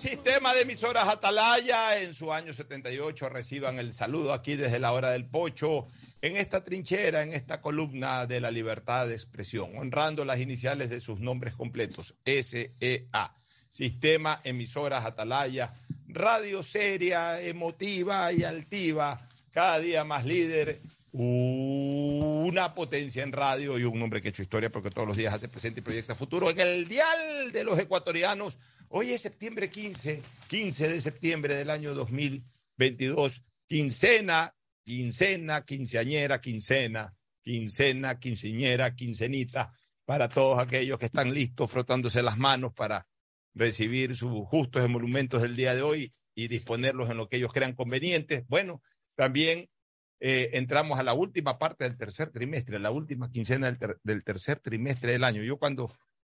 sistema de emisoras Atalaya, en su año 78 reciban el saludo aquí desde la hora del pocho, en esta trinchera, en esta columna de la libertad de expresión, honrando las iniciales de sus nombres completos, SEA, Sistema Emisoras Atalaya, radio seria, emotiva y altiva, cada día más líder, una potencia en radio y un hombre que ha hecho historia porque todos los días hace presente y proyecta futuro en el dial de los ecuatorianos. Hoy es septiembre 15, 15 de septiembre del año 2022, quincena, quincena, quinceañera, quincena, quincena, quinceñera, quincenita, para todos aquellos que están listos frotándose las manos para recibir sus justos emolumentos del día de hoy y disponerlos en lo que ellos crean conveniente. Bueno, también eh, entramos a la última parte del tercer trimestre, la última quincena del, del tercer trimestre del año. Yo cuando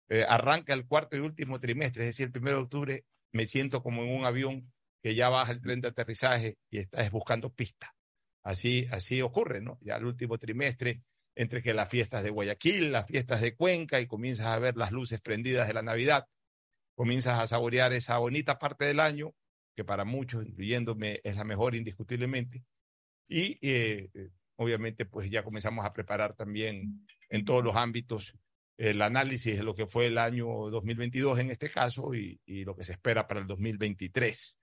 eh, arranca el cuarto y último trimestre, es decir, el primero de octubre, me siento como en un avión que ya baja el tren de aterrizaje y estás buscando pista. Así, así ocurre, ¿no? Ya el último trimestre, entre que las fiestas de Guayaquil, las fiestas de Cuenca y comienzas a ver las luces prendidas de la Navidad, comienzas a saborear esa bonita parte del año, que para muchos, incluyéndome, es la mejor indiscutiblemente. Y eh, eh, obviamente, pues ya comenzamos a preparar también en todos los ámbitos el análisis de lo que fue el año 2022 en este caso y, y lo que se espera para el 2023.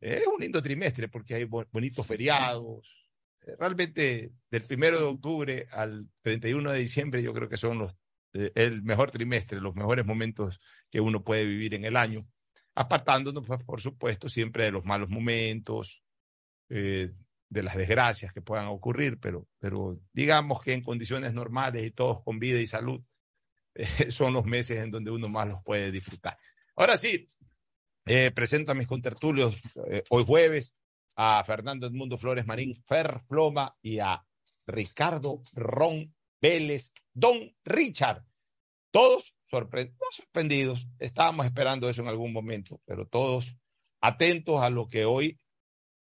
Es un lindo trimestre porque hay bo- bonitos feriados. Eh, Realmente, del primero de octubre al 31 de diciembre, yo creo que son los, eh, el mejor trimestre, los mejores momentos que uno puede vivir en el año, apartándonos, pues, por supuesto, siempre de los malos momentos, eh, de las desgracias que puedan ocurrir, pero, pero digamos que en condiciones normales y todos con vida y salud, son los meses en donde uno más los puede disfrutar. Ahora sí, eh, presento a mis contertulios eh, hoy jueves a Fernando Edmundo Flores Marín, Fer Ploma y a Ricardo Ron Vélez, Don Richard. Todos sorpre- no sorprendidos, estábamos esperando eso en algún momento, pero todos atentos a lo que hoy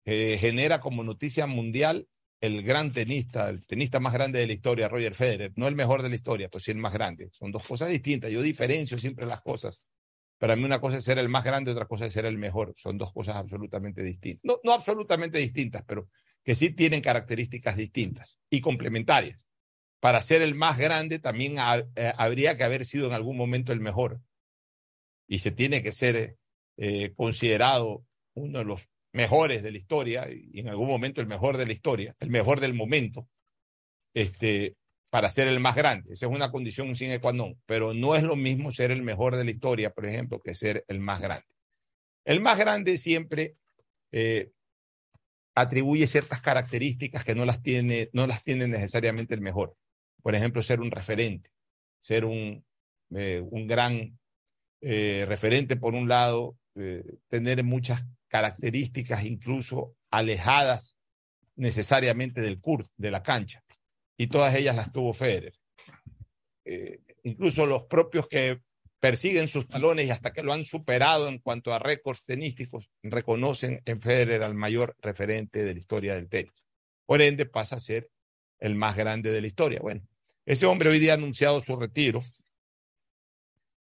eh, genera como noticia mundial el gran tenista, el tenista más grande de la historia, Roger Federer. No el mejor de la historia, pues sí el más grande. Son dos cosas distintas. Yo diferencio siempre las cosas. Para mí una cosa es ser el más grande, otra cosa es ser el mejor. Son dos cosas absolutamente distintas. No, no absolutamente distintas, pero que sí tienen características distintas y complementarias. Para ser el más grande también eh, habría que haber sido en algún momento el mejor. Y se tiene que ser eh, considerado uno de los mejores de la historia y en algún momento el mejor de la historia, el mejor del momento, este, para ser el más grande. Esa es una condición sine qua non, pero no es lo mismo ser el mejor de la historia, por ejemplo, que ser el más grande. El más grande siempre eh, atribuye ciertas características que no las tiene, no las tiene necesariamente el mejor. Por ejemplo, ser un referente, ser un, eh, un gran eh, referente por un lado, tener muchas características incluso alejadas necesariamente del court, de la cancha. Y todas ellas las tuvo Federer. Eh, incluso los propios que persiguen sus talones y hasta que lo han superado en cuanto a récords tenísticos, reconocen en Federer al mayor referente de la historia del tenis. Por ende, pasa a ser el más grande de la historia. Bueno, ese hombre hoy día ha anunciado su retiro.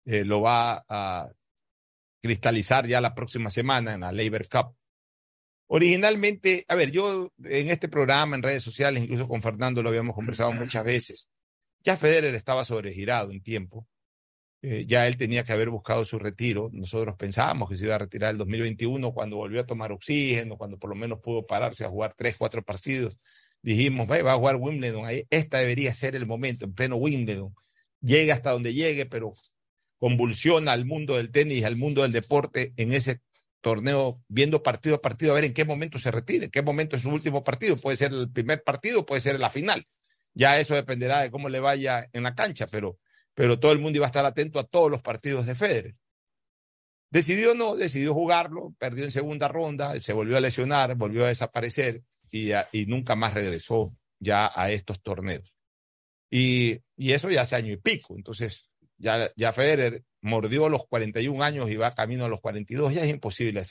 Eh, lo va a cristalizar ya la próxima semana en la Labor Cup. Originalmente, a ver, yo en este programa, en redes sociales, incluso con Fernando lo habíamos conversado muchas veces, ya Federer estaba sobregirado en tiempo, eh, ya él tenía que haber buscado su retiro, nosotros pensábamos que se iba a retirar el 2021 cuando volvió a tomar oxígeno, cuando por lo menos pudo pararse a jugar tres, cuatro partidos, dijimos, va, a jugar Wimbledon, esta debería ser el momento, en pleno Wimbledon, llegue hasta donde llegue, pero convulsiona al mundo del tenis, al mundo del deporte en ese torneo, viendo partido a partido, a ver en qué momento se retire, en qué momento es su último partido. Puede ser el primer partido, puede ser la final. Ya eso dependerá de cómo le vaya en la cancha, pero, pero todo el mundo iba a estar atento a todos los partidos de Federer. Decidió no, decidió jugarlo, perdió en segunda ronda, se volvió a lesionar, volvió a desaparecer y, y nunca más regresó ya a estos torneos. Y, y, eso ya hace año y pico. Entonces, ya, Federer mordió los 41 años y va camino a los 42. Ya es imposible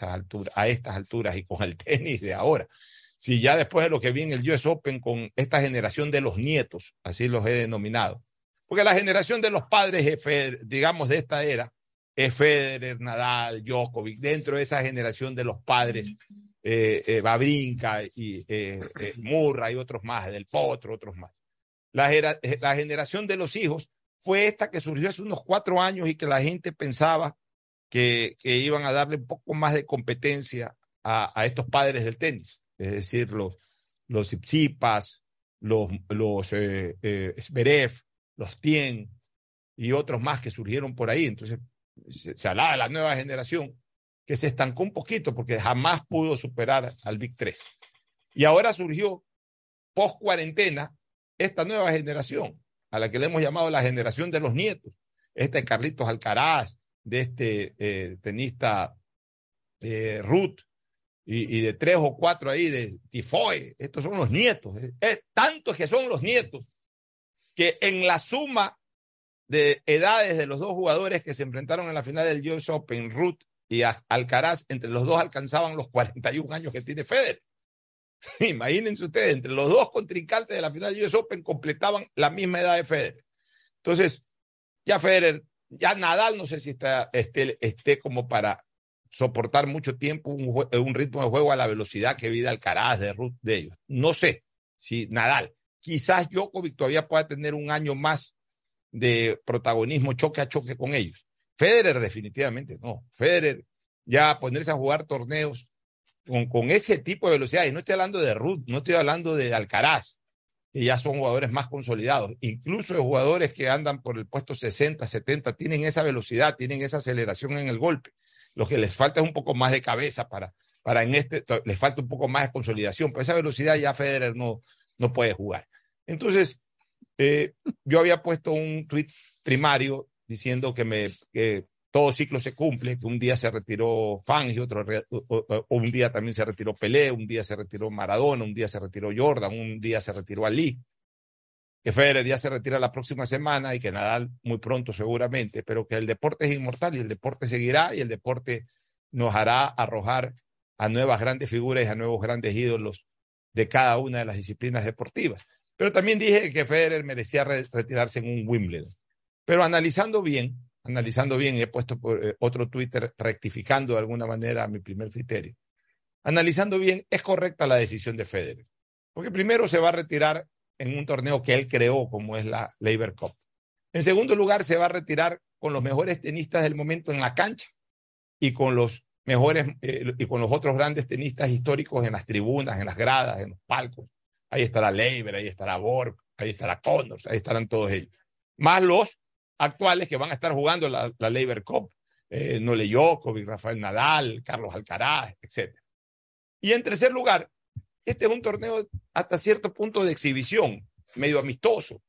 a, estas alturas y con el tenis de ahora. Si ya después de lo que vi en el US Open con esta generación de los nietos, así los he denominado. Porque la generación de los padres, digamos, de esta era, es Federer, Nadal, Djokovic, dentro de esa generación de los padres, eh, eh, Babrinka y eh, eh, Murra y otros más, del Potro, otros más. La, la, generación de los hijos fue esta que surgió hace unos cuatro años y que la gente pensaba que, que iban a darle un poco más de competencia a, estos padres del tenis, es decir, los, los Ipsipas, los, los eh, los Tien y otros más que surgieron por ahí. Entonces, se, hablaba de la nueva generación que se estancó un poquito porque jamás pudo superar al Big 3. Y ahora surgió, post cuarentena, esta nueva generación, a la que le hemos llamado la generación de los nietos. Este Carlitos Alcaraz, de este eh, tenista eh, Ruth, y, y, de tres o cuatro ahí de Tifoe. Estos son los nietos. Es, tantos que son los nietos que en la suma de edades de los dos jugadores que se enfrentaron en la final del US Open, Ruth y Alcaraz, entre los dos alcanzaban los 41 años que tiene Federer. Imagínense ustedes, entre los dos contrincantes de la final del US Open completaban la misma edad de Federer. Entonces, ya Federer, ya Nadal no sé si está, esté, como para soportar mucho tiempo un, un, ritmo de juego a la velocidad que vive Alcaraz, de Ruth, de ellos. No sé si Nadal. Quizás Djokovic todavía pueda tener un año más de protagonismo choque a choque con ellos. Federer definitivamente no. Federer ya ponerse a jugar torneos con, con ese tipo de velocidad, y no estoy hablando de Ruth, no estoy hablando de Alcaraz, que ya son jugadores más consolidados, incluso jugadores que andan por el puesto 60, 70, tienen esa velocidad, tienen esa aceleración en el golpe. Lo que les falta es un poco más de cabeza para, para en este, les falta un poco más de consolidación, pero esa velocidad ya Federer no, no puede jugar. Entonces, eh, yo había puesto un tuit primario diciendo que, me, que todo ciclo se cumple, que un día se retiró Fangio, otro un día también se retiró Pelé, un día se retiró Maradona, un día se retiró Jordan, un día se retiró Ali, que Federer ya se retira la próxima semana y que Nadal muy pronto seguramente, pero que el deporte es inmortal y el deporte seguirá y el deporte nos hará arrojar a nuevas grandes figuras y a nuevos grandes ídolos de cada una de las disciplinas deportivas. Pero también dije que Federer merecía retirarse en un Wimbledon. Pero analizando bien, analizando bien, he puesto por, eh, otro Twitter rectificando de alguna manera mi primer criterio. Analizando bien, es correcta la decisión de Federer. Porque primero se va a retirar en un torneo que él creó, como es la Labor Cup. En segundo lugar, se va a retirar con los mejores tenistas del momento en la cancha y con los mejores eh, y con los otros grandes tenistas históricos en las tribunas, en las gradas, en los palcos. Ahí estará Leiber, ahí estará Borg, ahí estará Connors, ahí estarán todos ellos. Más los actuales que van a estar jugando la, la Labor Cup. Eh, Nole Djokovic, Rafael Nadal, Carlos Alcaraz, etc. Y en tercer lugar, este es un torneo hasta cierto punto de exhibición, medio amistoso.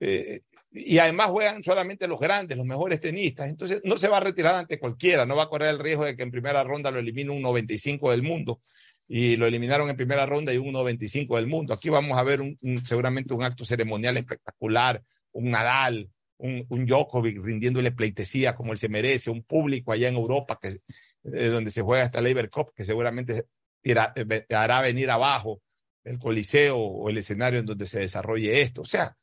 Eh, y además juegan solamente los grandes, los mejores tenistas. Entonces no se va a retirar ante cualquiera, no va a correr el riesgo de que en primera ronda lo elimine un 95 del mundo y lo eliminaron en primera ronda y un 1.25 del mundo. Aquí vamos a ver un, seguramente un acto ceremonial espectacular, un Nadal, un, un Djokovic rindiéndole pleitesía como él se merece, un público allá en Europa que eh, donde se juega esta Labor Cup que seguramente hará venir abajo el coliseo o el escenario en donde se desarrolle esto. O sea,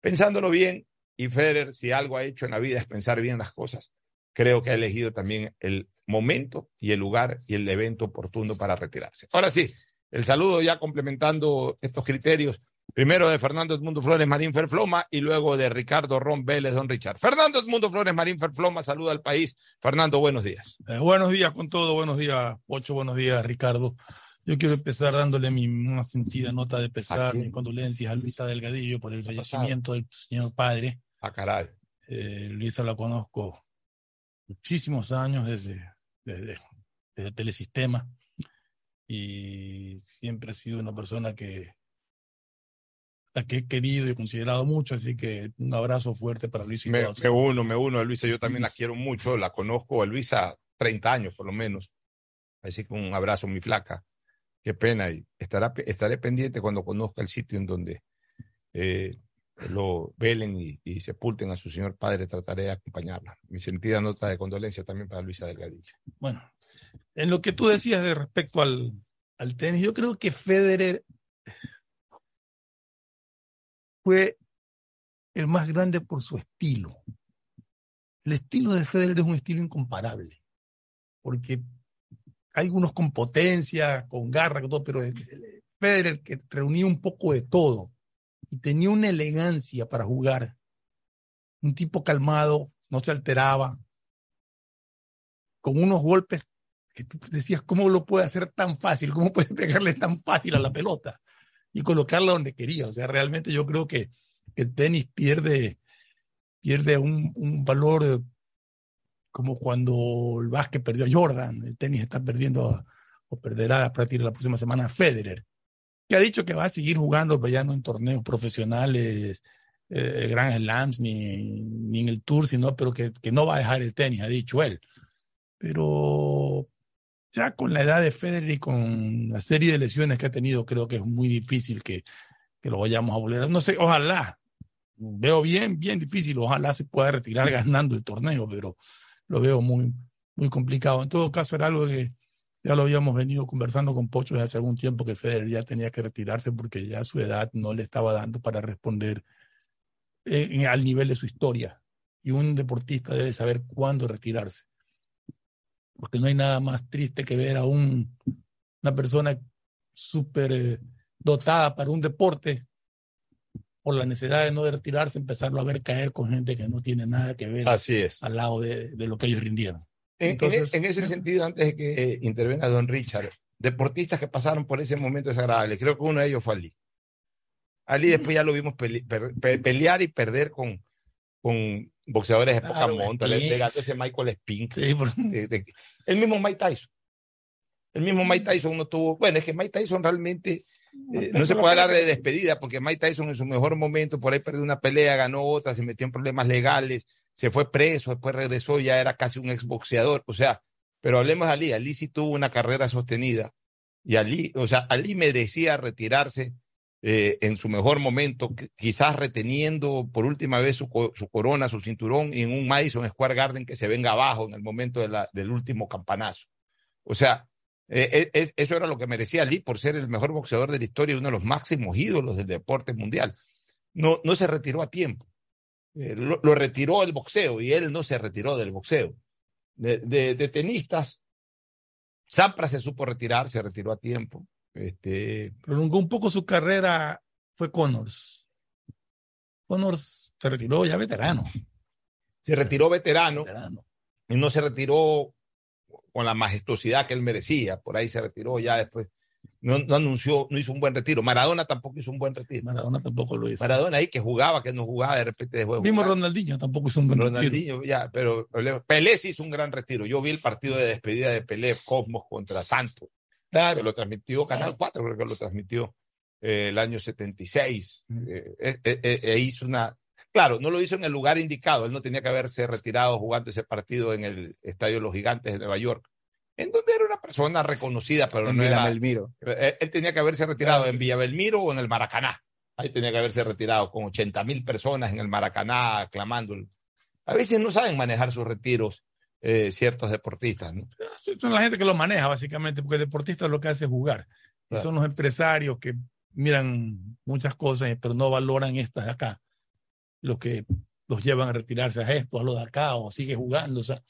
pensándolo bien, y Federer, si algo ha hecho en la vida es pensar bien las cosas, creo que ha elegido también el momento y el lugar y el evento oportuno para retirarse. Ahora sí, el saludo ya complementando estos criterios. Primero de Fernando Edmundo Flores Marín Ferfloma y luego de Ricardo Ron Vélez, don Richard. Fernando Edmundo Flores Marín Ferfloma, saluda al país. Fernando, buenos días. Eh, buenos días con todo, buenos días, Ocho, buenos días, Ricardo. Yo quiero empezar dándole mi más sentida nota de pesar, mis condolencias a Luisa Delgadillo por el fallecimiento del señor padre. Ah, caray. Eh, Luisa la conozco muchísimos años desde, desde, desde Telesistema y siempre ha sido una persona que la que he querido y considerado mucho, así que un abrazo fuerte para Luisa. Me, me, uno, me uno, Luisa, yo también la quiero mucho, la conozco, Luisa 30 años por lo menos. Así que un abrazo, mi flaca. Qué pena. Y estará, estaré pendiente cuando conozca el sitio en donde eh, lo velen y, y, sepulten a su señor padre. Trataré de acompañarla. Mi sentida nota de condolencia también para Luisa Delgadillo. Bueno, en lo que tú decías de respecto al, al tenis, yo creo que Federer fue el más grande por su estilo. El estilo de Federer es un estilo incomparable, porque hay unos con potencia, con garra, con todo, pero Federer que reunía un poco de todo y tenía una elegancia para jugar. Un tipo calmado, no se alteraba, con unos golpes que tú decías, ¿cómo lo puede hacer tan fácil? ¿Cómo puede pegarle tan fácil a la pelota? Y colocarla donde quería. O sea, realmente yo creo que el tenis pierde, pierde un, un valor como cuando el básquet perdió a Jordan, el tenis está perdiendo o perderá a partir de la próxima semana a Federer, que ha dicho que va a seguir jugando, pero ya no en torneos profesionales, eh, Grand Slams, ni, ni, en el Tour, sino, pero que, que no va a dejar el tenis, ha dicho él. Pero ya con la edad de Federer y con la serie de lesiones que ha tenido, creo que es muy difícil que, que lo vayamos a volver. No sé, ojalá, veo bien, bien difícil, ojalá se pueda retirar ganando el torneo, pero lo veo muy, muy complicado. En todo caso, era algo que ya lo habíamos venido conversando con Pocho desde hace algún tiempo, que Federer ya tenía que retirarse porque ya su edad no le estaba dando para responder eh, al nivel de su historia. Y un deportista debe saber cuándo retirarse porque no hay nada más triste que ver a un, una persona súper eh, dotada para un deporte por la necesidad de no retirarse, empezarlo a ver caer con gente que no tiene nada que ver Así es. al lado de, de lo que ellos rindieron. En, Entonces, en, en ese sentido, antes de que eh, intervenga don Richard, deportistas que pasaron por ese momento desagradable, creo que uno de ellos fue Ali. Ali después ya lo vimos pele, pe, pelear y perder con, con boxeadores de poca claro, monta, le pegaste ese Michael Spink. Sí, por... de, de, el mismo Mike Tyson. El mismo Mike Tyson no tuvo. Bueno, es que Mike Tyson realmente. Eh, no se puede hablar de despedida porque Mike Tyson en su mejor momento por ahí perdió una pelea, ganó otra, se metió en problemas legales, se fue preso, después regresó, ya era casi un exboxeador. O sea, pero hablemos de Ali. Ali sí tuvo una carrera sostenida y Ali, o sea, Ali merecía retirarse eh, en su mejor momento, quizás reteniendo por última vez su, su, corona, su cinturón, en un Madison Square Garden que se venga abajo en el momento del último campanazo. O sea, eh, es, eso era lo que merecía Lee por ser el mejor boxeador de la historia y uno de los máximos ídolos del deporte mundial. No, no se retiró a tiempo. Eh, lo, retiró el boxeo y él no se retiró del boxeo. De, de, de tenistas, Sampras se supo retirar, se retiró a tiempo. Este... Prolongó un poco su carrera, fue Connors. Connors se retiró ya veterano. Se retiró veterano, veterano, y no se retiró con la majestuosidad que él merecía. Por ahí se retiró ya después. No, no, anunció, no hizo un buen retiro. Maradona tampoco hizo un buen retiro. Maradona tampoco lo hizo. Maradona ahí que jugaba, que no jugaba, de repente de Mismo jugar. Ronaldinho tampoco hizo un buen Ronaldinho, retiro. ya, pero Pelé sí hizo un gran retiro. Yo vi el partido de despedida de Pelé, Cosmos contra Santos. Claro. Que lo transmitió Canal 4, creo que lo transmitió eh, el año 76. Eh, eh, eh, hizo una. Claro, no lo hizo en el lugar indicado. Él no tenía que haberse retirado jugando ese partido en el Estadio los Gigantes de Nueva York, en donde era una persona reconocida, pero en no era. Belmiro. Él, él, tenía que haberse retirado claro. en Villa Belmiro o en el Maracaná. Ahí tenía que haberse retirado con 80 mil personas en el Maracaná aclamando. A veces no saben manejar sus retiros eh, ciertos deportistas. ¿no? Son la gente que lo maneja, básicamente, porque el deportista lo que hace es jugar. Claro. Y son los empresarios que miran muchas cosas, pero no valoran estas de acá. Los que los llevan a retirarse a esto, a lo de acá, o sigue jugando. O sea,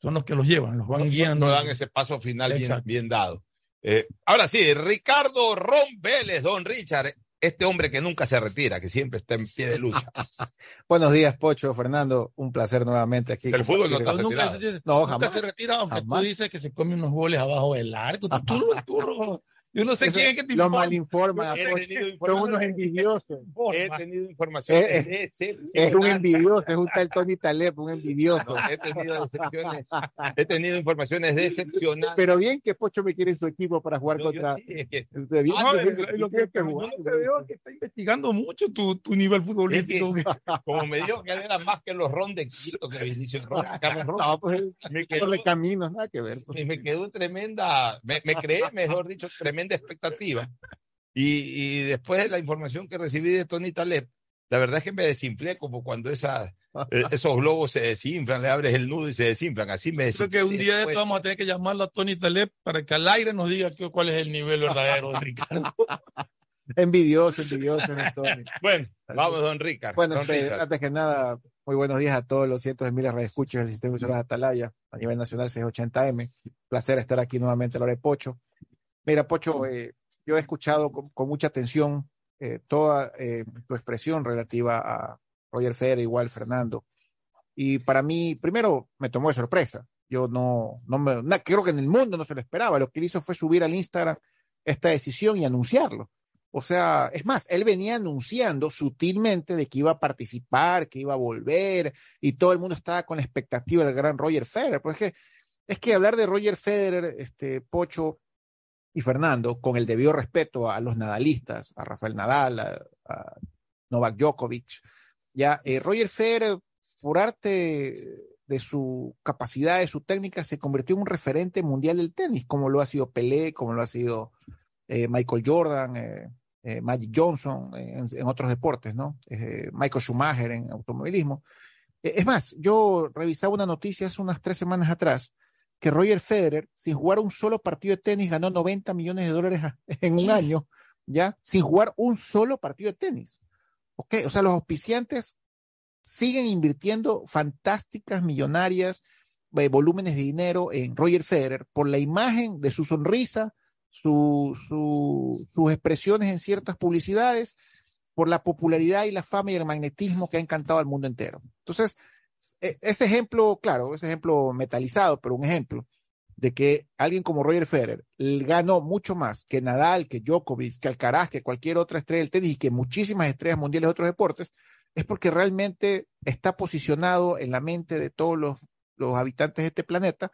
son los que los llevan, los van no, guiando. No dan ese paso final bien, bien, dado. Eh, ahora sí, Ricardo Ron Vélez, don Richard, este hombre que nunca se retira, que siempre está en pie de lucha. Buenos días, Pocho, Fernando, un placer nuevamente aquí. El fútbol no está nunca, no, jamás. Nunca se retira, aunque jamás. tú dices que se come unos goles abajo del arco. Tú, tú, tú, Yo no sé Eso- quién es que te informa. malinforman. He Pocho. tenido Son unos envidiosos. He tenido informaciones Es- decepcionantes. Es un envidioso, es un tal Tony Taleb, un envidioso. No, he tenido decepciones, he tenido informaciones decepcionantes. Pero bien que Pocho me quiere en su equipo para jugar Yo- yo contra. sí, es que- bien No, que- es- es lo que, que yo jugar, que veo es que está investigando mucho tu, tu nivel futbolístico. como me dijo que él era más que los ron de Quito, que Vinicio Ron, Carlos Ron, No, pues me por quedó, el camino, nada que ver. pues. me, me quedó tremenda, me, me creé, mejor dicho, tremenda expectativa. Y, y después de la información que recibí de Tony Taleb, la verdad es que me desinflé como cuando esa, eh, esos globos se desinflan, le abres el nudo y se desinflan. Así me Creo desinflé. que un día de esto vamos a tener que llamarlo a Tony Taleb para que al aire nos diga qué- cuál es el nivel verdadero de Ricardo. Envidioso, envidioso, Tony. Bueno, vamos, don Ricardo. Bueno, don este, Ricardo. antes que nada, muy buenos días a todos los cientos de miles de radioescuchas del sistema de Atalaya a nivel nacional 680M. Placer estar aquí nuevamente a la hora de Pocho. Mira, Pocho, eh, yo he escuchado con, con mucha atención eh, toda eh, tu expresión relativa a Roger Federer, igual Fernando. Y para mí, primero, me tomó de sorpresa. Yo no, no me, na- creo que en el mundo no se lo esperaba. Lo que él hizo fue subir al Instagram esta decisión y anunciarlo. O sea, es más, él venía anunciando sutilmente de que iba a participar, que iba a volver, y todo el mundo estaba con la expectativa del gran Roger Federer. Pues es que, es que hablar de Roger Federer, este, Pocho y Fernando, con el debido respeto a los nadalistas, a Rafael Nadal, a, Novak Djokovic, ya, eh, Roger Federer, por arte de su capacidad, de su técnica, se convirtió en un referente mundial del tenis, como lo ha sido Pelé, como lo ha sido eh, Michael Jordan, eh, Magic Johnson en, en otros deportes, ¿no? Michael Schumacher en automovilismo. Es más, yo revisaba una noticia hace unas tres semanas atrás que Roger Federer, sin jugar un solo partido de tenis, ganó 90 millones de dólares en un año, ¿ya? Sin jugar un solo partido de tenis. ¿Ok? O sea, los auspiciantes siguen invirtiendo fantásticas, millonarias, eh, volúmenes de dinero en Roger Federer por la imagen de su sonrisa, su, su- sus expresiones en ciertas publicidades, por la popularidad y la fama y el magnetismo que ha encantado al mundo entero. Entonces, ese ejemplo, claro, ese ejemplo metalizado, pero un ejemplo de que alguien como Roger Federer ganó mucho más que Nadal, que Djokovic, que Alcaraz, que cualquier otra estrella del tenis y que muchísimas estrellas mundiales de otros deportes, es porque realmente está posicionado en la mente de todos los, los habitantes de este planeta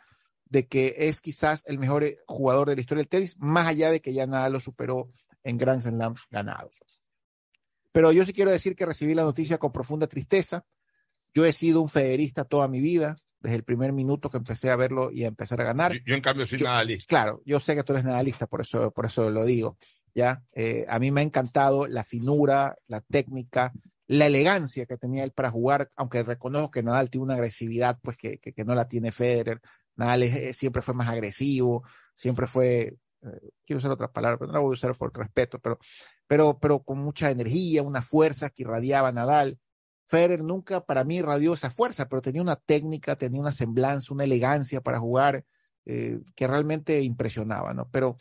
de que es quizás el mejor eh, jugador de la historia del tenis, más allá de que ya nada lo superó en Grand Slams ganados. Pero yo sí quiero decir que recibí la noticia con profunda tristeza. Yo he sido un federista toda mi vida, desde el primer minuto que empecé a verlo y a empezar a ganar. Yo, yo, en cambio soy Yo- nadalista. Claro, yo sé que tú eres nadalista, por eso, por eso lo digo. ¿ya? Eh, a mí me ha encantado la finura, la técnica, la elegancia que tenía él para jugar, aunque reconozco que Nadal tiene una agresividad pues que, que, que no la tiene Federer. Nadal es- eh, siempre fue más agresivo, siempre fue, eh, quiero usar otra palabra, pero no la voy a usar por respeto, pero, pero, pero con mucha energía, una fuerza que irradiaba Nadal. Federer nunca para mí irradió esa fuerza, pero tenía una técnica, tenía una semblanza, una elegancia para jugar eh, que realmente impresionaba, ¿no? Pero,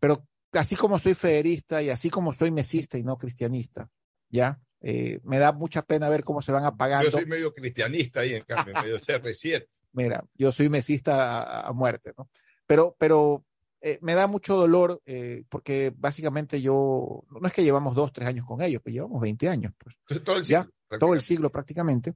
pero así como soy federista y así como soy mesista y no cristianista, ¿ya? Eh, me da mucha pena ver cómo se van apagando. Yo soy medio cristianista ahí, en cambio, medio CR7. Mira, yo soy mesista a, a muerte, ¿no? Pero, pero eh, me da mucho dolor eh, porque básicamente yo, no es que llevamos dos, tres años con ellos, pues llevamos 20 años, pues todo el Ya, todo el siglo prácticamente.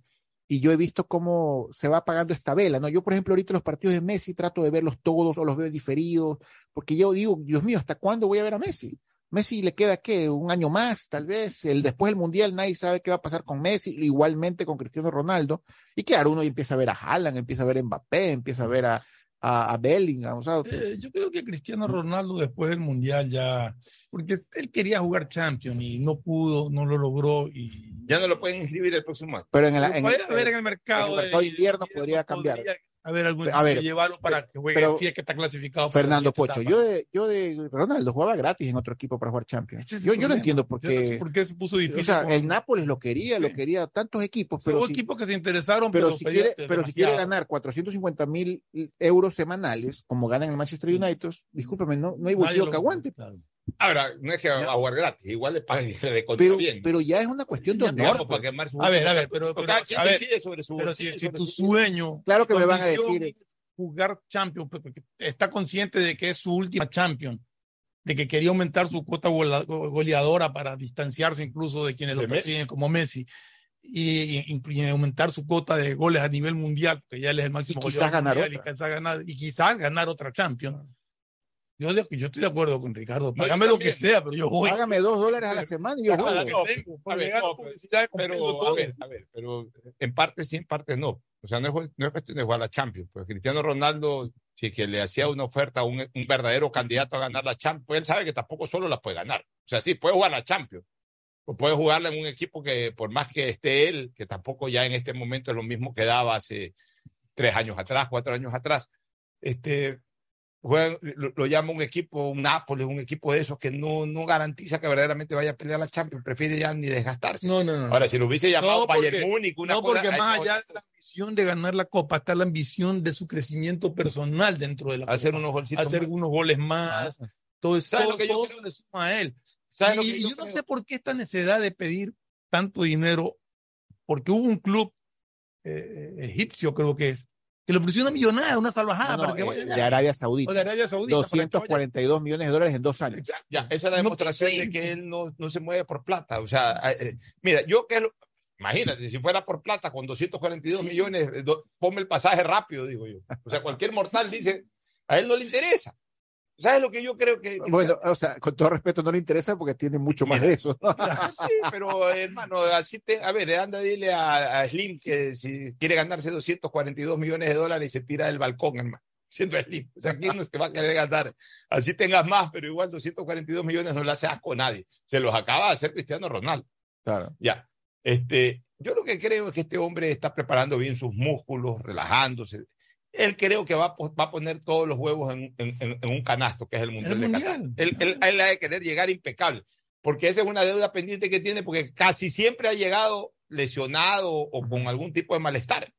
Y yo he visto cómo se va apagando esta vela, ¿no? Yo, por ejemplo, ahorita los partidos de Messi trato de verlos todos o los veo diferidos, porque yo digo, Dios mío, ¿hasta cuándo voy a ver a Messi? Messi le queda, ¿qué? Un año más, tal vez. El, después del Mundial nadie sabe qué va a pasar con Messi, igualmente con Cristiano Ronaldo. Y claro, uno empieza a ver a Haaland, empieza a ver a Mbappé, empieza a ver a, a, a Bellingham, o sea, Eh, yo creo que Cristiano Ronaldo después del Mundial ya, porque él quería jugar Champions y no pudo, no lo logró y Ya no lo pueden inscribir el próximo año. pero en el, en el- haber en el mercado, en el mercado de invierno podría cambiar. Haber algún A ver, que llevarlo para que juegue pero- que está clasificado Fernando Pocho, etapa. yo de, yo de Ronaldo jugaba gratis en otro equipo para jugar Champions. Ese es el Yo, yo no entiendo por Yo no sé qué. por qué se puso difícil. O sea, con- el Nápoles lo quería, lo quería tantos equipos, pero Hubo si, equipos que se interesaron, pero, pero si quiere, pero si quiere ganar 450 mil euros semanales, como ganan el Manchester United, discúlpeme, no, no hay bolsillo lo- que aguante. claro. Ahora, no es que va a jugar gratis, igual le pagan y le Pero, bien. pero ya es una cuestión de honor. Pues. para quemar su A ver, a ver, pero- pero- cada quien a ver, decide sobre su Pero si, bolsillo, si sobre tu su- sueño, Claro que me van a decir- jugar Champions, pues, porque está consciente de que es su última Champions. de que quería aumentar su cuota goleadora para distanciarse incluso de quienes lo Messi. persiguen como Messi y, y- y aumentar su cuota de goles a nivel mundial, porque ya él es el máximo Y quizás goleador ganar mundial, y otra. quizás ganar, y quizás ganar otra Champions. Yo, de- yo estoy de acuerdo con Ricardo. Págame lo que sea, pero yo voy. Págame dos dólares a la semana y yo tengo, a ver, no, pero- a ver, a ver, pero en parte sí, en parte no. O sea, no es, no es cuestión de jugar la Champions. Pues Cristiano Ronaldo, si es que le hacía una oferta a un, un verdadero candidato a ganar la Champions, pues él sabe que tampoco solo la puede ganar. O sea, sí, puede jugar la Champions. O puede jugarla en un equipo que, por más que esté él, que tampoco ya en este momento es lo mismo que daba hace tres años atrás, cuatro años atrás, este, juegan- lo, lo llama un equipo, un Nápoles, un equipo de esos que no, no garantiza que verdaderamente vaya a pelear la Champions, prefiere ya ni desgastarse. No, no, no. Ahora, si lo hubiese llamado No, porque- Bayern Múnich, una no, porque más allá de la ambición de ganar la Copa, está la ambición de su crecimiento personal dentro de la hacer Copa. unos hacer más. unos goles más. Todo eso, ¿Sabes todo, lo que yo todo le suma a él. ¿Sabes Y, lo que y yo yo no sé por qué esta necesidad de pedir tanto dinero, porque hubo un club eh, egipcio, creo que es, que le ofreció una millonada, una salvajada No, no, para que eh, vaya de allá. Arabia O Saudita. de Arabia Saudita. para que vaya. 242 millones de dólares en dos años. Ya, esa es la No demostración de que él no, no se mueve por plata. O sea, eh, mira, yo que lo- imagínate, si fuera por plata con 242 millones, eh, do- ponme el pasaje rápido, digo yo. O sea, cualquier mortal dice, a él no le interesa. ¿Sabes lo que yo creo que... que- Bueno, o sea, con todo respeto, no le interesa porque tiene mucho más de eso. ¿no? Sí, pero hermano, así te, a ver, anda, dile a, a Slim que si quiere ganarse 242 millones de dólares y se tira del balcón, hermano, siendo Slim. O sea, ¿quién no se va a querer ganar? Así tengas más, pero igual 242 millones no le hace asco a nadie. Se los acaba de hacer Cristiano Ronaldo. Claro. Ya. Este, yo lo que creo es que este hombre está preparando bien sus músculos, relajándose. Él creo que va va a poner todos los huevos en, en- en- un canasto, que es el Mundial El de. Qatar. Él, él, él ha de querer llegar impecable, porque esa es una deuda pendiente que tiene, porque casi siempre ha llegado lesionado o con algún tipo de malestar.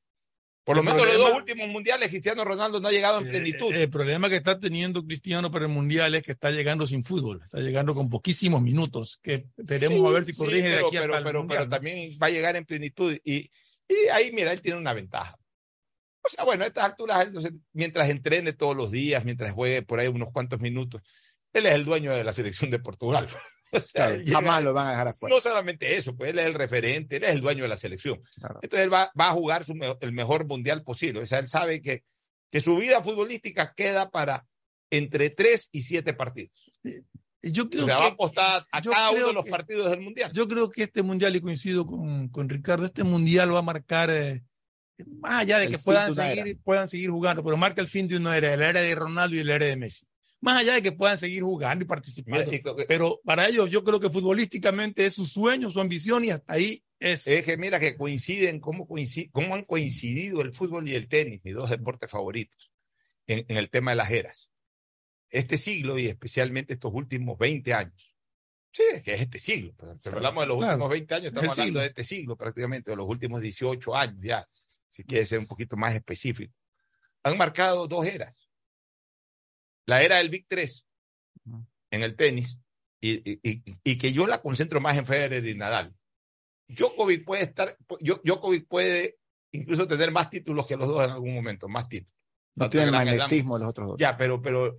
Por lo El menos los problema- dos últimos mundiales, Cristiano Ronaldo no ha llegado en Eh, plenitud. El problema que está teniendo Cristiano para el Mundial es que está llegando sin fútbol, está llegando con poquísimos minutos, que veremos Sí, a ver si sí, corrige de pero, aquí pero, hasta el pero, Mundial, pero también va a llegar en plenitud. Y, y ahí, mira, él tiene una ventaja. O sea, bueno, a estas alturas, entonces, mientras entrene todos los días, mientras juegue por ahí unos cuantos minutos, él es el dueño de la selección de Portugal. O sea, Claro, llega- jamás lo van a dejar afuera. no solamente eso, pues él es el referente, él es el dueño de la selección. Claro. Entonces él va, va a jugar su el mejor mundial posible. O sea, él sabe que, que su vida futbolística queda para entre tres y siete partidos. Yo creo O sea, que, va a apostar a cada uno de los que- partidos del mundial. Yo creo que este mundial, y coincido con, con Ricardo, este mundial va a marcar, eh, más allá de El que puedan seguir, puedan seguir jugando, pero marca el fin de una era, la era de Ronaldo y la era de Messi. Más allá de que puedan seguir jugando y participando. Mira, y pero para ellos yo creo que futbolísticamente es su sueño, su ambición y hasta ahí es. Es que mira que coinciden, cómo, coincide, cómo han coincidido el fútbol y el tenis, mis dos deportes favoritos, en, en el tema de las eras. Este siglo y especialmente estos últimos 20 años. Sí, es que es este siglo. pero si hablamos de los Claro, últimos 20 años, es el estamos hablando de este siglo prácticamente, de los últimos 18 años ya, si quiere ser un poquito más específico. Han marcado dos eras. La era del Big 3 en el tenis y, y- y- y que yo la concentro más en Federer y Nadal. Djokovic puede estar, Djo- Djokovic puede incluso tener más títulos que los dos en algún momento, más títulos. No Tanto tiene el Grand Slam- magnetismo los otros dos. Ya, pero, pero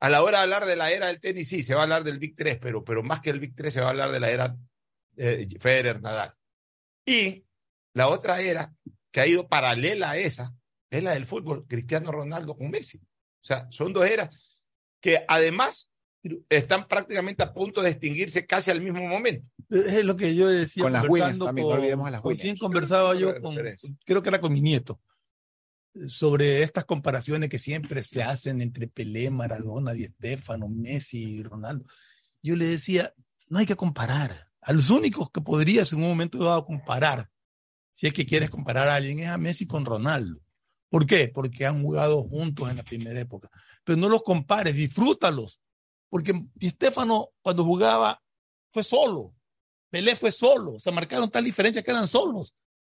a la hora de hablar de la era del tenis, sí, se va a hablar del Big 3, pero, pero más que el Big 3 se va a hablar de la era eh, Federer Nadal. Y la otra era que ha ido paralela a esa es la del fútbol, Cristiano Ronaldo con Messi. O sea, son dos eras que además están prácticamente a punto de extinguirse casi al mismo momento. Es lo que yo decía. Con las Williams también, no con- olvidemos a las ¿Con Williams. quién conversaba yo? Con, creo que era con mi nieto. Sobre estas comparaciones que siempre se hacen entre Pelé, Maradona, Di Stefano, Messi y Ronaldo. Yo le decía, no hay que comparar. A los únicos que podrías en un momento dado comparar, si es que quieres comparar a alguien, es a Messi con Ronaldo. ¿Por qué? Porque han jugado juntos en la primera época. Pero no los compares, disfrútalos. Porque Di Stefano, cuando jugaba, fue solo. Pelé fue solo. Se marcaron tal diferencia que eran solos.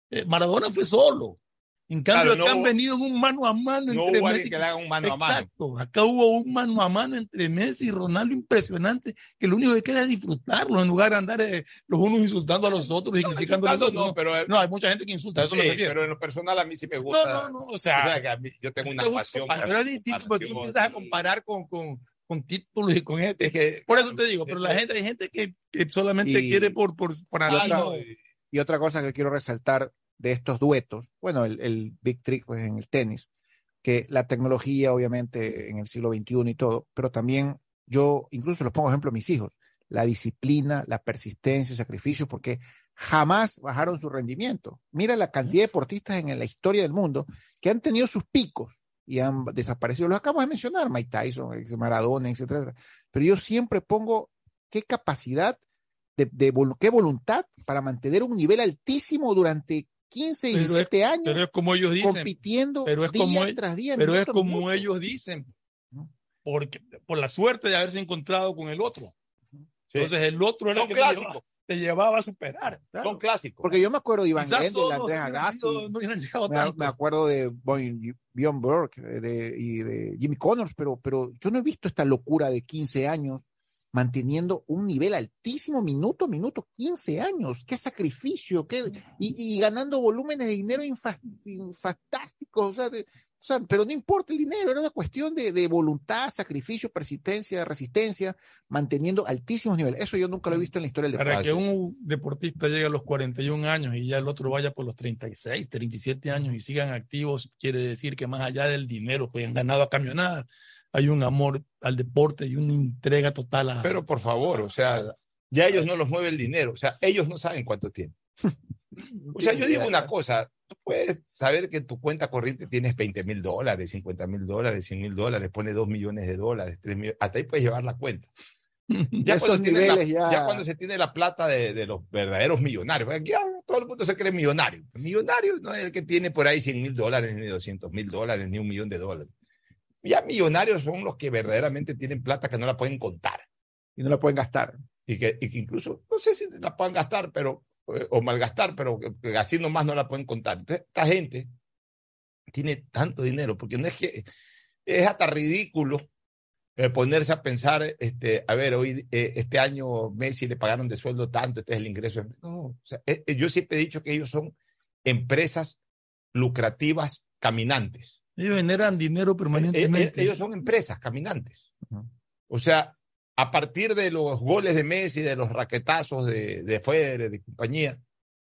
Eh, Maradona fue solo. En cambio, Claro, no acá han venido en un mano a mano No entre hubo Messi. que le haga un mano a mano. Exacto. Acá hubo un mano a mano entre Messi y Ronaldo impresionante, que lo único que queda es disfrutarlo en lugar de andar eh, los unos insultando a los otros y criticando a los otros. no, pero, No, hay mucha gente que insulta, eso me sí, refiero. pero en lo personal a mí sí me No, gusta. no, no, o O sea, sea, que a mí- yo tengo una pasión. para- es distinto, porque tú empiezas a comparar con, con, con títulos y con este. Es que, Por eso te digo, pero la gente, hay gente que, que solamente Y- quiere por, por, por no, Y otra cosa que quiero resaltar de estos duetos, bueno, el, el Big Trick pues, en el tenis, que la tecnología, obviamente, en el siglo XXI y todo, pero también yo incluso los pongo ejemplo a mis hijos, la disciplina, la persistencia, el sacrificio, porque jamás bajaron su rendimiento. Mira la cantidad de deportistas en la historia del mundo que han tenido sus picos y han desaparecido. Los acabo de mencionar, Mike Tyson, Maradona, etcétera. Pero yo siempre pongo qué capacidad, de, de qué voluntad para mantener un nivel altísimo durante 15, Pero es- 17 años Pero es como ellos dicen. compitiendo pero es día como- tras día. Pero es como minuto. ellos dicen. Porque, por la suerte de haberse encontrado con el otro. Sí. Entonces el otro era el que te clásicos. llevaba, te llevaba a superar. Claro. Son clásicos. Porque yo me acuerdo de Iván todos Andrés Agassi, no hubieran llegado me, tanto. me acuerdo de Bjorn Borg eh, de- y de Jimmy Connors, pero, pero yo no he visto esta locura de 15 años manteniendo un nivel altísimo minuto a minuto, 15 años, qué sacrificio, qué, y, y ganando volúmenes de dinero fantásticos, o sea, de- o sea, pero no importa el dinero, era una cuestión de, de voluntad, sacrificio, persistencia, resistencia, manteniendo altísimos niveles. Eso yo nunca lo he visto en la historia del deporte. Para que un deportista llegue a los 41 años y ya el otro vaya por los 36, 37 años y sigan activos, quiere decir que más allá del dinero que han ganado a camionadas, hay un amor al deporte y una entrega total a... Pero por favor, o sea, ya ellos no los mueve el dinero, o sea, ellos no saben cuánto tienen. O sea, yo digo una cosa, tú puedes saber que en tu cuenta corriente tienes 20 mil dólares, 50 mil dólares, 100 mil dólares, pone 2 millones de dólares, 3 millones, hasta ahí puedes llevar la cuenta. Ya, cuando, tienes la- niveles ya- ya cuando se tiene la plata de, de los verdaderos millonarios, ya todo el mundo se cree millonario. Millonario no es el que tiene por ahí 100 mil dólares, ni 200 mil dólares, ni un millón de dólares. Ya millonarios son los que verdaderamente tienen plata que no la pueden contar Y no la pueden gastar. y que, y que incluso, no sé si la puedan gastar, pero, eh, o malgastar, pero así nomás no la pueden contar. Entonces, esta gente tiene tanto dinero, porque no es que es hasta ridículo eh, ponerse a pensar, este, a ver, hoy, eh, este año Messi le pagaron de sueldo tanto, este es el ingreso. No, o sea, eh, yo siempre he dicho que ellos son empresas lucrativas caminantes. Ellos generan dinero Eh, eh, permanentemente. ellos son empresas caminantes. O sea, a partir de los goles de Messi, de los raquetazos de, de Federer, de compañía,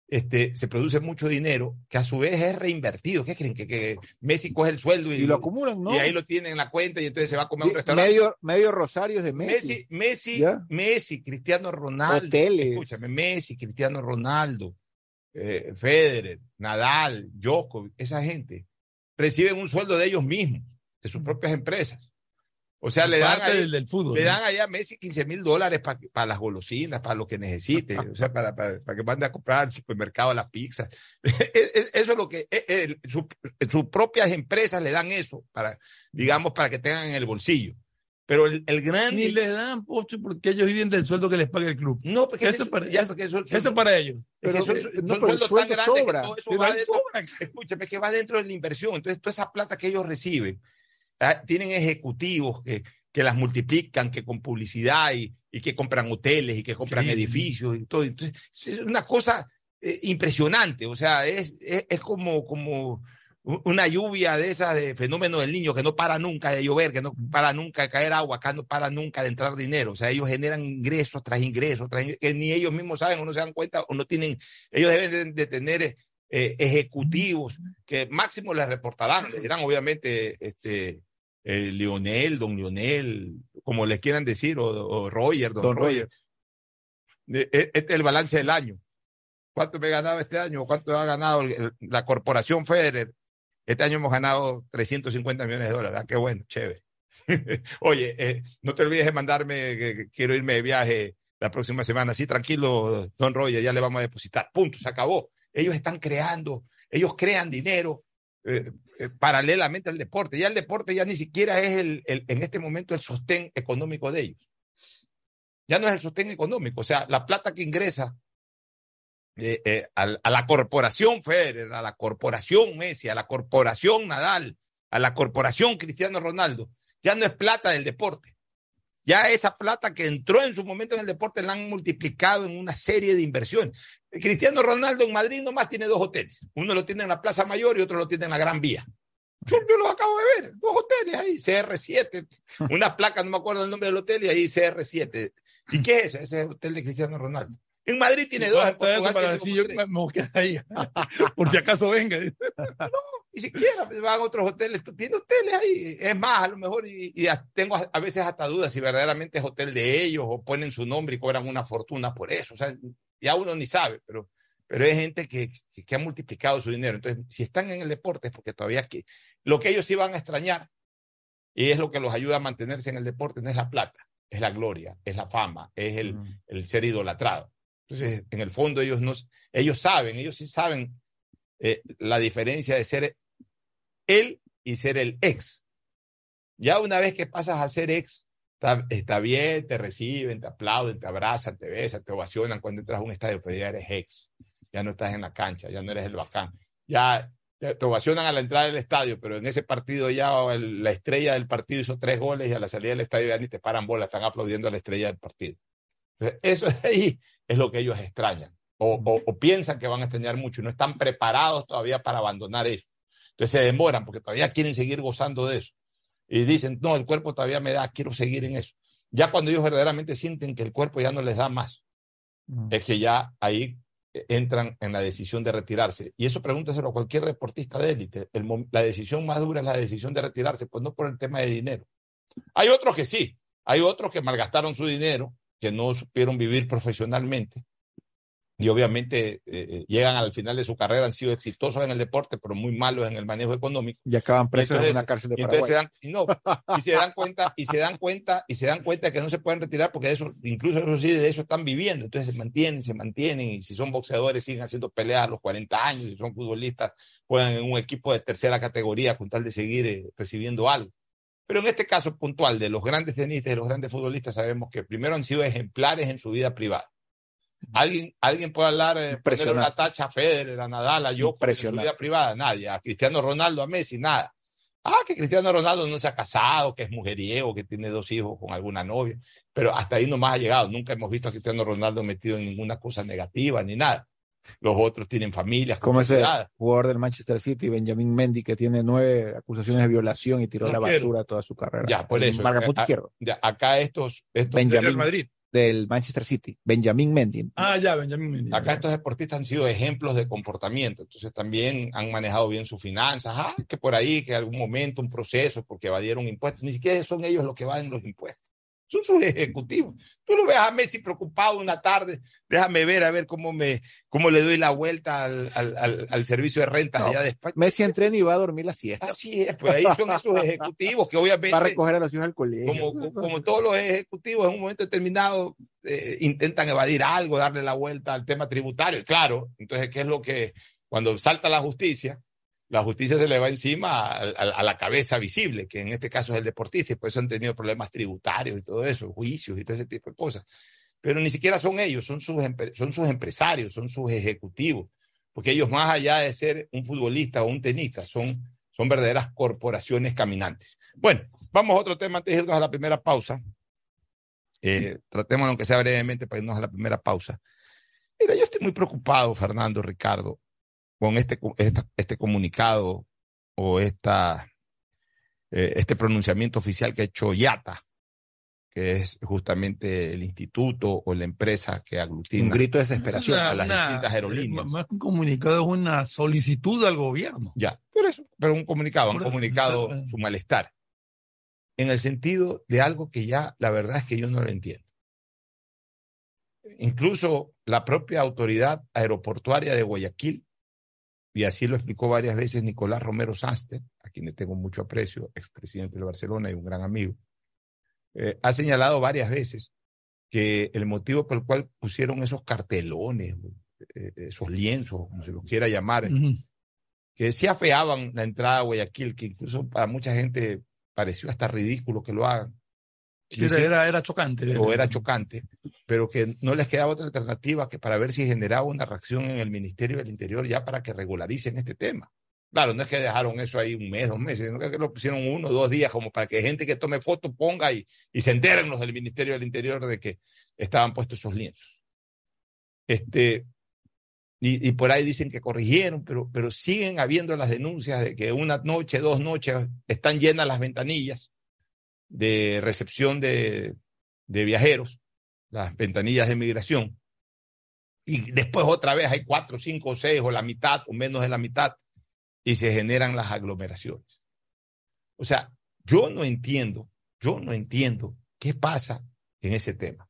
este, se produce mucho dinero que a su vez es reinvertido. ¿Qué creen? Que, que Messi coge el sueldo y, Y lo acumulan, ¿no? y ahí lo tienen en la cuenta y entonces se va a comer a un restaurante. medio, medio rosarios de Messi. Messi, Messi, Ya. Messi, Cristiano Ronaldo. Hoteles. Escúchame, Messi, Cristiano Ronaldo, eh, Federer, Nadal, Djokovic, esa gente reciben un sueldo de ellos mismos, de sus propias empresas. O sea, le dan, del, del fútbol. le ¿no? dan allá a Messi 15 mil dólares para las golosinas, para lo que necesite, o sea, para, para, para que mande a comprar al supermercado las pizzas. Eso es lo que, eh, eh, su- sus propias empresas le dan eso, para, digamos, para que tengan en el bolsillo. Pero el, el gran... Ni le dan, pocho, porque ellos viven del sueldo que les paga el club. No, porque Eso ese- para- ya, eso- porque eso- Eso es para ellos. es que Pero, no, pero el sueldo tan grandes que sobra. todo va dentro- sobra. escúchame, que va dentro de la inversión. Entonces, toda esa plata que ellos reciben, ah, tienen ejecutivos que, que las multiplican, que con publicidad y, y que compran hoteles y que compran Sí. edificios y todo. Entonces, es una cosa eh, impresionante. O sea, es, es, es como, como una lluvia de esas de fenómeno del niño que no para nunca de llover, que no para nunca de caer agua, acá no para nunca de entrar dinero. O sea, ellos generan ingresos tras ingresos, tras ingresos, que ni ellos mismos saben o no se dan cuenta o no tienen, ellos deben de, tener eh, ejecutivos que máximo les reportarán, les dirán obviamente este, eh, Lionel, don Lionel, como les quieran decir, o, o Roger, don, Don Roger. Eh, eh, Este es el balance del año. ¿Cuánto me he ganado este año? ¿Cuánto ha ganado la corporación Federer? Este año hemos ganado 350 millones de dólares. Ah, qué bueno, chévere. Oye, eh, no te olvides de mandarme que, quiero irme de viaje la próxima semana. Sí, tranquilo, don Roger, ya le vamos a depositar. Punto, se acabó. Ellos están creando, ellos crean dinero eh, eh, paralelamente al deporte. Ya el deporte ya ni siquiera es el, el- en este momento el sostén económico de ellos. Ya no es el sostén económico. O sea, la plata que ingresa eh, a, a la corporación Federer, a la corporación Messi, a la corporación Nadal, a la corporación Cristiano Ronaldo, ya no es plata del deporte. Ya esa plata que entró en su momento en el deporte la han multiplicado en una serie de inversiones. Cristiano Ronaldo en Madrid nomás tiene dos hoteles. Uno lo tiene en la Plaza Mayor y otro lo tiene en la Gran Vía. Yo, yo los acabo de ver, dos hoteles ahí, CR7, una placa, no me acuerdo el nombre del hotel, y ahí CR7. ¿Y qué es eso? Ese es el hotel de Cristiano Ronaldo. En Madrid tiene dos. en Portugal para decir, yo tres. me voy a ahí. Por si acaso venga. Ni siquiera pues, van a otros hoteles. Tiene hoteles ahí. Es más, a lo mejor, y, tengo a, a veces hasta dudas si verdaderamente es hotel de ellos o ponen su nombre y cobran una fortuna por eso. O sea, ya uno ni sabe, pero, pero hay gente que, que, que ha multiplicado su dinero. Entonces, si están en el deporte es porque todavía que lo que ellos sí van a extrañar y es lo que los ayuda a mantenerse en el deporte no es la plata, es la gloria, es la fama, es el, Mm. el ser idolatrado. Entonces, en el fondo ellos no, ellos saben, ellos sí saben eh, la diferencia de ser él y ser el ex. Ya una vez que pasas a ser ex, está, está bien, te reciben, te aplauden, te abrazan, te besan, te ovacionan cuando entras a un estadio, pero ya eres ex, ya no estás en la cancha, ya no eres el bacán. Ya te, ovacionan a la entrada del estadio, pero en ese partido ya la estrella del partido hizo tres goles y a la salida del estadio ya ni te paran bola, están aplaudiendo a la estrella del partido. Entonces, eso de ahí es lo que ellos extrañan o, o- o piensan que van a extrañar mucho y no están preparados todavía para abandonar eso. Entonces se demoran porque todavía quieren seguir gozando de eso. Y dicen, no, el cuerpo todavía me da, quiero seguir en eso. Ya cuando ellos verdaderamente sienten que el cuerpo ya no les da más, Mm. es que ya ahí eh, entran en la decisión de retirarse. Y eso pregúntaselo a cualquier deportista de élite. El la decisión más dura es la decisión de retirarse, pues no por el tema de dinero. Hay otros que sí, hay otros que malgastaron su dinero, que no supieron vivir profesionalmente. Y obviamente eh, eh, llegan al final de su carrera, han sido exitosos en el deporte, pero muy malos en el manejo económico. Y acaban presos en una cárcel de Y entonces se Paraguay. dan, y no, y se dan cuenta, y se dan cuenta, y se dan cuenta que no se pueden retirar porque eso, incluso eso sí, de eso están viviendo. Entonces se mantienen, se mantienen, y si son boxeadores siguen haciendo peleas a los 40 años, si son futbolistas, juegan en un equipo de tercera categoría con tal de seguir eh, recibiendo algo. Pero en este caso puntual de los grandes tenistas y los grandes futbolistas, sabemos que primero han sido ejemplares en su vida privada. Alguien, alguien puede hablar, eh, ponerle Impresionante. una tacha a Federer, a Nadal, a Djokovic en su vida privada, nadie. A Cristiano Ronaldo, a Messi, nada. Ah, que Cristiano Ronaldo no se ha casado, que es mujeriego, que tiene dos hijos con alguna novia, pero hasta ahí nomás ha llegado. Nunca hemos visto a Cristiano Ronaldo metido en ninguna cosa negativa ni nada. Los otros tienen familias, Como ese jugador del Manchester City, Benjamin Mendy, que tiene nueve acusaciones de violación y tiró a la basura toda su carrera. Ya, por eso. Marcapunto Ah, izquierdo. Ya, acá estos, estos Benjamin. Real Madrid. Del Manchester City. Benjamin Mendy. Ah, ya, Benjamín Mendy. Acá estos deportistas han sido ejemplos de comportamiento, entonces también han manejado bien sus finanzas, ah, que por ahí, que algún momento, un proceso, porque evadieron impuestos, ni siquiera son ellos los que evaden los impuestos, son sus ejecutivos. Tú lo ves a Messi preocupado una tarde, déjame ver, a ver cómo, me, cómo le doy la vuelta al, al, al, al servicio de rentas No, allá de España. Messi entrena y va a dormir la siesta. Así es, pues ahí son esos ejecutivos que obviamente Va a recoger a los hijos al colegio. como, como todos los ejecutivos en un momento determinado eh, intentan evadir algo, darle la vuelta al tema tributario. Claro, entonces, ¿qué es lo que cuando salta la justicia? La justicia se le va encima a, la cabeza visible, que en este caso es el deportista, y por eso han tenido problemas tributarios y todo eso, juicios y todo ese tipo de cosas. Pero ni siquiera son ellos, son sus, son sus empresarios, son sus ejecutivos, porque ellos más allá de ser un futbolista o un tenista, son, son verdaderas corporaciones caminantes. Bueno, vamos a otro tema antes de irnos a la primera pausa. Eh, tratemos, aunque sea brevemente, para irnos a la primera pausa. Mira, yo estoy muy preocupado, Fernando, Ricardo, con este, esta- este comunicado o esta, eh, este pronunciamiento oficial que ha hecho IATA, que es justamente el instituto o la empresa que aglutina. Un grito de desesperación. a las distintas aerolíneas. Más que un comunicado es una solicitud al gobierno. Ya, por eso, pero un comunicado, han comunicado eso. su malestar. En el sentido de algo que ya la verdad es que yo no lo entiendo. Incluso la propia autoridad aeroportuaria de Guayaquil, y así lo explicó varias veces Nicolás Romero Sánchez, a quien le tengo mucho aprecio, expresidente de Barcelona y un gran amigo, eh, ha señalado varias veces que el motivo por el cual pusieron esos cartelones, eh, esos lienzos, como se los quiera llamar, que sí afeaban la entrada a Guayaquil, que incluso para mucha gente pareció hasta ridículo que lo hagan, Era, chocante. o era chocante, pero que no les quedaba otra alternativa que para ver si generaba una reacción en el Ministerio del Interior ya para que regularicen este tema. Claro, no es que dejaron eso ahí un mes, dos meses, sino que lo pusieron uno o dos días como para que gente que tome fotos ponga y, y se enteren los del Ministerio del Interior de que estaban puestos esos lienzos. Este, y, y por ahí dicen que corrigieron, pero, pero siguen habiendo las denuncias de que una noche, dos noches están llenas las ventanillas de recepción de, de viajeros, las ventanillas de migración, y después otra vez hay cuatro, cinco, seis o la mitad o menos de la mitad y se generan las aglomeraciones. O sea, yo no entiendo, yo no entiendo qué pasa en ese tema.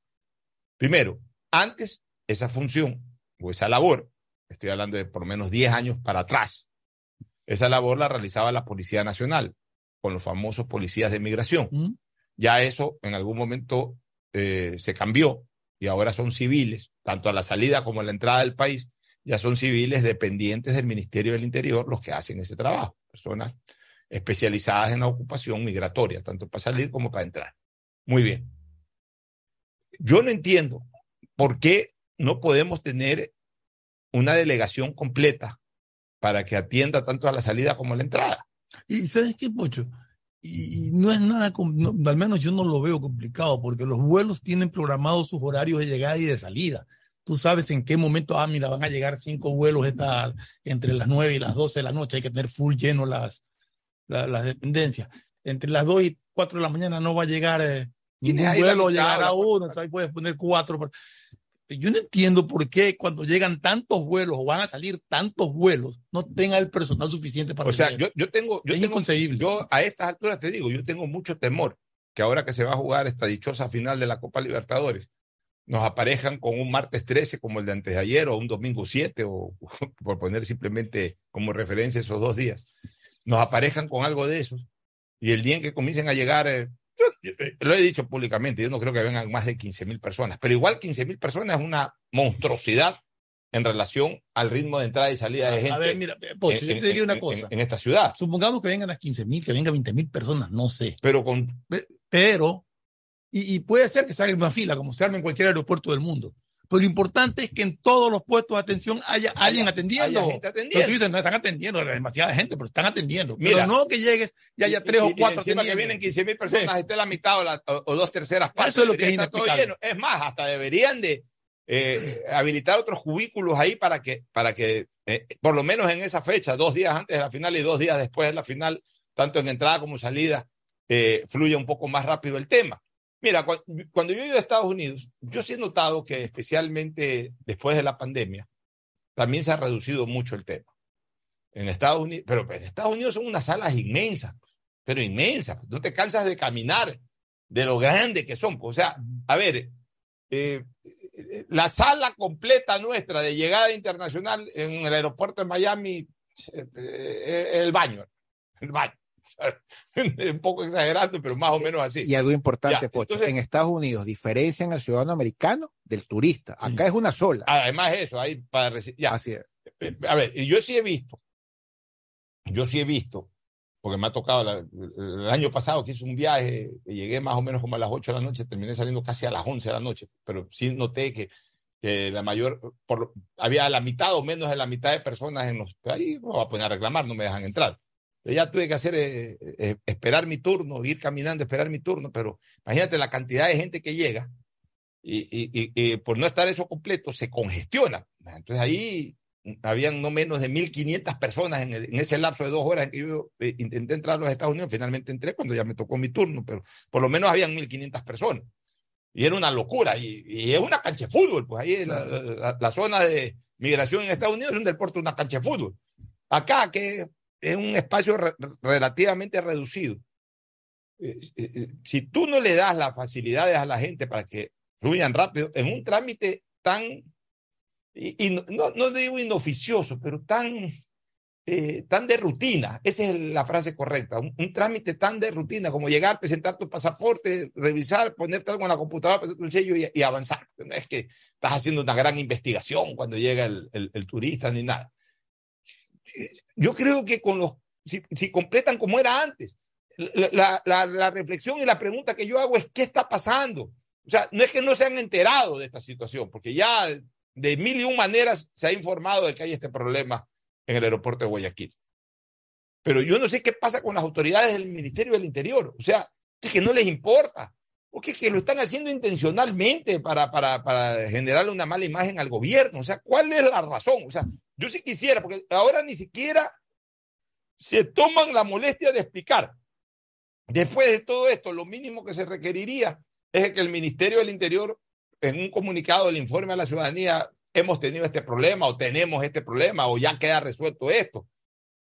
Primero, antes esa función o esa labor, estoy hablando de por lo menos 10 años para atrás, esa labor la realizaba la Policía Nacional con los famosos policías de migración. ¿Mm? Ya eso en algún momento eh, se cambió y ahora son civiles, tanto a la salida como a la entrada del país, ya son civiles dependientes del Ministerio del Interior los que hacen ese trabajo, personas especializadas en la ocupación migratoria, tanto para salir como para entrar. Muy bien. Yo no entiendo por qué no podemos tener una delegación completa para que atienda tanto a la salida como a la entrada. Y ¿sabes qué, Pocho? Y y no es nada, no, al menos yo no lo veo complicado, porque los vuelos tienen programados sus horarios de llegada y de salida. Tú sabes en qué momento, ah, mira, van a llegar cinco vuelos esta, entre las nueve y las doce de la noche, hay que tener full lleno las, la- las dependencias. Entre las dos y cuatro de la mañana no va a llegar eh, ningún vuelo, llegará la uno, entonces ahí puedes poner cuatro. Yo no entiendo por qué cuando llegan tantos vuelos o van a salir tantos vuelos, no tenga el personal suficiente para O sea, yo, yo tengo, yo Es tengo, inconcebible. yo a estas alturas te digo, yo tengo mucho temor que ahora que se va a jugar esta dichosa final de la Copa Libertadores, nos aparezcan con un martes 13 como el de antes de ayer o un domingo 7 o por poner simplemente como referencia esos dos días, nos aparezcan con algo de esos y el día en que comiencen a llegar, eh, yo, yo, eh, lo he dicho públicamente, yo no creo que vengan más de 15 mil personas, pero igual 15 mil personas es una monstruosidad en relación al ritmo de entrada y salida de gente A ver, mira, Pocho, yo en- te diría en- una en- cosa. en esta ciudad. Supongamos que vengan las 15 mil, que vengan 20 mil personas, no sé. Pero con Pero, y, y puede ser que se haga una fila, como se arma en cualquier aeropuerto del mundo. Pero lo importante es que en todos los puestos de atención haya alguien atendiendo. haya gente Pero atendiendo. tú dices, no están atendiendo, demasiada gente, pero están atendiendo. Mira. pero no que llegues y haya tres Y- o y cuatro encima que vienen 15 mil personas, Sí. esté la mitad o, la- o- dos terceras partes. Eso es lo que es inexplicable. Es más, hasta deberían de eh, habilitar otros cubículos ahí para que, para que eh, por lo menos en esa fecha, dos días antes de la final y dos días después de la final, tanto en entrada como salida, eh, fluya un poco más rápido el tema. Mira, cu- cuando yo he ido a Estados Unidos, yo sí he notado que especialmente después de la pandemia, también se ha reducido mucho el tema. En Estados Unidos, pero en Estados Unidos son unas salas inmensas, pero inmensas. No te cansas de caminar de lo grande que son. O sea, a ver, eh, la sala completa nuestra de llegada internacional en el aeropuerto de Miami, eh, eh, el baño, el baño. Un poco exagerando, pero más o menos así. Y algo importante, Ya, Pocho, entonces- en Estados Unidos diferencian al ciudadano americano del turista. Acá es una sola. Además, eso, ahí para ya. Así es. Eh, A ver, yo sí he visto, yo sí he visto, porque me ha tocado la- el año pasado que hice un viaje, llegué más o menos como a las 8 de la noche, terminé saliendo casi a las 11 de la noche, pero sí noté que, la mayor, por, había la mitad o menos de la mitad de personas en los, ahí no voy a poner a reclamar, no me dejan entrar. Yo ya tuve que hacer, eh, eh, esperar mi turno, ir caminando, esperar mi turno, pero imagínate la cantidad de gente que llega y, y- y- y por no estar eso completo se congestiona. Entonces ahí habían no menos de 1.500 personas en, el- en ese lapso de dos horas en que yo eh, intenté entrar a los Estados Unidos. Finalmente entré cuando ya me tocó mi turno, pero por lo menos habían 1.500 personas. Y era una locura. Y, es una cancha de fútbol. Pues ahí la, la- la zona de migración en Estados Unidos es un deporte, una cancha de fútbol. Acá, que es un espacio re- relativamente reducido. eh, eh, eh, si tú no le das las facilidades a la gente para que fluyan rápido, en un trámite tan y, y no, no, digo inoficioso, pero tan, eh, tan de rutina. Esa es la frase correcta. Un, un trámite tan de rutina como llegar, presentar tu pasaporte, revisar, ponerte algo en la computadora, ponerte un sello y, y avanzar. No es que estás haciendo una gran investigación cuando llega el, el- el turista ni nada. Yo creo que con los, si, completan como era antes, la- la reflexión y la pregunta que yo hago es, ¿qué está pasando? O sea, no es que no se han enterado de esta situación, porque ya de mil y un maneras se ha informado de que hay este problema en el aeropuerto de Guayaquil. Pero yo no sé qué pasa con las autoridades del Ministerio del Interior. O sea, es que no les importa. o que, que lo están haciendo intencionalmente para, para, para generarle una mala imagen al gobierno. O sea, ¿cuál es la razón? O sea, yo sí quisiera, porque ahora ni siquiera se toman la molestia de explicar. Después de todo esto, lo mínimo que se requeriría es que el Ministerio del Interior, en un comunicado, le informe a la ciudadanía, hemos tenido este problema o tenemos este problema o ya queda resuelto esto.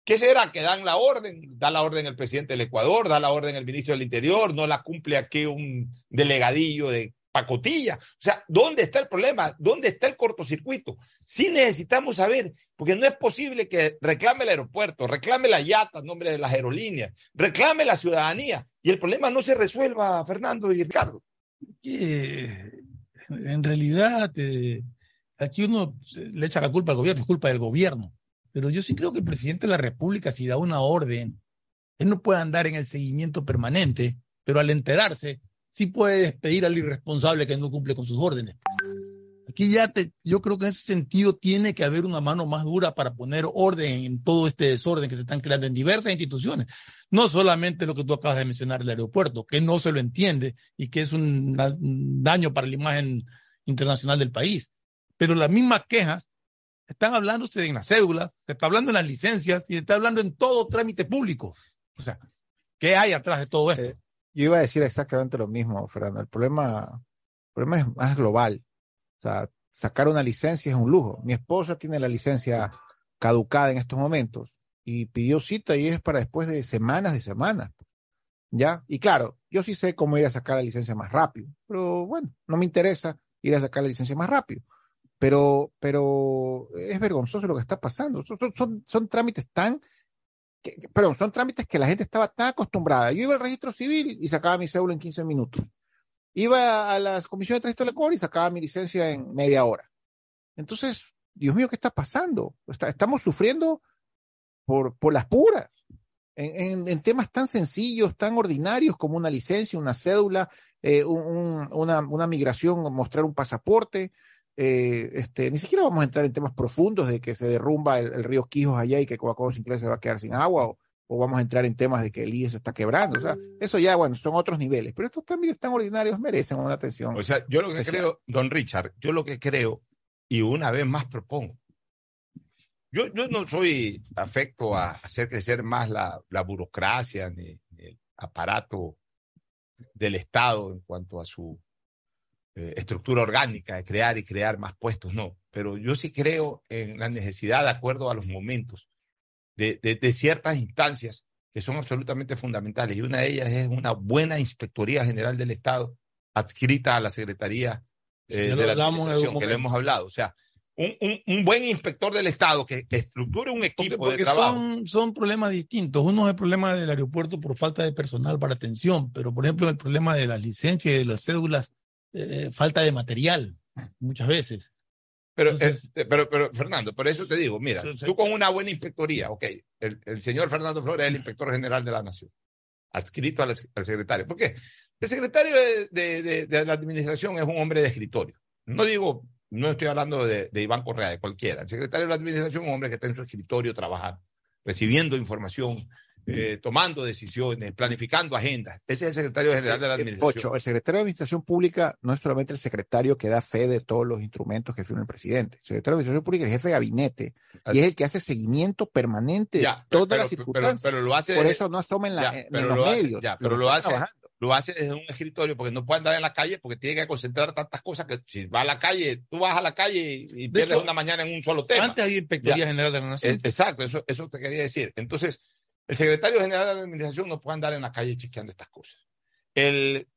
¿Qué será? Que dan la orden, da la orden el presidente del Ecuador, da la orden el ministro del Interior, no la cumple aquí un delegadillo de pacotilla. O sea, ¿dónde está el problema? ¿Dónde está el cortocircuito? Sí necesitamos saber, porque no es posible que reclame el aeropuerto, reclame la YATA nombre de las aerolíneas, reclame la ciudadanía y el problema no se resuelva, Fernando y Ricardo. en realidad, eh, aquí uno le echa la culpa al gobierno, es culpa del gobierno. Pero yo sí creo que el presidente de la República, si da una orden, él no puede andar en el seguimiento permanente, pero al enterarse, sí puede despedir al irresponsable que no cumple con sus órdenes. Aquí ya te, yo creo que en ese sentido tiene que haber una mano más dura para poner orden en todo este desorden que se están creando en diversas instituciones. No solamente lo que tú acabas de mencionar, el aeropuerto, que no se lo entiende y que es un, daño para la imagen internacional del país, pero las mismas quejas están hablando usted en las cédulas, se está hablando en las licencias y se está hablando en todo trámite público. O sea, ¿qué hay atrás de todo esto? Yo iba a decir exactamente lo mismo, Fernando. El problema, problema es más global. O sea, sacar una licencia es un lujo. Mi esposa tiene la licencia caducada en estos momentos y pidió cita y es para después de semanas de semanas. ¿Ya? Y claro, yo sí sé cómo ir a sacar la licencia más rápido, pero bueno, no me interesa ir a sacar la licencia más rápido pero, pero es vergonzoso lo que está pasando. Son, son trámites tan, que, perdón, son trámites que la gente estaba tan acostumbrada. Yo iba al registro civil y sacaba mi cédula en 15 minutos. Iba a las comisiones de tránsito de y sacaba mi licencia en media hora. Entonces, Dios mío, ¿qué está pasando? estamos sufriendo por, por las puras. En, en, temas tan sencillos, tan ordinarios como una licencia, una cédula, eh, un, una, una migración, mostrar un pasaporte, eh, este, ni siquiera vamos a entrar en temas profundos de que se derrumba el, río Quijos allá y que Coca-Cola Sinclair se va a quedar sin agua, o, vamos a entrar en temas de que el IE se está quebrando. O sea, eso ya, bueno, son otros niveles, pero estos también tan ordinarios merecen una atención. O sea, yo lo que creo, don Richard, yo lo que creo, y una vez más propongo, yo, yo no soy afecto a hacer crecer más la, la burocracia ni el aparato del Estado en cuanto a su eh, estructura orgánica de crear y crear más puestos, no. Pero yo sí creo en la necesidad, de acuerdo a los momentos, de, de, ciertas instancias que son absolutamente fundamentales. Y una de ellas es una buena Inspectoría General del Estado adscrita a la Secretaría eh, de la Administración, que le hemos hablado. O sea, un, un, un, buen inspector del Estado que, estructure un equipo de trabajo. Son, son problemas distintos. Uno es el problema del aeropuerto por falta de personal para atención, pero por ejemplo el problema de las licencias y de las cédulas eh, falta de material muchas veces. Pero, pero, pero, Fernando, por eso te digo, mira, tú con una buena inspectoría, ok, el, el, señor Fernando Flores es el inspector general de la Nación, adscrito al, secretario. ¿Por qué? El secretario de, de, de, la administración es un hombre de escritorio. No digo, no estoy hablando de, Iván Correa, de cualquiera. El secretario de la administración es un hombre que está en su escritorio trabajando, recibiendo información, eh, tomando decisiones, planificando agendas. Ese es el secretario general de la eh, eh, Administración. Ocho, el secretario de Administración Pública no es solamente el secretario que da fe de todos los instrumentos que firma el presidente. El secretario de Administración Pública es el jefe de gabinete y es el que hace seguimiento permanente de todas las circunstancias. Pero, lo hace Por eso no asoma en, la, los medios. Ya, pero lo, hace, lo hace desde un escritorio porque no puede andar en la calle porque tiene que concentrar tantas cosas que si va a la calle, tú vas a la calle y, pierdes una mañana en un solo tema. Antes hay Inspectoría General de la Nación. Exacto, eso, eso te quería decir. Entonces, el secretario general de la administración no puede andar en la calle chequeando estas cosas. El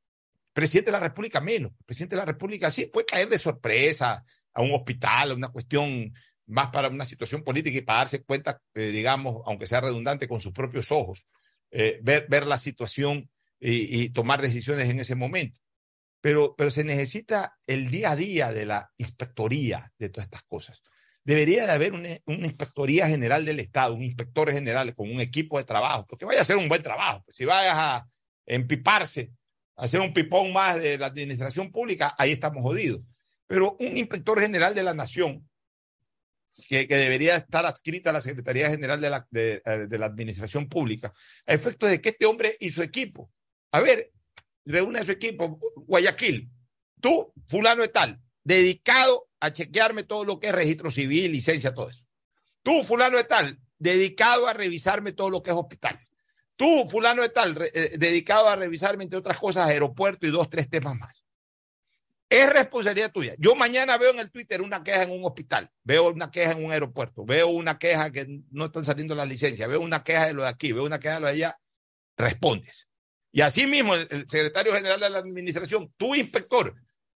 presidente de la República menos. El presidente de la República sí puede caer de sorpresa a un hospital, a una cuestión más para una situación política y para darse cuenta, eh, digamos, aunque sea redundante, con sus propios ojos, eh, ver, la situación y, tomar decisiones en ese momento. Pero se necesita el día a día de la inspectoría de todas estas cosas debería de haber una, inspectoría general del Estado, un inspector general con un equipo de trabajo, porque vaya a hacer un buen trabajo. Pues, si vayas a empiparse, a hacer un pipón más de la administración pública, ahí estamos jodidos. Pero un inspector general de la nación, que, debería estar adscrita a la Secretaría General de la, de, la Administración Pública, a efecto de que este hombre y su equipo, a ver, reúne a su equipo, Guayaquil, tú, fulano de tal, dedicado a chequearme todo lo que es registro civil, licencia, todo eso. Tú, fulano de tal, dedicado a revisarme todo lo que es hospitales. Tú, fulano de tal, eh, dedicado a revisarme, entre otras cosas, aeropuerto y dos, tres temas más. Es responsabilidad tuya. Yo mañana veo en el Twitter una queja en un hospital, veo una queja en un aeropuerto, veo una queja que no están saliendo las licencias, veo una queja de lo de aquí, veo una queja de lo de allá, respondes. Y así mismo el, el secretario general de la administración, tu inspector,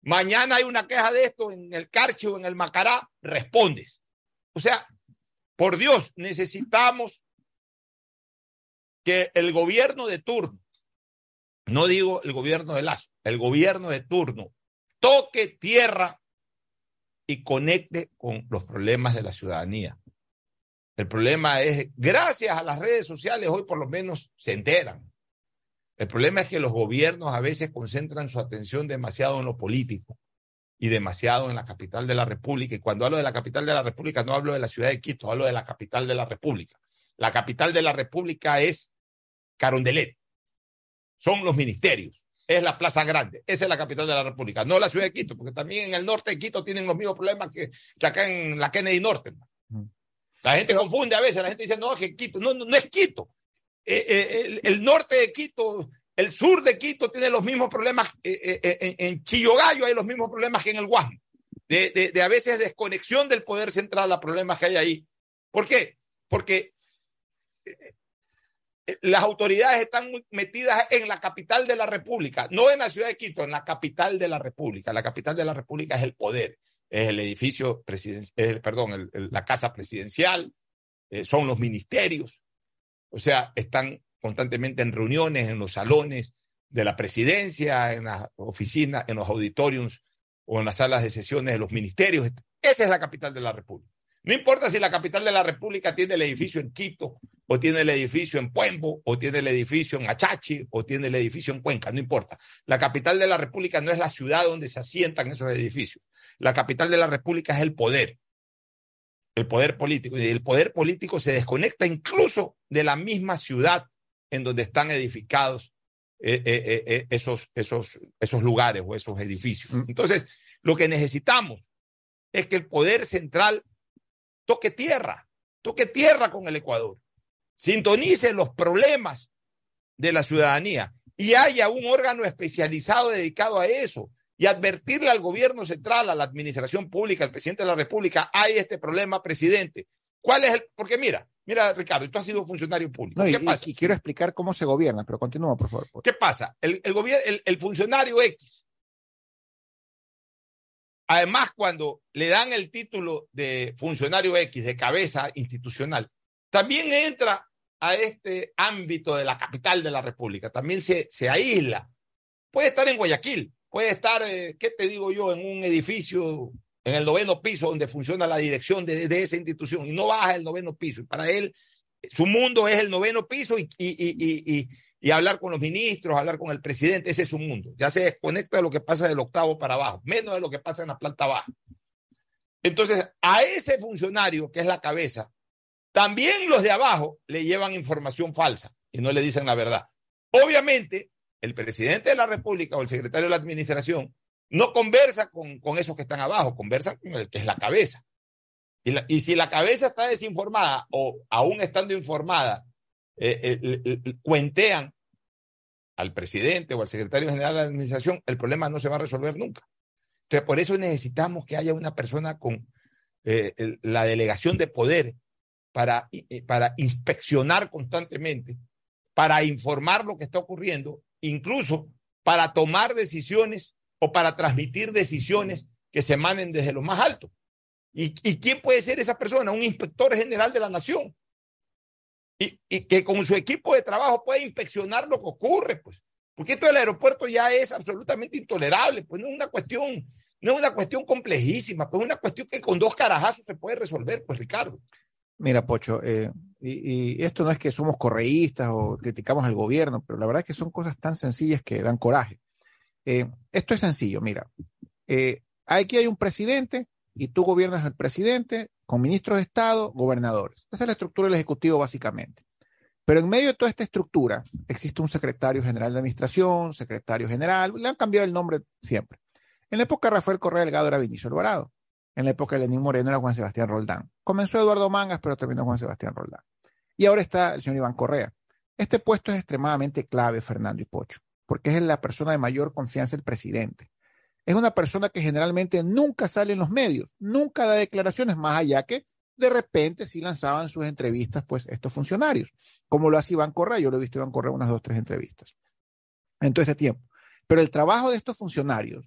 mañana hay una queja de esto en el Carchi o en el Macará, respondes. O sea, por Dios, necesitamos que el gobierno de turno, no digo el gobierno de Lazo, el gobierno de turno, toque tierra y conecte con los problemas de la ciudadanía. El problema es, gracias a las redes sociales, hoy por lo menos se enteran. El problema es que los gobiernos a veces concentran su atención demasiado en lo político y demasiado en la capital de la República. Y cuando hablo de la capital de la República, no hablo de la ciudad de Quito, hablo de la capital de la República. La capital de la República es Carondelet. Son los ministerios. Es la Plaza Grande. Esa es la capital de la República. No la ciudad de Quito, porque también en el norte de Quito tienen los mismos problemas que, que acá en la Kennedy Norte. La gente confunde a veces. La gente dice, no, es que Quito. No, no, no es Quito. Eh, eh, el, norte de Quito el sur de Quito tiene los mismos problemas, eh, eh, en, en Chillogallo hay los mismos problemas que en el Guasmo, de, a veces desconexión del poder central a problemas que hay ahí. ¿Por qué? Porque eh, las autoridades están metidas en la capital de la República, no en la ciudad de Quito, en la capital de la República. La capital de la República es el poder, es el edificio presidencial, perdón, la casa presidencial, eh, son los ministerios, o sea, están constantemente en reuniones, en los salones de la presidencia, en las oficinas, en los auditoriums o en las salas de sesiones de los ministerios. Esa es la capital de la República. No importa si la capital de la República tiene el edificio en Quito, o tiene el edificio en Puembo, o tiene el edificio en Achachi, o tiene el edificio en Cuenca, no importa. La capital de la República no es la ciudad donde se asientan esos edificios. La capital de la República es el poder, el poder político. Y el poder político se desconecta incluso de la misma ciudad en donde están edificados eh, eh, eh, esos, esos, esos lugares o esos edificios. Entonces, lo que necesitamos es que el poder central toque tierra, toque tierra con el Ecuador, sintonice los problemas de la ciudadanía y haya un órgano especializado dedicado a eso y advertirle al gobierno central, a la administración pública, al presidente de la República, hay este problema, presidente. ¿Cuál es el? Porque mira, mira, Ricardo, tú has sido funcionario público. No, ¿Qué y, pasa? y, quiero explicar cómo se gobierna, pero continúa, por favor. ¿Qué pasa? El, el, gobierno, el, el funcionario X Además, cuando le dan el título de funcionario X, de cabeza institucional, también entra a este ámbito de la capital de la República, también se, se aísla. Puede estar en Guayaquil, puede estar, eh, ¿qué te digo yo?, en un edificio en el noveno piso donde funciona la dirección de, de esa institución y no baja el noveno piso. Para él, su mundo es el noveno piso y, y, y y hablar con los ministros, hablar con el presidente, ese es su mundo. Ya se desconecta de lo que pasa del octavo para abajo, menos de lo que pasa en la planta baja. Entonces, a ese funcionario, que es la cabeza, también los de abajo le llevan información falsa y no le dicen la verdad. Obviamente, el presidente de la República o el secretario de la Administración no conversa con, con esos que están abajo, conversa con el que es la cabeza. Y, la, y si la cabeza está desinformada o aún estando informada, eh, eh, cuentean al presidente o al secretario general de la administración, el problema no se va a resolver nunca. Entonces, por eso necesitamos que haya una persona con eh, la delegación de poder para, para inspeccionar constantemente, para informar lo que está ocurriendo, incluso para tomar decisiones o para transmitir decisiones que se emanen desde lo más alto. ¿Y, ¿Y quién puede ser esa persona? Un inspector general de la nación. Y, y, que con su equipo de trabajo pueda inspeccionar lo que ocurre, pues. Porque esto del aeropuerto ya es absolutamente intolerable, pues no es una cuestión, no es una cuestión complejísima, pues es una cuestión que con dos carajazos se puede resolver, pues Ricardo. Mira, Pocho, eh, y, esto no es que somos correístas o criticamos al gobierno, pero la verdad es que son cosas tan sencillas que dan coraje. Eh, esto es sencillo, mira, eh, aquí hay un presidente y tú gobiernas el presidente con ministros de Estado, gobernadores. Esa es la estructura del Ejecutivo básicamente. Pero en medio de toda esta estructura existe un secretario general de administración, secretario general, le han cambiado el nombre siempre. En la época de Rafael Correa Delgado era Vinicio Alvarado. En la época de Lenín Moreno era Juan Sebastián Roldán. Comenzó Eduardo Mangas, pero terminó Juan Sebastián Roldán. Y ahora está el señor Iván Correa. Este puesto es extremadamente clave, Fernando y Pocho, porque es la persona de mayor confianza del presidente. Es una persona que generalmente nunca sale en los medios, nunca da declaraciones, más allá que de repente sí lanzaban sus entrevistas, pues, estos funcionarios, como lo hace Iván Correa. Yo lo he visto Iván Correa unas dos, tres entrevistas en todo este tiempo. Pero el trabajo de estos funcionarios,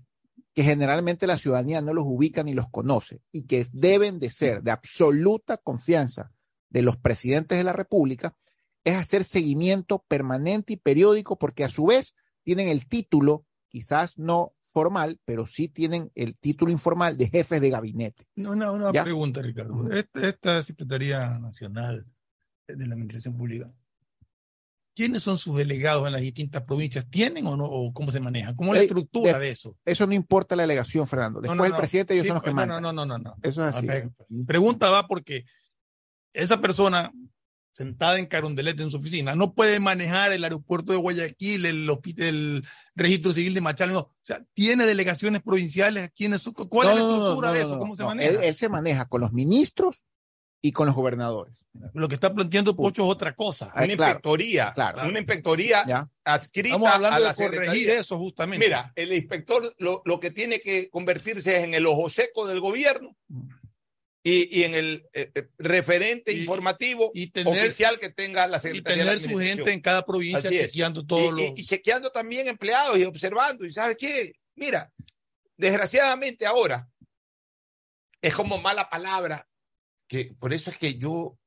que generalmente la ciudadanía no los ubica ni los conoce y que deben de ser de absoluta confianza de los presidentes de la República, es hacer seguimiento permanente y periódico porque a su vez tienen el título, quizás no formal, pero sí tienen el título informal de jefes de gabinete. Una, una pregunta, Ricardo. Esta, esta, Secretaría Nacional de la Administración Pública, ¿quiénes son sus delegados en las distintas provincias? ¿Tienen o no? ¿O cómo se maneja? ¿Cómo es la estructura de, eso? Eso no importa la delegación, Fernando. Después no, el presidente ellos son los que mandan. No, no, no, no. Eso es así. Pregunta va porque esa persona sentada en Carondelet en su oficina, no puede manejar el aeropuerto de Guayaquil, el, el registro civil de Machala, no. O sea, tiene delegaciones provinciales, ¿quién es ¿cuál es la estructura de eso? ¿Cómo se maneja? Él, se maneja con los ministros y con los gobernadores. Lo que está planteando Pocho es otra cosa. Una inspectoría, claro. una inspectoría adscrita Estamos hablando a la de corregir eso justamente. Mira, el inspector lo, lo, que tiene que convertirse es en el ojo seco del gobierno y, y en el eh, eh, referente informativo y tener, oficial que tenga la Secretaría. Y tener su gente en cada provincia chequeando todo y, y, chequeando también empleados y observando. ¿Y sabes qué? Mira, desgraciadamente ahora es como mala palabra, que por eso es que yo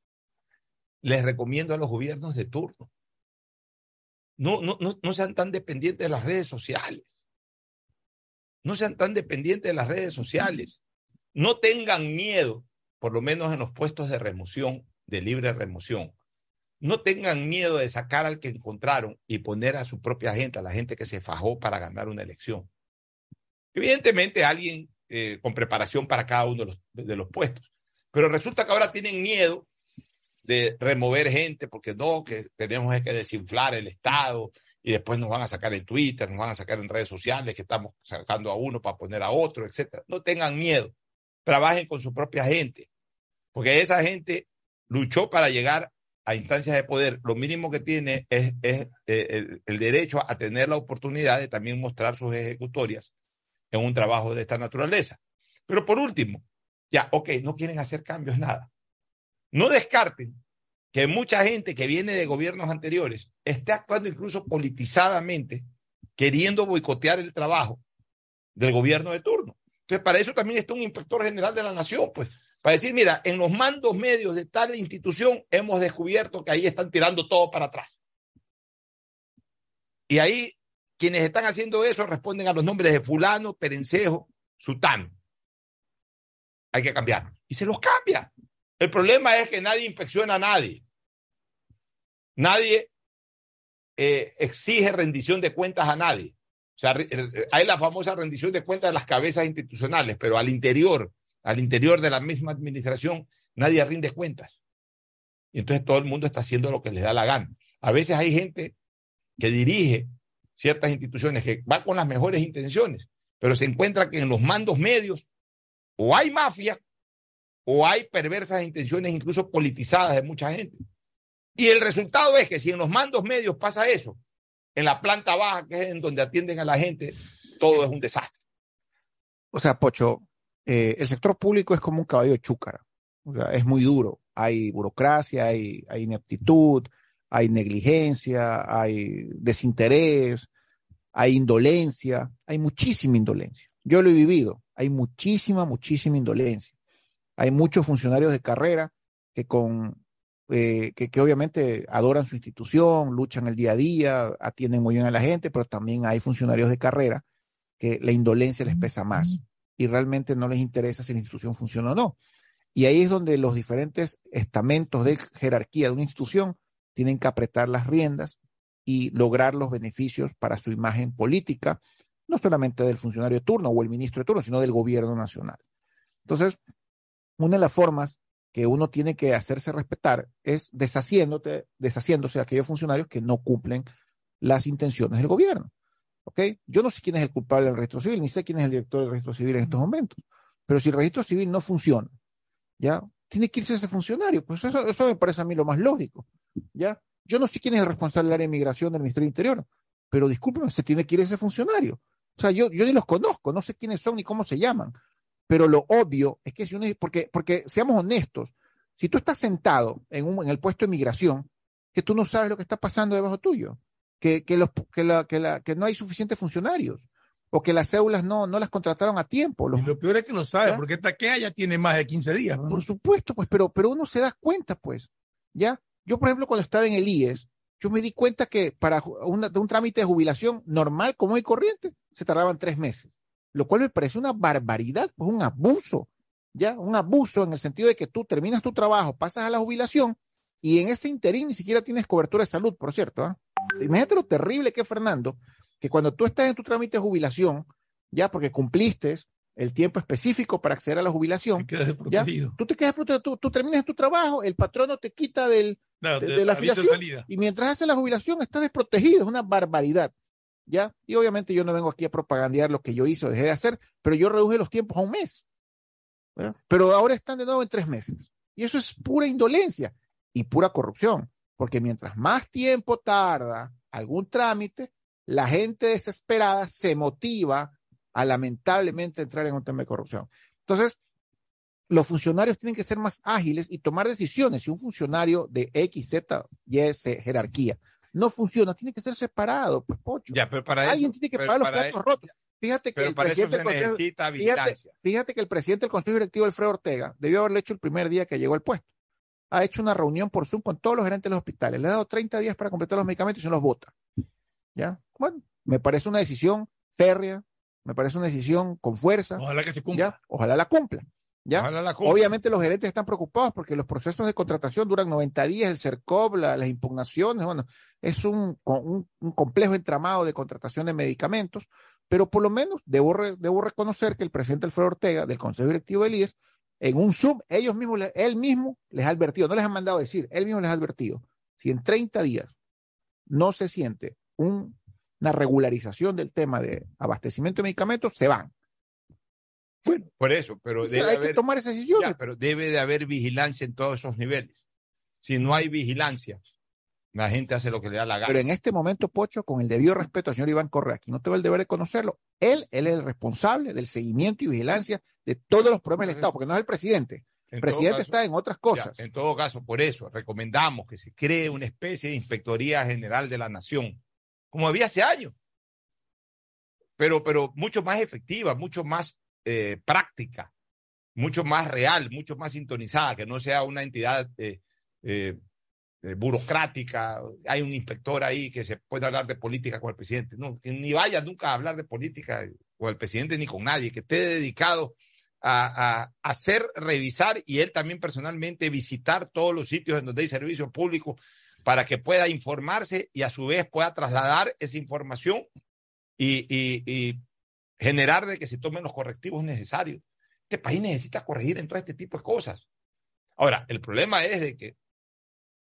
les recomiendo a los gobiernos de turno. No, no, no, no sean tan dependientes de las redes sociales. No sean tan dependientes de las redes sociales no tengan miedo, por lo menos en los puestos de remoción, de libre remoción, no tengan miedo de sacar al que encontraron y poner a su propia gente, a la gente que se fajó para ganar una elección. Evidentemente, alguien eh, con preparación para cada uno de los, de los puestos. Pero resulta que ahora tienen miedo de remover gente porque no, que tenemos que desinflar el Estado y después nos van a sacar en Twitter, nos van a sacar en redes sociales que estamos sacando a uno para poner a otro, etcétera. No tengan miedo trabajen con su propia gente, porque esa gente luchó para llegar a instancias de poder. Lo mínimo que tiene es, eh, el, el, derecho a tener la oportunidad de también mostrar sus ejecutorias en un trabajo de esta naturaleza. Pero por último, ya, ok, no quieren hacer cambios, nada. No descarten que mucha gente que viene de gobiernos anteriores esté actuando incluso politizadamente, queriendo boicotear el trabajo del gobierno de turno. Entonces, para eso también está un inspector general de la nación, pues, para decir, mira, en los mandos medios de tal institución hemos descubierto que ahí están tirando todo para atrás. Y ahí quienes están haciendo eso responden a los nombres de fulano, perencejo, sutano. Hay que cambiar. Y se los cambia. El problema es que nadie inspecciona a nadie. Nadie eh, exige rendición de cuentas a nadie. O sea, hay la famosa rendición de cuentas de las cabezas institucionales, pero al interior, al interior de la misma administración, nadie rinde cuentas. Y entonces todo el mundo está haciendo lo que les da la gana. A veces hay gente que dirige ciertas instituciones que va con las mejores intenciones, pero se encuentra que en los mandos medios o hay mafia o hay perversas intenciones incluso politizadas de mucha gente. Y el resultado es que si en los mandos medios pasa eso, en la planta baja, que es en donde atienden a la gente, todo es un desastre. O sea, Pocho, eh, el sector público es como un caballo de chúcara. O sea, es muy duro. Hay burocracia, hay, hay ineptitud, hay negligencia, hay desinterés, hay indolencia, hay muchísima indolencia. Yo lo he vivido. Hay muchísima, muchísima indolencia. Hay muchos funcionarios de carrera que con eh, que, que, obviamente adoran su institución, luchan el día a día, atienden muy bien a la gente, pero también hay funcionarios de carrera que la indolencia les pesa más y realmente no les interesa si la institución funciona o no. Y ahí es donde los diferentes estamentos de jerarquía de una institución tienen que apretar las riendas y lograr los beneficios para su imagen política, no solamente del funcionario de turno o el ministro de turno, sino del gobierno nacional. Entonces, una de las formas que uno tiene que hacerse respetar es deshaciéndote, deshaciéndose de aquellos funcionarios que no cumplen las intenciones del gobierno. ¿Ok? Yo no sé quién es el culpable del registro civil, ni sé quién es el director del registro civil en estos momentos. Pero si el registro civil no funciona, ¿ya? Tiene que irse ese funcionario. Pues eso, eso me parece a mí lo más lógico, ¿ya? Yo no sé quién es el responsable del área de migración del Ministerio del Interior, pero discúlpeme, se tiene que ir ese funcionario. O sea, yo, yo ni los conozco, no sé quiénes son ni cómo se llaman. Pero lo obvio es que si uno, porque, porque seamos honestos, si tú estás sentado en, un, en el puesto de migración, que tú no sabes lo que está pasando debajo tuyo, que, que, los, que, la, que, la, que no hay suficientes funcionarios, o que las cédulas no, no las contrataron a tiempo. Los, Y lo peor es que lo sabe, ¿Ya? porque esta queja ya tiene más de 15 días. ¿no? por supuesto, pues, pero, pero uno se da cuenta, pues, ¿ya? Yo, por ejemplo, cuando estaba en el IES, yo me di cuenta que para una- de un trámite de jubilación normal, común y corriente, se tardaban tres meses, lo cual me parece una barbaridad, pues un abuso, ¿ya? Un abuso en el sentido de que tú terminas tu trabajo, pasas a la jubilación y en ese interín ni siquiera tienes cobertura de salud, por cierto. ¿ah? Imagínate lo terrible que es, Fernando, que cuando tú estás en tu trámite de jubilación, ya porque cumpliste el tiempo específico para acceder a la jubilación, Te quedas desprotegido. tú te quedas protegido, tú, tú terminas tu trabajo, el patrono te quita del, de- la afiliación. y mientras haces la jubilación estás desprotegido, es una barbaridad, Y obviamente yo no vengo aquí a propagandear lo que yo hice o dejé de hacer, pero yo reduje los tiempos a un mes. Pero ahora están de nuevo en tres meses. Y eso es pura indolencia y pura corrupción, porque mientras más tiempo tarda algún trámite, la gente desesperada se motiva a lamentablemente entrar en un tema de corrupción. Entonces, los funcionarios tienen que ser más ágiles y tomar decisiones. Si un funcionario de X, Z, Y, jerarquía no funciona, tiene que ser separado, pues pocho. Ya, pero para Alguien eso, tiene que pagar los platos rotos. Fíjate que el presidente del Consejo, necesita fíjate, vigilancia. fíjate que el presidente del Consejo Directivo, Alfredo Ortega, debió haberlo hecho el primer día que llegó al puesto. Ha hecho una reunión por Zoom con todos los gerentes de los hospitales. Le ha dado 30 días para completar los medicamentos y se los vota. ¿Ya? Bueno, me parece una decisión férrea, me parece una decisión con fuerza. Ojalá que se cumpla. ¿ya? Ojalá la cumpla. ¿Ya? La. Obviamente los gerentes están preocupados porque los procesos de contratación duran 90 días, el CERCOP, la- las impugnaciones, bueno, es un, un- un complejo entramado de contratación de medicamentos, pero por lo menos debo, re- debo reconocer que el presidente Alfredo Ortega del Consejo Directivo del IES, en un Zoom, ellos mismos, él mismo les ha advertido, no les han mandado decir, él mismo les ha advertido, si en 30 días no se siente un- una regularización del tema de abastecimiento de medicamentos, se van. Bueno, por eso, pero debe Hay que tomar esas decisiones. ya, pero debe de haber vigilancia en todos esos niveles. Si no hay vigilancia, la gente hace lo que le da la gana. Pero en este momento, Pocho, con el debido respeto al señor Iván Correa, aquí no tengo el deber de conocerlo, él, él es el responsable del seguimiento y vigilancia de todos los problemas del Estado, porque no es el presidente. En El presidente caso, está en otras ya, cosas. en todo caso, por eso recomendamos que se cree una especie de Inspectoría General de la Nación, como había hace años, pero, pero mucho más efectiva, mucho más eh, práctica, mucho más real, mucho más sintonizada, que no sea una entidad eh, eh, burocrática. Hay un inspector ahí que se puede hablar de política con el presidente. No, ni vaya nunca a hablar de política con el presidente ni con nadie, que esté dedicado a, hacer, revisar y él también personalmente visitar todos los sitios en donde hay servicio público para que pueda informarse y a su vez pueda trasladar esa información y generar de que se tomen los correctivos necesarios. Este país necesita corregir en todo este tipo de cosas. Ahora, el problema es de que,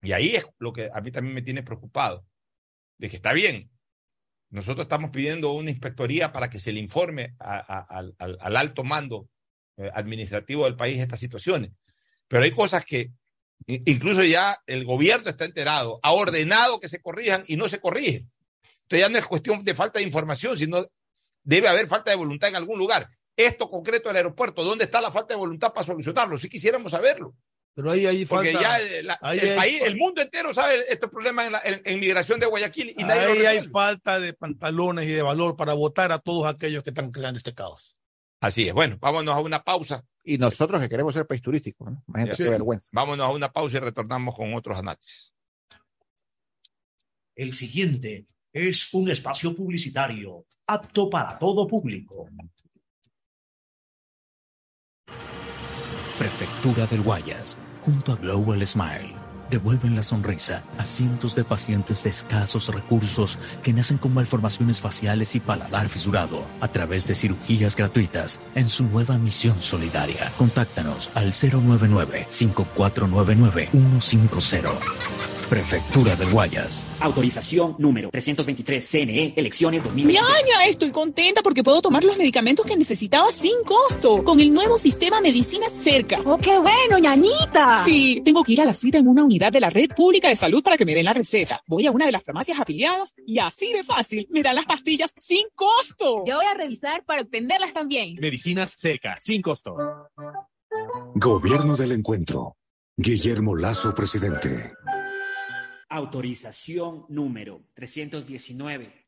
y ahí es lo que a mí también me tiene preocupado, de que está bien, nosotros estamos pidiendo una inspectoría para que se le informe al, al- al alto mando eh, administrativo del país estas situaciones. Pero hay cosas que incluso ya el gobierno está enterado, ha ordenado que se corrijan y no se corrigen. Entonces ya no es cuestión de falta de información, sino debe haber falta de voluntad en algún lugar. Esto concreto del aeropuerto, ¿dónde está la falta de voluntad para solucionarlo? Si quisiéramos saberlo. Pero ahí, ahí Porque falta, ya eh, la- ahí el país, mundo entero sabe estos problemas en, la, en- en migración de Guayaquil y nadie lo ahí hay falta de pantalones y de valor para votar a todos aquellos que están creando este caos. Así es. Bueno, vámonos a una pausa. Y nosotros que queremos ser país turístico, ¿no? Imagínate Sí. qué vergüenza. Vámonos a una pausa y retornamos con otros análisis. El siguiente es un espacio publicitario apto para todo público. Prefectura del Guayas, junto a Global Smile, devuelven la sonrisa a cientos de pacientes de escasos recursos que nacen con malformaciones faciales y paladar fisurado a través de cirugías gratuitas en su nueva misión solidaria. Contáctanos al 099 5499 150. Prefectura del Guayas. Autorización número 323 CNE, elecciones 2020. ¡Ñaña! Estoy contenta porque puedo tomar los medicamentos que necesitaba sin costo con el nuevo sistema Medicina Cerca. ¡Oh, qué bueno, ñañita! Sí, tengo que ir a la cita en una unidad de la red pública de salud para que me den la receta. Voy a una de las farmacias afiliadas y así de fácil me dan las pastillas sin costo. Yo voy a revisar para obtenerlas también. Medicinas Cerca, sin costo. Gobierno del Encuentro. Guillermo Lazo, presidente. Autorización número 319.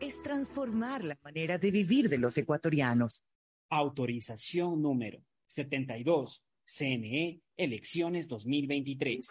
es transformar la manera de vivir de los ecuatorianos. Autorización número 72. CNE, elecciones 2023.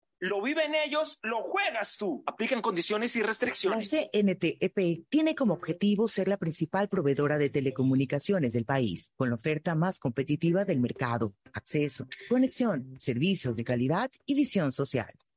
Lo viven ellos, lo juegas tú. Aplican condiciones y restricciones. CNTEP tiene como objetivo ser la principal proveedora de telecomunicaciones del país, con la oferta más competitiva del mercado, acceso, conexión, servicios de calidad y visión social.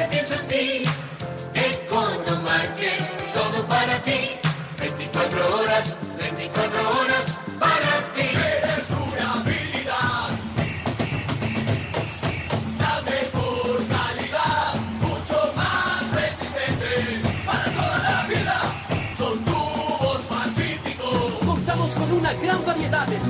siempre pienso en ti. Economarket, todo para ti. 24 horas,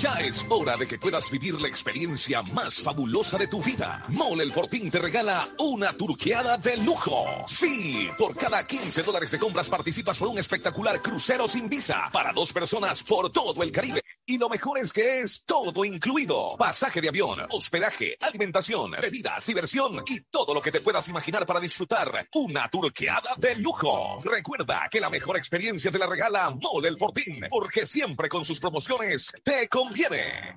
Ya es hora de que puedas vivir la experiencia más fabulosa de tu vida. Mole el Fortín te regala una turqueada de lujo. Sí, por cada 15 dólares de compras participas por un espectacular crucero sin visa para dos personas por todo el Caribe. Y lo mejor es que es todo incluido. Pasaje de avión, hospedaje, alimentación, bebidas, diversión y todo lo que te puedas imaginar para disfrutar una turqueada de lujo. Recuerda que la mejor experiencia te la regala Mole el Fortín, porque siempre con sus promociones te conviene.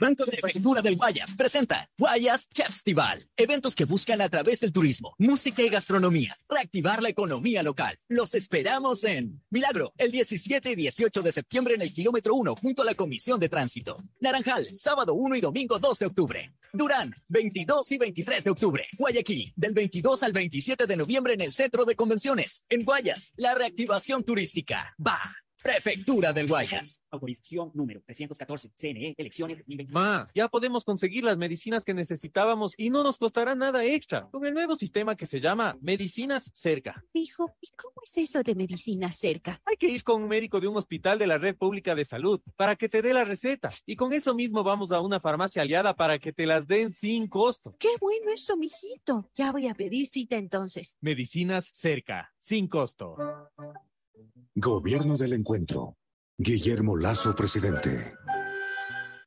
Banco de Prefectura del Guayas presenta Guayas Festival. Eventos que buscan a través del turismo, música y gastronomía reactivar la economía local. Los esperamos en Milagro, el 17 y 18 de septiembre en el kilómetro 1 junto a la Comisión de Tránsito. Naranjal, sábado 1 y domingo 2 de octubre. Durán, 22 y 23 de octubre. Guayaquil, del 22 al 27 de noviembre en el Centro de Convenciones. En Guayas, la reactivación turística. Va. Prefectura del Guayas. Autorización número 314, CNE, elecciones 2021. Ma, ya podemos conseguir las medicinas que necesitábamos y no nos costará nada extra con el nuevo sistema que se llama Medicinas Cerca. Hijo, ¿y cómo es eso de medicina cerca? Hay que ir con un médico de un hospital de la red pública de salud para que te dé la receta y con eso mismo vamos a una farmacia aliada para que te las den sin costo. Qué bueno eso, mijito. Ya voy a pedir cita entonces. Medicinas Cerca, sin costo. Gobierno del Encuentro. Guillermo Lazo, presidente.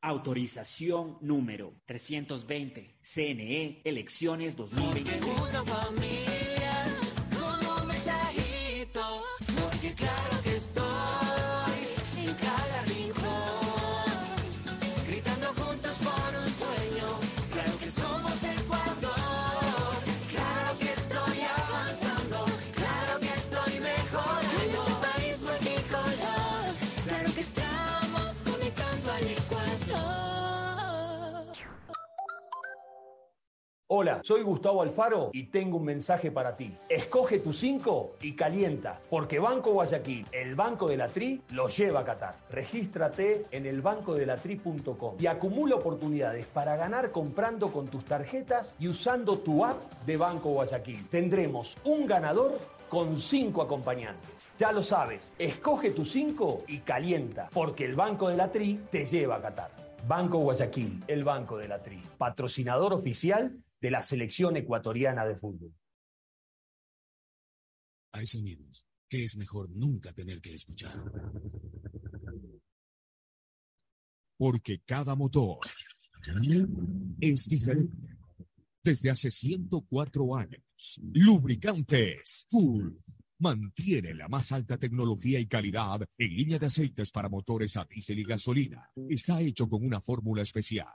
Autorización número 320, CNE, elecciones 2021. Hola, soy Gustavo Alfaro y tengo un mensaje para ti. Escoge tu 5 y calienta, porque Banco Guayaquil, el Banco de la Tri, lo lleva a Qatar. Regístrate en elbancodelatri.com y acumula oportunidades para ganar comprando con tus tarjetas y usando tu app de Banco Guayaquil. Tendremos un ganador con 5 acompañantes. Ya lo sabes, escoge tu 5 y calienta, porque el Banco de la Tri te lleva a Qatar. Banco Guayaquil, el Banco de la Tri, patrocinador oficial de la selección ecuatoriana de fútbol. Hay sonidos que es mejor nunca tener que escuchar. Porque cada motor es diferente. Desde hace 104 años, Lubricantes Full mantiene la más alta tecnología y calidad en línea de aceites para motores a diésel y gasolina. Está hecho con una fórmula especial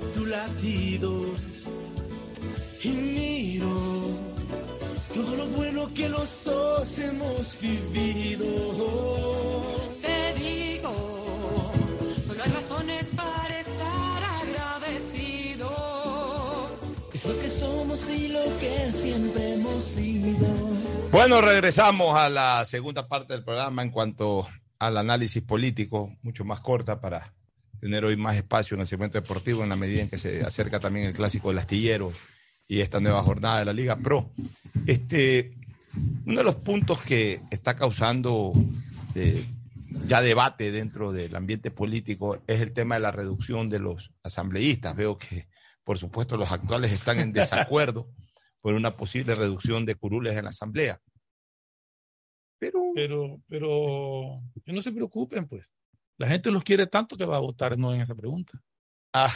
Y miro todo lo bueno que los dos hemos vivido. Te digo, solo hay razones para estar agradecido. Es lo que somos y lo que siempre hemos sido. Bueno, regresamos a la segunda parte del programa en cuanto al análisis político, mucho más corta para tener hoy más espacio en el segmento deportivo en la medida en que se acerca también el clásico del astillero y esta nueva jornada de la Liga Pro. Este, uno de los puntos que está causando eh, ya debate dentro del ambiente político es el tema de la reducción de los asambleístas. Veo que, por supuesto, los actuales están en desacuerdo por una posible reducción de curules en la asamblea. Pero, pero, pero que no se preocupen, pues. La gente los quiere tanto que va a votar no en esa pregunta. Ah,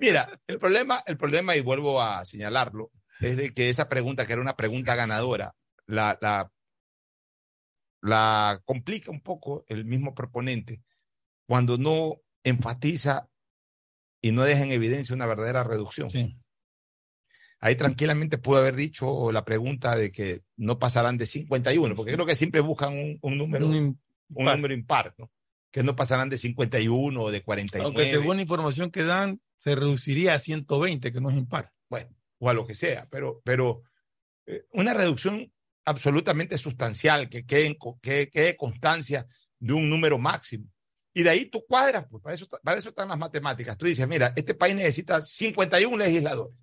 mira, el problema, el problema, y vuelvo a señalarlo, es de que esa pregunta, que era una pregunta ganadora, la, la, la complica un poco el mismo proponente cuando no enfatiza y no deja en evidencia una verdadera reducción. Ahí tranquilamente pudo haber dicho la pregunta de que no pasarán de 51, porque creo que siempre buscan un, un número, un, número impar, ¿no? Que no pasarán de 51 o de 49. Aunque según la información que dan, se reduciría a 120, que no es impar. Bueno, o a lo que sea, pero, pero eh, una reducción absolutamente sustancial, que quede, que quede constancia de un número máximo. Y de ahí tú cuadras, pues para eso, para eso están las matemáticas. Tú dices, mira, este país necesita 51 legisladores.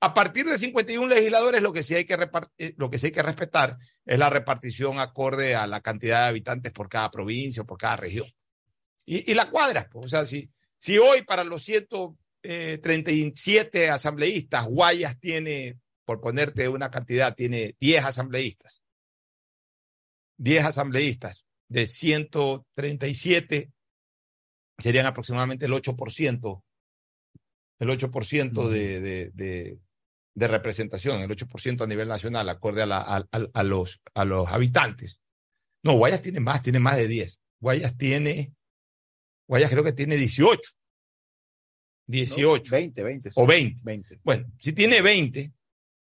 A partir de 51 legisladores, lo que sí hay que, repartir, lo que, sí hay que respetar es la repartición acorde a la cantidad de habitantes por cada provincia o por cada región. Y, y la cuadras, pues. O sea, si, si hoy para los 137 asambleístas, Guayas tiene, por ponerte una cantidad, tiene 10 asambleístas. 10 asambleístas de 137 serían aproximadamente el 8%, el 8% de, de, de, de representación, el 8% a nivel nacional, acorde a, la, a, a, los, a los habitantes. No, Guayas tiene más, tiene más de 10. Guayas tiene, Guayas creo que tiene 18. 18. 20, 20. O 20. 20. Bueno, si tiene 20,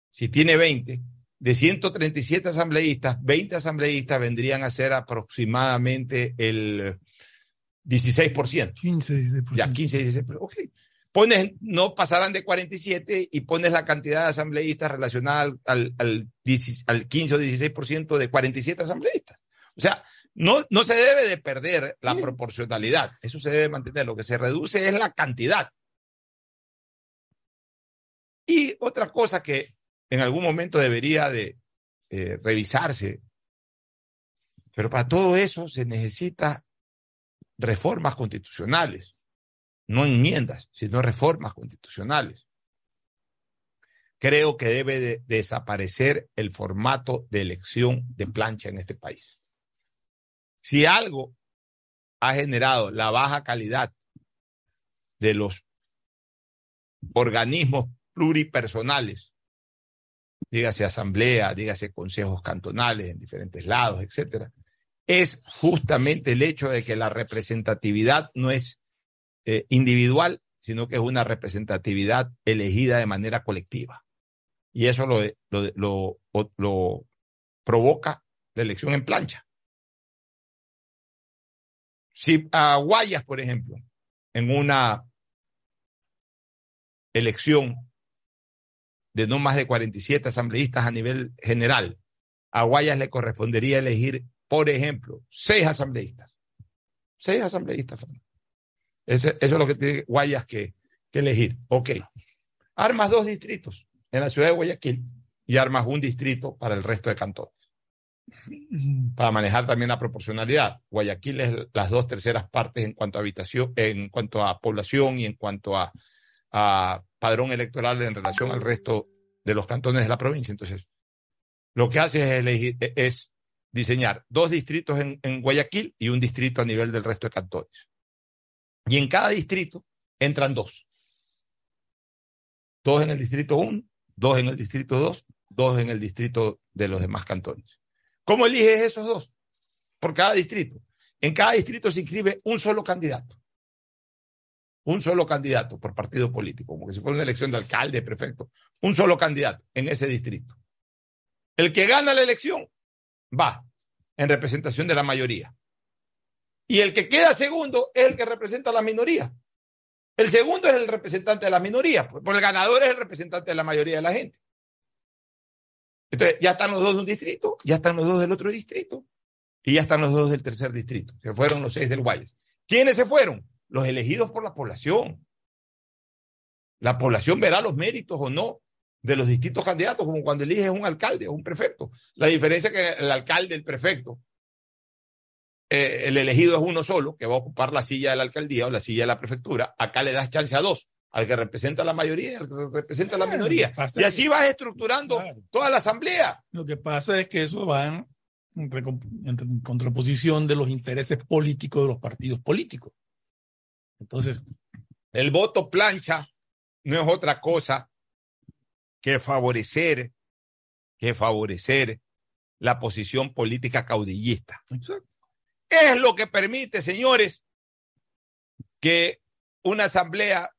si tiene 20, de 137 asambleístas, 20 asambleístas vendrían a ser aproximadamente el 16%. 15, 16%. Ya, 15, 16%. Ok. Pones, no pasarán de 47 y pones la cantidad de asambleístas relacionada al, al, al, 10, al 15 o 16% de 47 asambleístas. O sea, no, no se debe de perder la proporcionalidad. Eso se debe mantener. Lo que se reduce es la cantidad. Y otra cosa que en algún momento debería de eh, revisarse, pero para todo eso se necesita reformas constitucionales, no enmiendas, sino reformas constitucionales. Creo que debe de desaparecer el formato de elección de plancha en este país. Si algo ha generado la baja calidad de los organismos pluripersonales, dígase asamblea, dígase consejos cantonales en diferentes lados, etcétera, es justamente el hecho de que la representatividad no es eh, individual, sino que es una representatividad elegida de manera colectiva. Y eso lo, lo, lo, lo provoca la elección en plancha. Si a Guayas, por ejemplo, en una elección de no más de 47 asambleístas a nivel general, a Guayas le correspondería elegir, por ejemplo, seis asambleístas. Seis asambleístas. Ese, eso es lo que tiene Guayas que, que elegir. Ok. Armas dos distritos en la ciudad de Guayaquil y armas un distrito para el resto de cantones. Para manejar también la proporcionalidad. Guayaquil es las dos terceras partes en cuanto a habitación, en cuanto a población y en cuanto a, padrón electoral en relación al resto de los cantones de la provincia. Entonces, lo que hace es, elegir, es diseñar dos distritos en, en, Guayaquil y un distrito a nivel del resto de cantones. Y en cada distrito entran dos. Dos en el distrito 1, dos en el distrito 2, dos en el distrito de los demás cantones. ¿Cómo eliges esos dos? Por cada distrito. En cada distrito se inscribe un solo candidato un solo candidato por partido político, como que si fuera una elección de alcalde, prefecto, un solo candidato en ese distrito. El que gana la elección va en representación de la mayoría. Y el que queda segundo es el que representa a la minoría. El segundo es el representante de la minoría, pues, porque el ganador es el representante de la mayoría de la gente. Entonces, ya están los dos de un distrito, ya están los dos del otro distrito, y ya están los dos del tercer distrito. Se fueron los seis del Guayas. ¿Quiénes se fueron? Los elegidos por la población. La población verá los méritos o no de los distintos candidatos, como cuando eliges un alcalde o un prefecto. La diferencia es que el alcalde, el prefecto, eh, el elegido es uno solo, que va a ocupar la silla de la alcaldía o la silla de la prefectura. Acá le das chance a dos, al que representa la mayoría y al que representa la minoría. Y así vas estructurando toda la asamblea. Lo que pasa es que eso va en, en contraposición de los intereses políticos de los partidos políticos. Entonces, El voto plancha no es otra cosa que favorecer, que favorecer la posición política caudillista. Exacto. Es lo que permite, señores, que una asamblea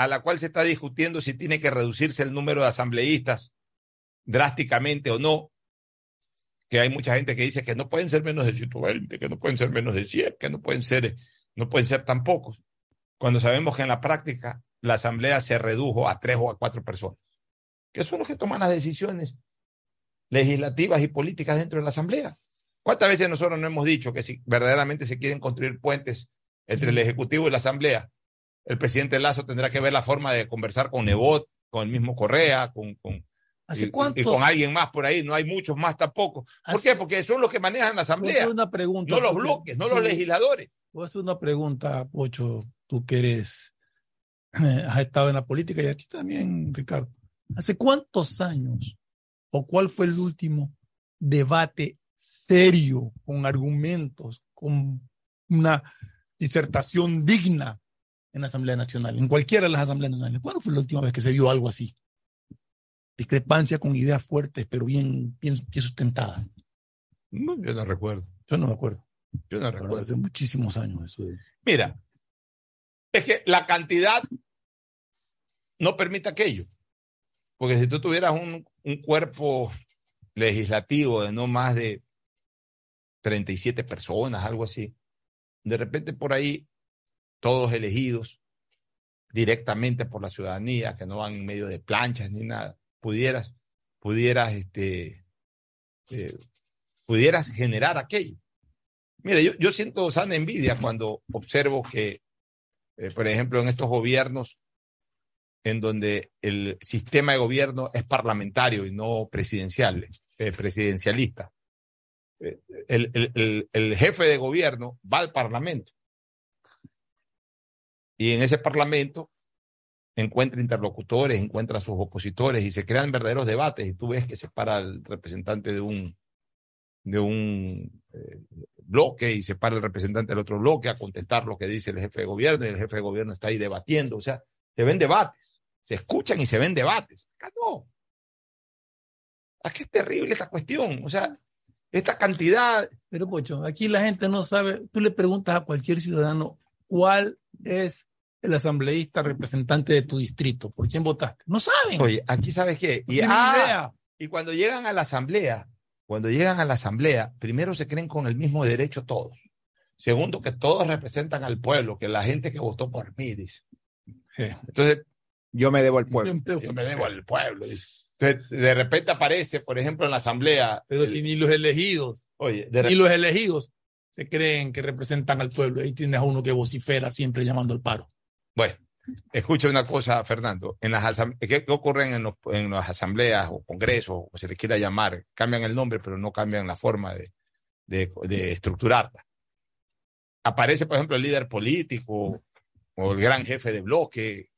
a la cual se está discutiendo si tiene que reducirse el número de asambleístas drásticamente o no, que hay mucha gente que dice que no pueden ser menos de 120, que no pueden ser menos de 100, que no pueden ser, no pueden ser tan pocos, cuando sabemos que en la práctica la asamblea se redujo a tres o a cuatro personas, que son los que toman las decisiones legislativas y políticas dentro de la asamblea. ¿Cuántas veces nosotros no hemos dicho que si verdaderamente se quieren construir puentes entre el Ejecutivo y la Asamblea, el presidente Lazo tendrá que ver la forma de conversar con Nebot, con el mismo Correa, con, con, ¿Hace y, y con alguien más por ahí? No hay muchos más tampoco. ¿Por qué? Porque son los que manejan la Asamblea, una pregunta. no los porque bloques, no los legisladores. Voy a hacer una pregunta, Pocho, tú que eres, has estado en la política y a ti también, Ricardo. ¿Hace cuántos años o cuál fue el último debate serio, con argumentos, con una disertación digna en la Asamblea Nacional, en cualquiera de las Asambleas Nacionales? ¿Cuándo fue la última vez que se vio algo así? Discrepancia con ideas fuertes, pero bien, bien, bien sustentadas. No, yo no recuerdo. Yo no me acuerdo. Yo no recuerdo. Hace muchísimos años eso. de- Mira, es que la cantidad no permite aquello. Porque si tú tuvieras un, un cuerpo legislativo de no más de 37 personas, algo así, de repente por ahí, todos elegidos directamente por la ciudadanía, que no van en medio de planchas ni nada, pudieras, pudieras, este, eh, pudieras generar aquello. Mire, yo, yo siento sana envidia cuando observo que, eh, por ejemplo, en estos gobiernos en donde el sistema de gobierno es parlamentario y no presidencial, eh, presidencialista. Eh, el- el- el jefe de gobierno va al parlamento y en ese parlamento encuentra interlocutores, encuentra sus opositores y se crean verdaderos debates y tú ves que se para el representante de un, de un eh, bloque y se para el representante del otro bloque a contestar lo que dice el jefe de gobierno y el jefe de gobierno está ahí debatiendo. O sea, se ven debates, se escuchan y se ven debates. Acá no. Aquí es terrible esta cuestión. O sea, esta cantidad. Pero, Pocho, aquí la gente no sabe. Tú le preguntas a cualquier ciudadano cuál es el asambleísta representante de tu distrito, por quién votaste. No saben. Oye, aquí sabes qué. No Y, tienen ah, idea. y cuando llegan a la asamblea, cuando llegan a la asamblea, primero se creen con el mismo derecho todos. Segundo, que todos representan al pueblo, que la gente que votó por mí, dice. Entonces, yo me debo al pueblo. Yo me debo al pueblo, dice. Entonces, de repente aparece, por ejemplo, en la asamblea. Pero si ni los elegidos, Oye, de ni los elegidos se creen que representan al pueblo. Ahí tienes a uno que vocifera siempre llamando al paro. Bueno, escucha una cosa, Fernando. En las ¿Qué, ocurre en, los- las asambleas o congresos, o se les quiera llamar? Cambian el nombre, pero no cambian la forma de, de, de estructurarla. Aparece, por ejemplo, el líder político o el gran jefe de bloque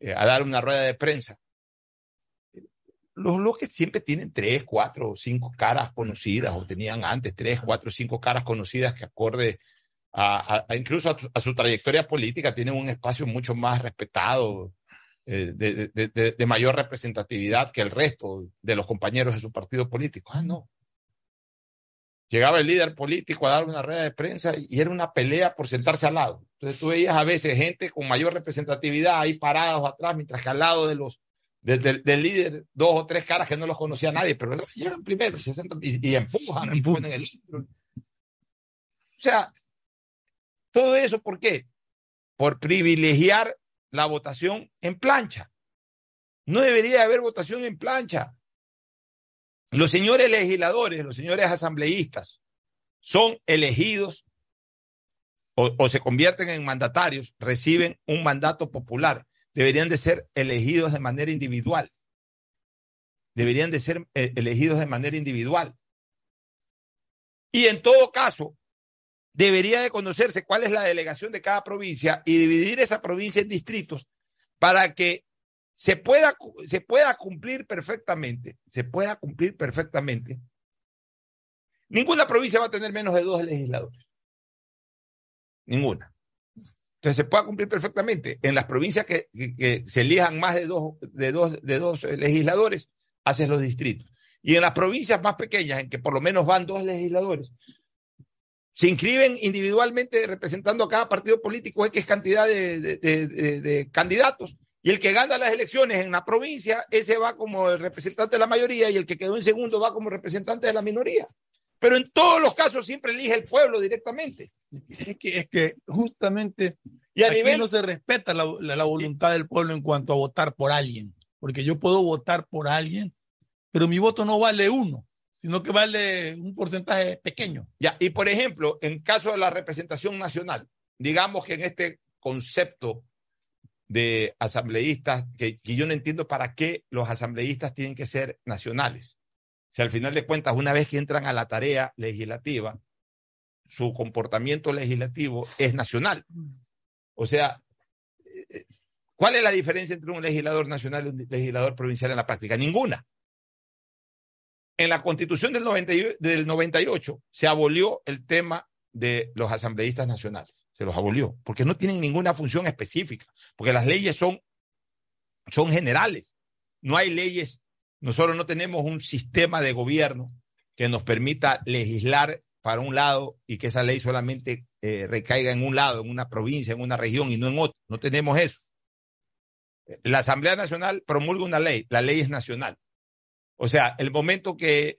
eh, a dar una rueda de prensa. Los bloques siempre tienen tres, cuatro, cinco caras conocidas, o tenían antes tres, cuatro, cinco caras conocidas que acorde a, a- incluso a, su- a su trayectoria política tienen un espacio mucho más respetado, eh, de, de- de- de mayor representatividad que el resto de los compañeros de su partido político. Ah, no. Llegaba el líder político a dar una rueda de prensa y era una pelea por sentarse al lado. Entonces tú veías a veces gente con mayor representatividad ahí parados atrás, mientras que al lado de los de- de- del líder dos o tres caras que no los conocía nadie, pero llegan primero se sentan y, y empujan y ponen el libro. O sea, todo eso, ¿por qué? Por privilegiar la votación en plancha. No debería haber votación en plancha. Los señores legisladores, los señores asambleístas, son elegidos o, se convierten en mandatarios, reciben un mandato popular. Deberían de ser elegidos de manera individual. Deberían de ser eh, elegidos de manera individual. Y en todo caso, debería de conocerse cuál es la delegación de cada provincia y dividir esa provincia en distritos para que se pueda, se pueda cumplir perfectamente, se pueda cumplir perfectamente. Ninguna provincia va a tener menos de dos legisladores. Ninguna. Entonces se pueda cumplir perfectamente. En las provincias que, que- se elijan más de dos, de, dos, de dos legisladores, haces los distritos. Y en las provincias más pequeñas, en que por lo menos van dos legisladores, se inscriben individualmente representando a cada partido político X cantidad de, de- de- candidatos. Y el que gana las elecciones en la provincia, ese va como el representante de la mayoría y el que quedó en segundo va como representante de la minoría. Pero en todos los casos siempre elige el pueblo directamente. Es que, es que justamente Y a aquí nivel- no se respeta la, la- la voluntad del pueblo en cuanto a votar por alguien. Porque yo puedo votar por alguien, pero mi voto no vale uno, sino que vale un porcentaje pequeño. Ya, y por ejemplo, en caso de la representación nacional, digamos que en este concepto de asambleístas, que, que yo no entiendo para qué los asambleístas tienen que ser nacionales. Si al final de cuentas, una vez que entran a la tarea legislativa, su comportamiento legislativo es nacional. O sea, eh, ¿cuál es la diferencia entre un legislador nacional y un legislador provincial en la práctica? Ninguna. En la constitución del, 90 y- del 98 se abolió el tema de los asambleístas nacionales. Se los abolió, porque no tienen ninguna función específica, porque las leyes son, son generales. No hay leyes, nosotros no tenemos un sistema de gobierno que nos permita legislar para un lado y que esa ley solamente eh, recaiga en un lado, en una provincia, en una región y no en otro. No tenemos eso. La Asamblea Nacional promulga una ley, la ley es nacional. O sea, el momento que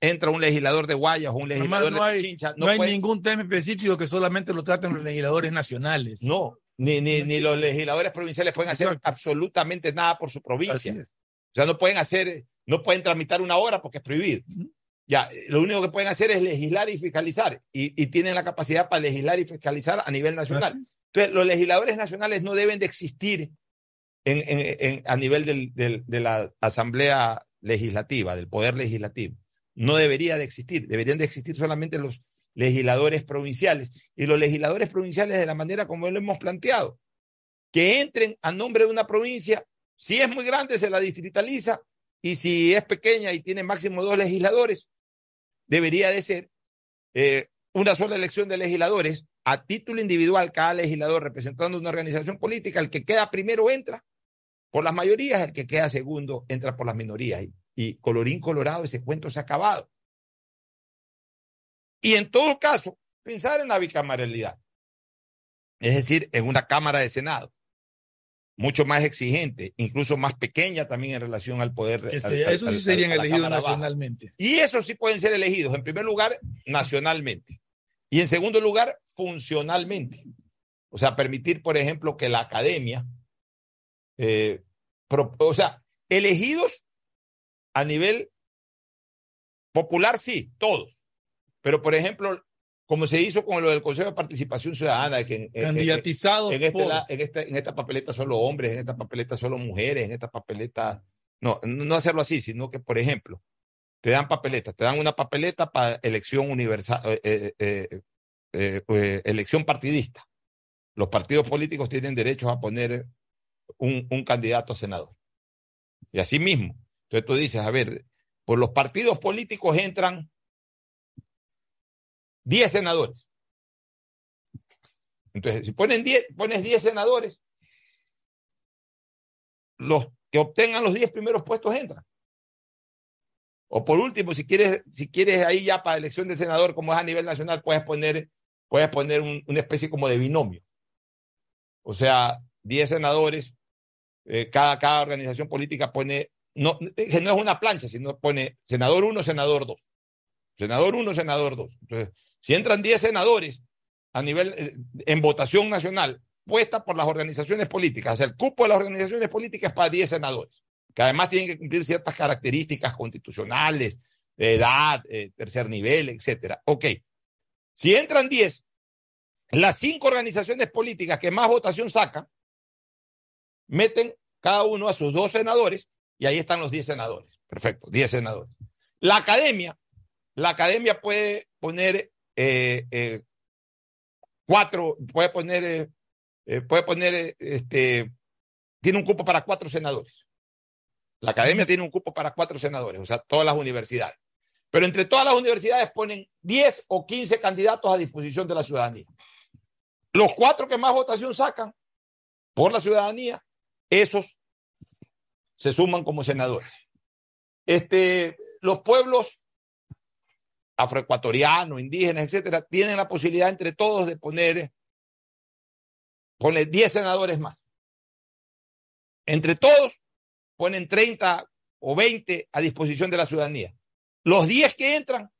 entra un legislador de Guayas o un Además, legislador no de hay, Pichincha, no hay puede- ningún tema específico que solamente lo traten los legisladores nacionales. No, ni, ni, ni los legisladores provinciales pueden hacer absolutamente nada por su provincia. O sea, no pueden hacer, no pueden tramitar una hora porque es prohibido. Ya, eh, lo único que pueden hacer es legislar y fiscalizar. Y, y tienen la capacidad para legislar y fiscalizar a nivel nacional. Entonces, los legisladores nacionales no deben de existir en, en- en- a nivel del- del- de la Asamblea Legislativa, del Poder Legislativo. No debería de existir. Deberían de existir solamente los legisladores provinciales. Y los legisladores provinciales de la manera como lo hemos planteado. Que entren a nombre de una provincia. Si es muy grande, se la distritaliza. Y si es pequeña y tiene máximo dos legisladores, debería de ser eh, una sola elección de legisladores a título individual, cada legislador representando una organización política, el que queda primero entra por las mayorías, el que queda segundo entra por las minorías. Y, y colorín colorado, ese cuento se ha acabado. Y en todo caso, pensar en la bicameralidad, es decir, en una Cámara de Senado, mucho más exigente, incluso más pequeña también en relación al poder. Que al- eso sí al- serían elegidos Baja. nacionalmente. Y esos sí pueden ser elegidos, en primer lugar, nacionalmente. Y en segundo lugar, funcionalmente. O sea, permitir, por ejemplo, que la academia, eh, pro- o sea, elegidos a nivel popular, sí, todos. Pero, por ejemplo, como se hizo con lo del Consejo de Participación Ciudadana, que en, en- Candidatizados en, este por- la- en esta, en esta papeleta solo hombres, en esta papeleta solo mujeres, en esta papeleta. No, no hacerlo así, sino que, por ejemplo, te dan papeletas, te dan una papeleta para elección universal, eh, eh, elección partidista. Los partidos políticos tienen derecho a poner un, candidato a senador. Y así mismo. Entonces tú dices, a ver, por los partidos políticos entran 10 senadores. Entonces, si ponen 10, pones 10 senadores, los que obtengan los 10 primeros puestos entran. O por último, si quieres, si quieres ahí ya para elección de senador, como es a nivel nacional, puedes poner, puedes poner un- una especie como de binomio. O sea, 10 senadores, eh, cada, cada organización política pone, no, que no es una plancha, sino pone senador 1, senador 2. Senador 1, senador 2. Entonces, si entran 10 senadores a nivel, eh, en votación nacional, puesta por las organizaciones políticas. O sea, el cupo de las organizaciones políticas es para 10 senadores, que además tienen que cumplir ciertas características constitucionales, edad, eh, tercer nivel, etcétera. Ok. Si entran 10, las cinco organizaciones políticas que más votación sacan, meten cada uno a sus dos senadores y ahí están los 10 senadores. Perfecto, 10 senadores. La academia, la academia puede poner eh, eh, cuatro, puede poner, eh, puede poner, este, tiene un cupo para cuatro senadores. La academia tiene un cupo para cuatro senadores, o sea, todas las universidades. Pero entre todas las universidades ponen 10 o 15 candidatos a disposición de la ciudadanía. Los cuatro que más votación sacan por la ciudadanía, esos se suman como senadores. Este, los pueblos afroecuatorianos, indígenas, etcétera, tienen la posibilidad entre todos de poner, poner 10 senadores más. Entre todos ponen 30 o 20 a disposición de la ciudadanía. Los 10 que entran,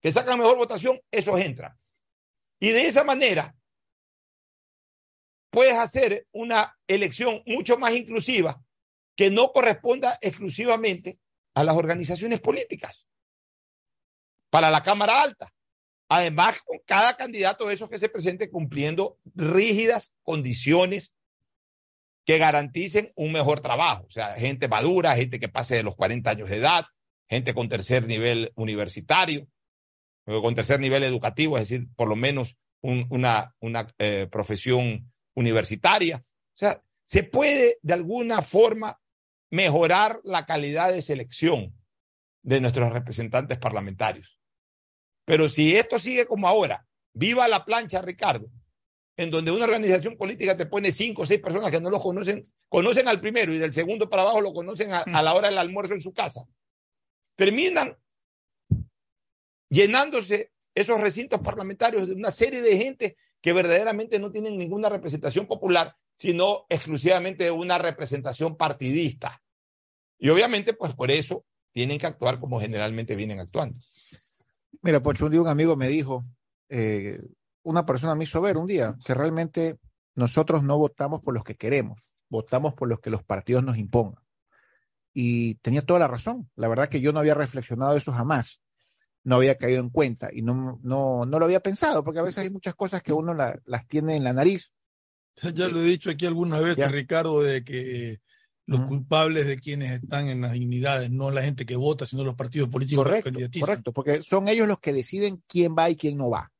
que sacan mejor votación, esos entran. Y de esa manera puedes hacer una elección mucho más inclusiva que no corresponda exclusivamente a las organizaciones políticas para la Cámara Alta. Además, con cada candidato de esos que se presente cumpliendo rígidas condiciones que garanticen un mejor trabajo. O sea, gente madura, gente que pase de los 40 años de edad, gente con tercer nivel universitario, o con tercer nivel educativo, es decir, por lo menos un- una, una eh, profesión universitaria. O sea, se puede de alguna forma mejorar la calidad de selección de nuestros representantes parlamentarios. Pero si esto sigue como ahora, viva la plancha, Ricardo, en donde una organización política te pone cinco o seis personas que no los conocen, conocen al primero y del segundo para abajo lo conocen a, a la hora del almuerzo en su casa. Terminan llenándose esos recintos parlamentarios de una serie de gente que verdaderamente no tienen ninguna representación popular, sino exclusivamente una representación partidista. Y obviamente, pues por eso tienen que actuar como generalmente vienen actuando. Mira, Pocho, un día un amigo me dijo, eh, una persona me hizo ver un día que realmente nosotros no votamos por los que queremos, votamos por los que los partidos nos impongan. Y tenía toda la razón. La verdad que yo no había reflexionado eso jamás, no había caído en cuenta y no, no, no lo había pensado, porque a veces hay muchas cosas que uno la- las tiene en la nariz. Ya lo he dicho aquí alguna vez, Ya. Ricardo, de que los culpables de quienes están en las unidades, no la gente que vota, sino los partidos políticos Correcto, que correcto, porque son ellos los que deciden quién va y quién no va.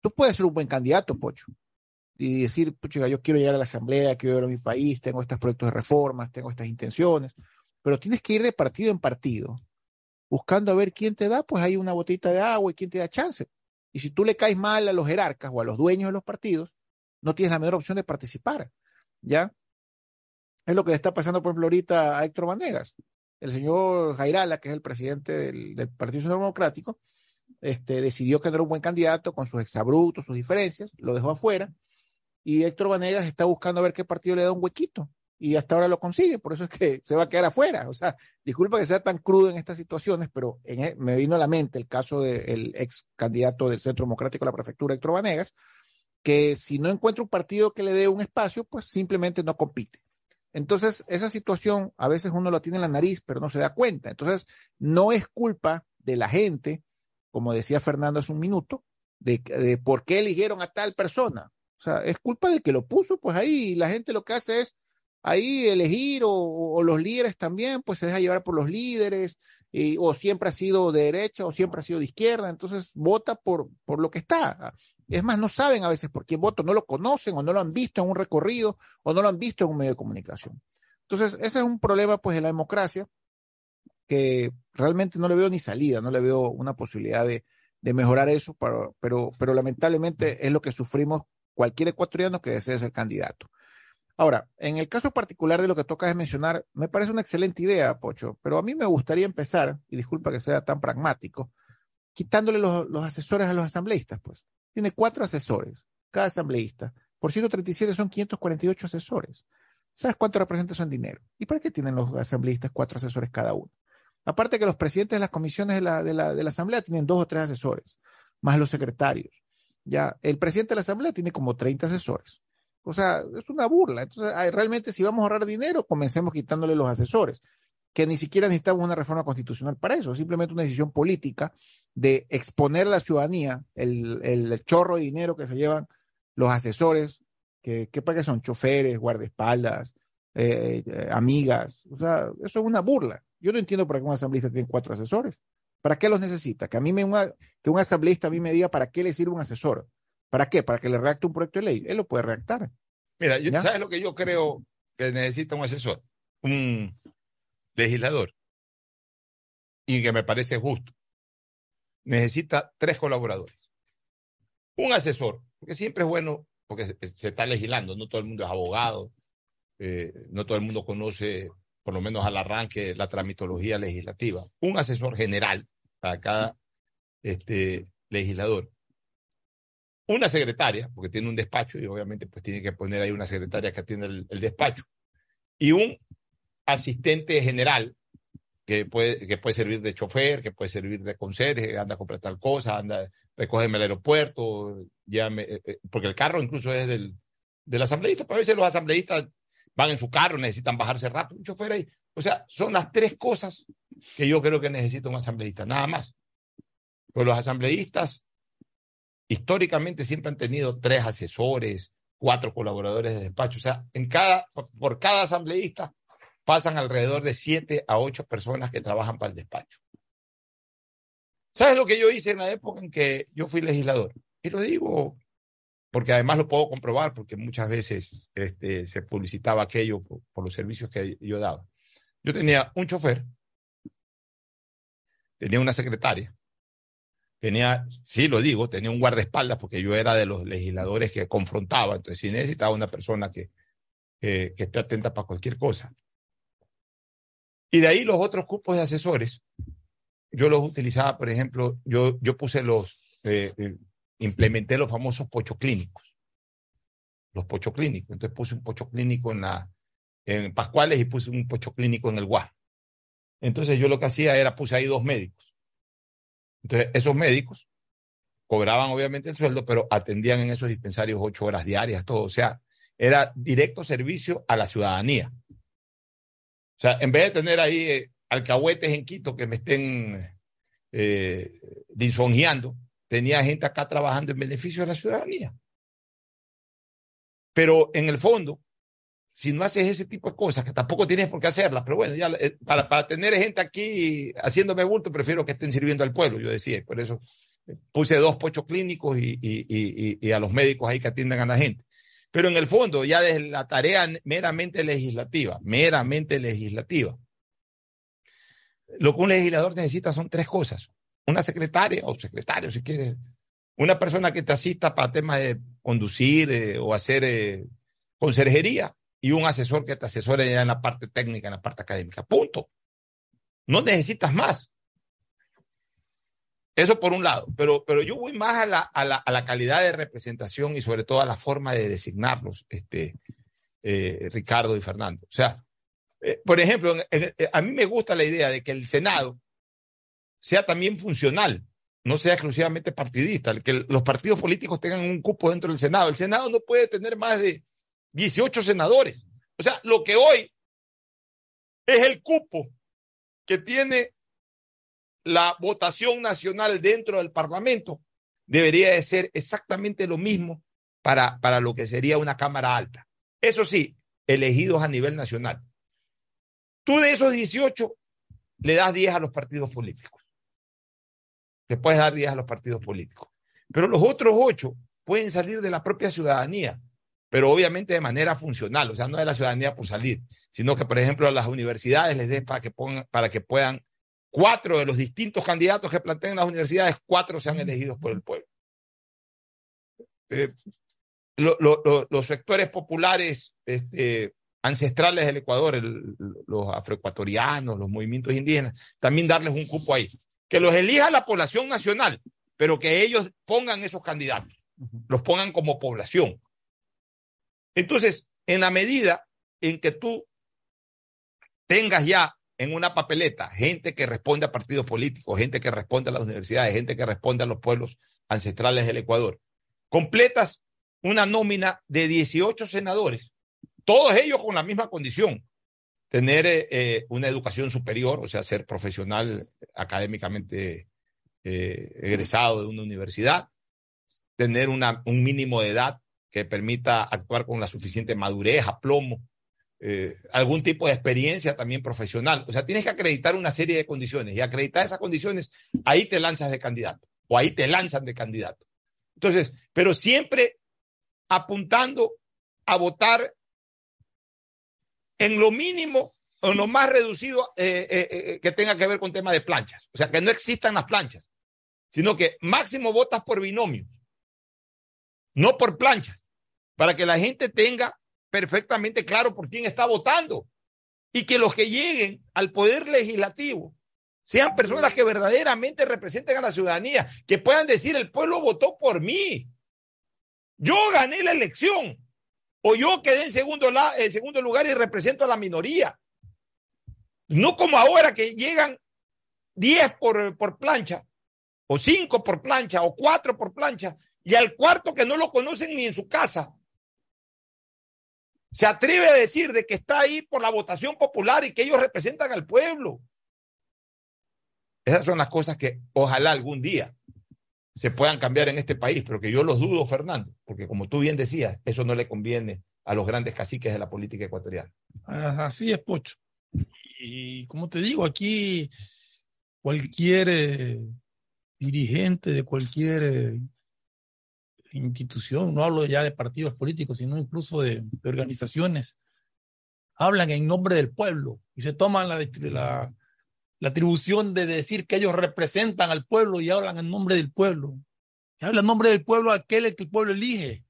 Tú puedes ser un buen candidato, Pocho, y decir, pucha, yo quiero llegar a la asamblea, quiero ir a mi país, tengo estos proyectos de reformas, tengo estas intenciones, pero tienes que ir de partido en partido, buscando a ver quién te da, pues hay una botita de agua y quién te da chance. Y si tú le caes mal a los jerarcas o a los dueños de los partidos, no tienes la menor opción de participar, ¿ya? Es lo que le está pasando, por ejemplo, ahorita a Héctor Vanegas. El señor Jairala, que es el presidente del, Partido Nacional Democrático, este, decidió que no era un buen candidato con sus exabrutos, sus diferencias, lo dejó afuera. Y Héctor Vanegas está buscando a ver qué partido le da un huequito. Y hasta ahora lo consigue, por eso es que se va a quedar afuera. O sea, disculpa que sea tan crudo en estas situaciones, pero e- me vino a la mente el caso del ex candidato del Centro Democrático a la prefectura, Héctor Vanegas, que si no encuentra un partido que le dé un espacio, pues simplemente no compite. Entonces, esa situación a veces uno lo tiene en la nariz, pero no se da cuenta. Entonces, no es culpa de la gente, como decía Fernando hace un minuto, de, de por qué eligieron a tal persona. O sea, es culpa de que lo puso, pues ahí la gente lo que hace es ahí elegir o, los líderes también, pues se deja llevar por los líderes, o siempre ha sido de derecha o siempre ha sido de izquierda, entonces vota por, por lo que está. Es más, no saben a veces por quién voto, no lo conocen o no lo han visto en un recorrido o no lo han visto en un medio de comunicación. Entonces, ese es un problema pues de la democracia que realmente no le veo ni salida, no le veo una posibilidad de, de mejorar eso, pero, pero lamentablemente es lo que sufrimos cualquier ecuatoriano que desee ser candidato. Ahora, en el caso particular de lo que toca de mencionar, me parece una excelente idea, Pocho, pero a mí me gustaría empezar, y disculpa que sea tan pragmático, quitándole los, los asesores a los asambleístas, pues. Tiene cuatro asesores, cada asambleísta. Por 137 son 548 asesores. ¿Sabes cuánto representa eso en dinero? ¿Y para qué tienen los asambleístas cuatro asesores cada uno? Aparte que los presidentes de las comisiones de la, de la, de la asamblea tienen dos o tres asesores, más los secretarios. Ya, el presidente de la asamblea tiene como 30 asesores. O sea, es una burla. Entonces, realmente si vamos a ahorrar dinero, comencemos quitándole los asesores, que ni siquiera necesitamos una reforma constitucional para eso, simplemente una decisión política de exponer a la ciudadanía el, el chorro de dinero que se llevan los asesores, que, que para qué son choferes, guardaespaldas, eh, eh, amigas. O sea, eso es una burla. Yo no entiendo por qué un asambleísta tiene cuatro asesores. ¿Para qué los necesita? Que a mí me una- que un asambleísta a mí me diga para qué le sirve un asesor. ¿Para qué? Para que le redacte un proyecto de ley. Él lo puede redactar. Mira. ¿sabes lo que yo creo que necesita un asesor? Un legislador. Y que me parece justo. Necesita tres colaboradores. Un asesor, porque siempre es bueno, porque se, se está legislando, no todo el mundo es abogado, eh, no todo el mundo conoce, por lo menos al arranque, la tramitología legislativa. Un asesor general para cada este, legislador una secretaria, porque tiene un despacho y obviamente pues tiene que poner ahí una secretaria que atiende el, despacho, y un asistente general que puede, que puede servir de chofer, que puede servir de conserje, anda a comprar tal cosa, anda, recógeme al aeropuerto, llévame, eh, eh, porque el carro incluso es del, del asambleísta, pero a veces los asambleístas van en su carro, necesitan bajarse rápido, un chofer ahí. O sea, son las tres cosas que yo creo que necesita un asambleísta, nada más. Pues los asambleístas históricamente siempre han tenido tres asesores, cuatro colaboradores de despacho. O sea, en cada, por cada asambleísta pasan alrededor de siete a ocho personas que trabajan para el despacho. ¿Sabes lo que yo hice en la época en que yo fui legislador? Y lo digo porque además lo puedo comprobar, porque muchas veces este, se publicitaba aquello por, por los servicios que yo daba. Yo tenía un chofer, tenía una secretaria, tenía, sí lo digo, tenía un guardaespaldas porque yo era de los legisladores que confrontaba, entonces sí necesitaba una persona que, que, esté atenta para cualquier cosa. Y de ahí los otros cupos de asesores, yo los utilizaba, por ejemplo, yo, yo puse los, eh, eh, implementé los famosos pochoclínicos, los pochoclínicos, entonces puse un pochoclínico en la, en Pascuales y puse un pochoclínico en el Guas. Entonces yo lo que hacía era puse ahí dos médicos. Entonces, esos médicos cobraban obviamente el sueldo, pero atendían en esos dispensarios ocho horas diarias, todo. O sea, era directo servicio a la ciudadanía. O sea, en vez de tener ahí eh, alcahuetes en Quito que me estén eh, lisonjeando, tenía gente acá trabajando en beneficio de la ciudadanía. Pero en el fondo, si no haces ese tipo de cosas, que tampoco tienes por qué hacerlas, pero bueno, ya eh, para, para tener gente aquí haciéndome bulto, prefiero que estén sirviendo al pueblo, yo decía, por eso eh, puse dos pochos clínicos y, y, y, y a los médicos ahí que atiendan a la gente. Pero en el fondo, ya desde la tarea meramente legislativa, meramente legislativa, lo que un legislador necesita son tres cosas. Una secretaria o secretario, si quieres. Una persona que te asista para temas de conducir eh, o hacer eh, conserjería y un asesor que te asesore en la parte técnica, en la parte académica. Punto. No necesitas más. Eso por un lado, pero, pero yo voy más a la, a, la, a la calidad de representación y sobre todo a la forma de designarlos, este, eh, Ricardo y Fernando. O sea, eh, por ejemplo, eh, a mí me gusta la idea de que el Senado sea también funcional, no sea exclusivamente partidista, que los partidos políticos tengan un cupo dentro del Senado. El Senado no puede tener más de 18 senadores. O sea, lo que hoy es el cupo que tiene la votación nacional dentro del Parlamento, debería de ser exactamente lo mismo para, para lo que sería una Cámara Alta. Eso sí, elegidos a nivel nacional. Tú de esos 18 le das 10 a los partidos políticos. Le puedes dar 10 a los partidos políticos. Pero los otros 8 pueden salir de la propia ciudadanía, pero obviamente de manera funcional, o sea, no de la ciudadanía por salir, sino que, por ejemplo, a las universidades les des para que, pongan, para que puedan cuatro de los distintos candidatos que planteen las universidades, cuatro sean elegidos por el pueblo. Eh, lo- lo- lo- los sectores populares este, ancestrales del Ecuador, el- los afroecuatorianos, los movimientos indígenas, también darles un cupo ahí. Que los elija la población nacional, pero que ellos pongan esos candidatos, los pongan como población. Entonces, en la medida en que tú tengas ya en una papeleta gente que responde a partidos políticos, gente que responde a las universidades, gente que responde a los pueblos ancestrales del Ecuador, completas una nómina de 18 senadores, todos ellos con la misma condición, tener eh, eh, una educación superior, o sea, ser profesional académicamente eh, egresado de una universidad, tener un mínimo de edad que permita actuar con la suficiente madurez, aplomo, eh, algún tipo de experiencia también profesional. O sea, tienes que acreditar una serie de condiciones y acreditar esas condiciones, ahí te lanzas de candidato o ahí te lanzan de candidato. Entonces, pero siempre apuntando a votar en lo mínimo o en lo más reducido eh, eh, que tenga que ver con tema de planchas. O sea, que no existan las planchas, sino que máximo votas por binomio, no por planchas, para que la gente tenga perfectamente claro por quién está votando y que los que lleguen al poder legislativo sean personas que verdaderamente representen a la ciudadanía, que puedan decir el pueblo votó por mí. Yo gané la elección o yo quedé en segundo, lugar y represento a la minoría. No como ahora que llegan 10 por, por plancha, o 5 por plancha, o 4 por plancha, y al cuarto que no lo conocen ni en su casa, se atreve a decir de que está ahí por la votación popular y que ellos representan al pueblo. Esas son las cosas que ojalá algún día se puedan cambiar en este país, pero que yo los dudo, Fernando, porque como tú bien decías, eso no le conviene a los grandes caciques de la política ecuatoriana. Así es, Pocho. Y como te digo, aquí cualquier eh, dirigente de cualquier eh, institución, no hablo ya de partidos políticos, sino incluso de, organizaciones, hablan en nombre del pueblo y se toman la, la, la atribución de decir que ellos representan al pueblo y hablan en nombre del pueblo. Y hablan en nombre del pueblo aquel que el pueblo elige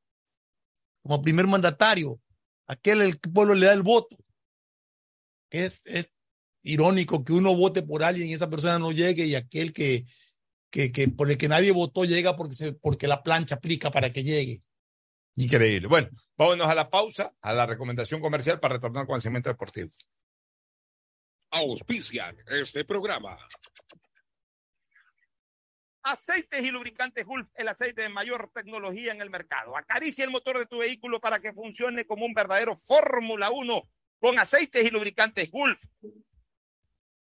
como primer mandatario, aquel el que el pueblo le da el voto. Que es, es irónico que uno vote por alguien y esa persona no llegue y aquel que, que, que por el que nadie votó llega porque, se, porque la plancha aplica para que llegue. Increíble. Bueno, vámonos a la pausa, a la recomendación comercial para retornar con el segmento deportivo. Auspician este programa. Aceites y lubricantes Gulf, el aceite de mayor tecnología en el mercado. Acaricia el motor de tu vehículo para que funcione como un verdadero Fórmula 1 con aceites y lubricantes Gulf.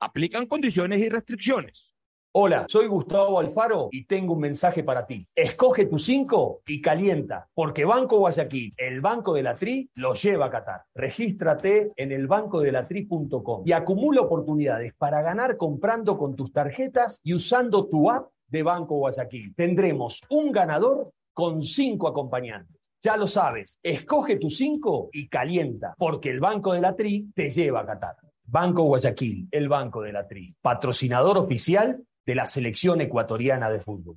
Aplican condiciones y restricciones. Hola, soy Gustavo Alfaro y tengo un mensaje para ti. Escoge tu 5 y calienta, porque Banco Guayaquil, el Banco de la Tri, lo lleva a Qatar. Regístrate en elbancodelatri.com y acumula oportunidades para ganar comprando con tus tarjetas y usando tu app de Banco Guayaquil. Tendremos un ganador con cinco acompañantes. Ya lo sabes, escoge tu 5 y calienta, porque el Banco de la Tri te lleva a Qatar. Banco Guayaquil, el Banco de la Tri, patrocinador oficial de la selección ecuatoriana de fútbol.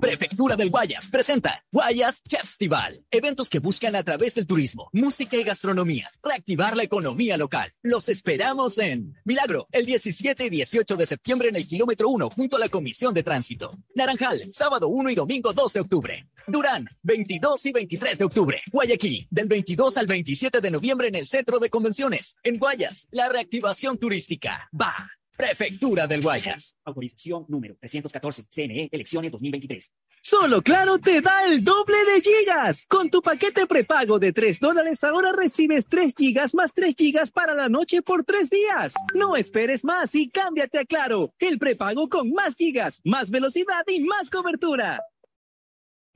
Prefectura del Guayas presenta Guayas Festival. Eventos que buscan a través del turismo, música y gastronomía reactivar la economía local. Los esperamos en Milagro el 17 y 18 de septiembre en el kilómetro 1 junto a la Comisión de Tránsito. Naranjal, sábado 1 y domingo 2 de octubre. Durán, 22 y 23 de octubre. Guayaquil, del 22 al 27 de noviembre en el Centro de Convenciones. En Guayas, la reactivación turística. Va. Prefectura del Guayas. Autorización número 314, CNE, elecciones 2023. Solo Claro te da el doble de gigas. Con tu paquete prepago de 3 dólares ahora recibes 3 gigas más 3 gigas para la noche por 3 días. No esperes más y cámbiate a Claro. El prepago con más gigas, más velocidad y más cobertura.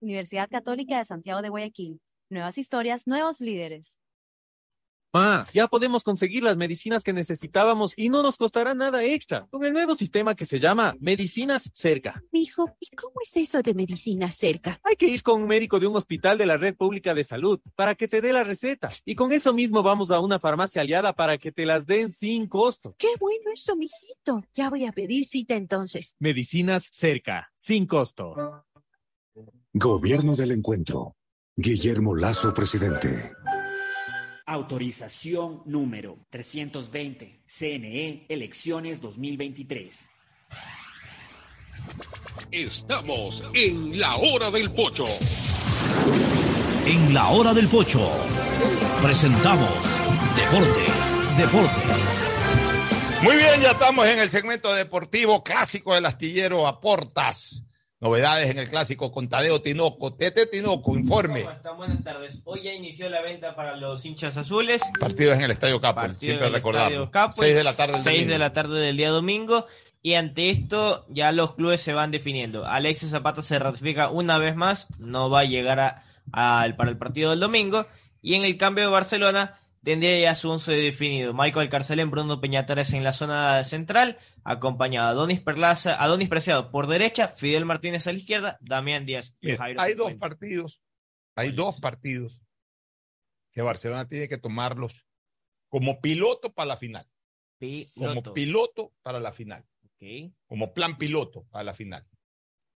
Universidad Católica de Santiago de Guayaquil. Nuevas historias, nuevos líderes. Ma, ya podemos conseguir las medicinas que necesitábamos y no nos costará nada extra con el nuevo sistema que se llama Medicinas Cerca. Mijo, ¿y cómo es eso de medicina cerca? Hay que ir con un médico de un hospital de la red pública de salud para que te dé la receta. Y con eso mismo vamos a una farmacia aliada para que te las den sin costo. Qué bueno eso, mijito. Ya voy a pedir cita entonces. Medicinas Cerca, sin costo. Gobierno del Encuentro. Guillermo Lazo, presidente. Autorización número 320, CNE, elecciones 2023. Estamos en la hora del pocho. En la hora del pocho presentamos Deportes, Deportes. Muy bien, ya estamos en el segmento deportivo clásico del astillero Aportas. Novedades en el clásico con Tadeo Tinoco. Tete Tinoco, informe. ¿Cómo están? Buenas tardes. Hoy ya inició la venta para los hinchas azules. Partidos en el Estadio Capo, siempre en el recordarlo. Estadio Capo, 6 de la tarde del 6 domingo. de la tarde del día domingo. Y ante esto ya los clubes se van definiendo. Alexis Zapata se ratifica una vez más, no va a llegar a- al- para el partido del domingo. Y en el cambio de Barcelona tendría ya su once definido. Michael Carcelén, Bruno Peñatares en la zona central, acompañado a Donis Perlaza, a Donis Preciado por derecha, Fidel Martínez a la izquierda, Damián Díaz y Mira, Jairo hay dos partidos, hay dos partidos que Barcelona tiene que tomarlos como piloto para la final. Como Piloto. para la final. Como plan piloto para la final.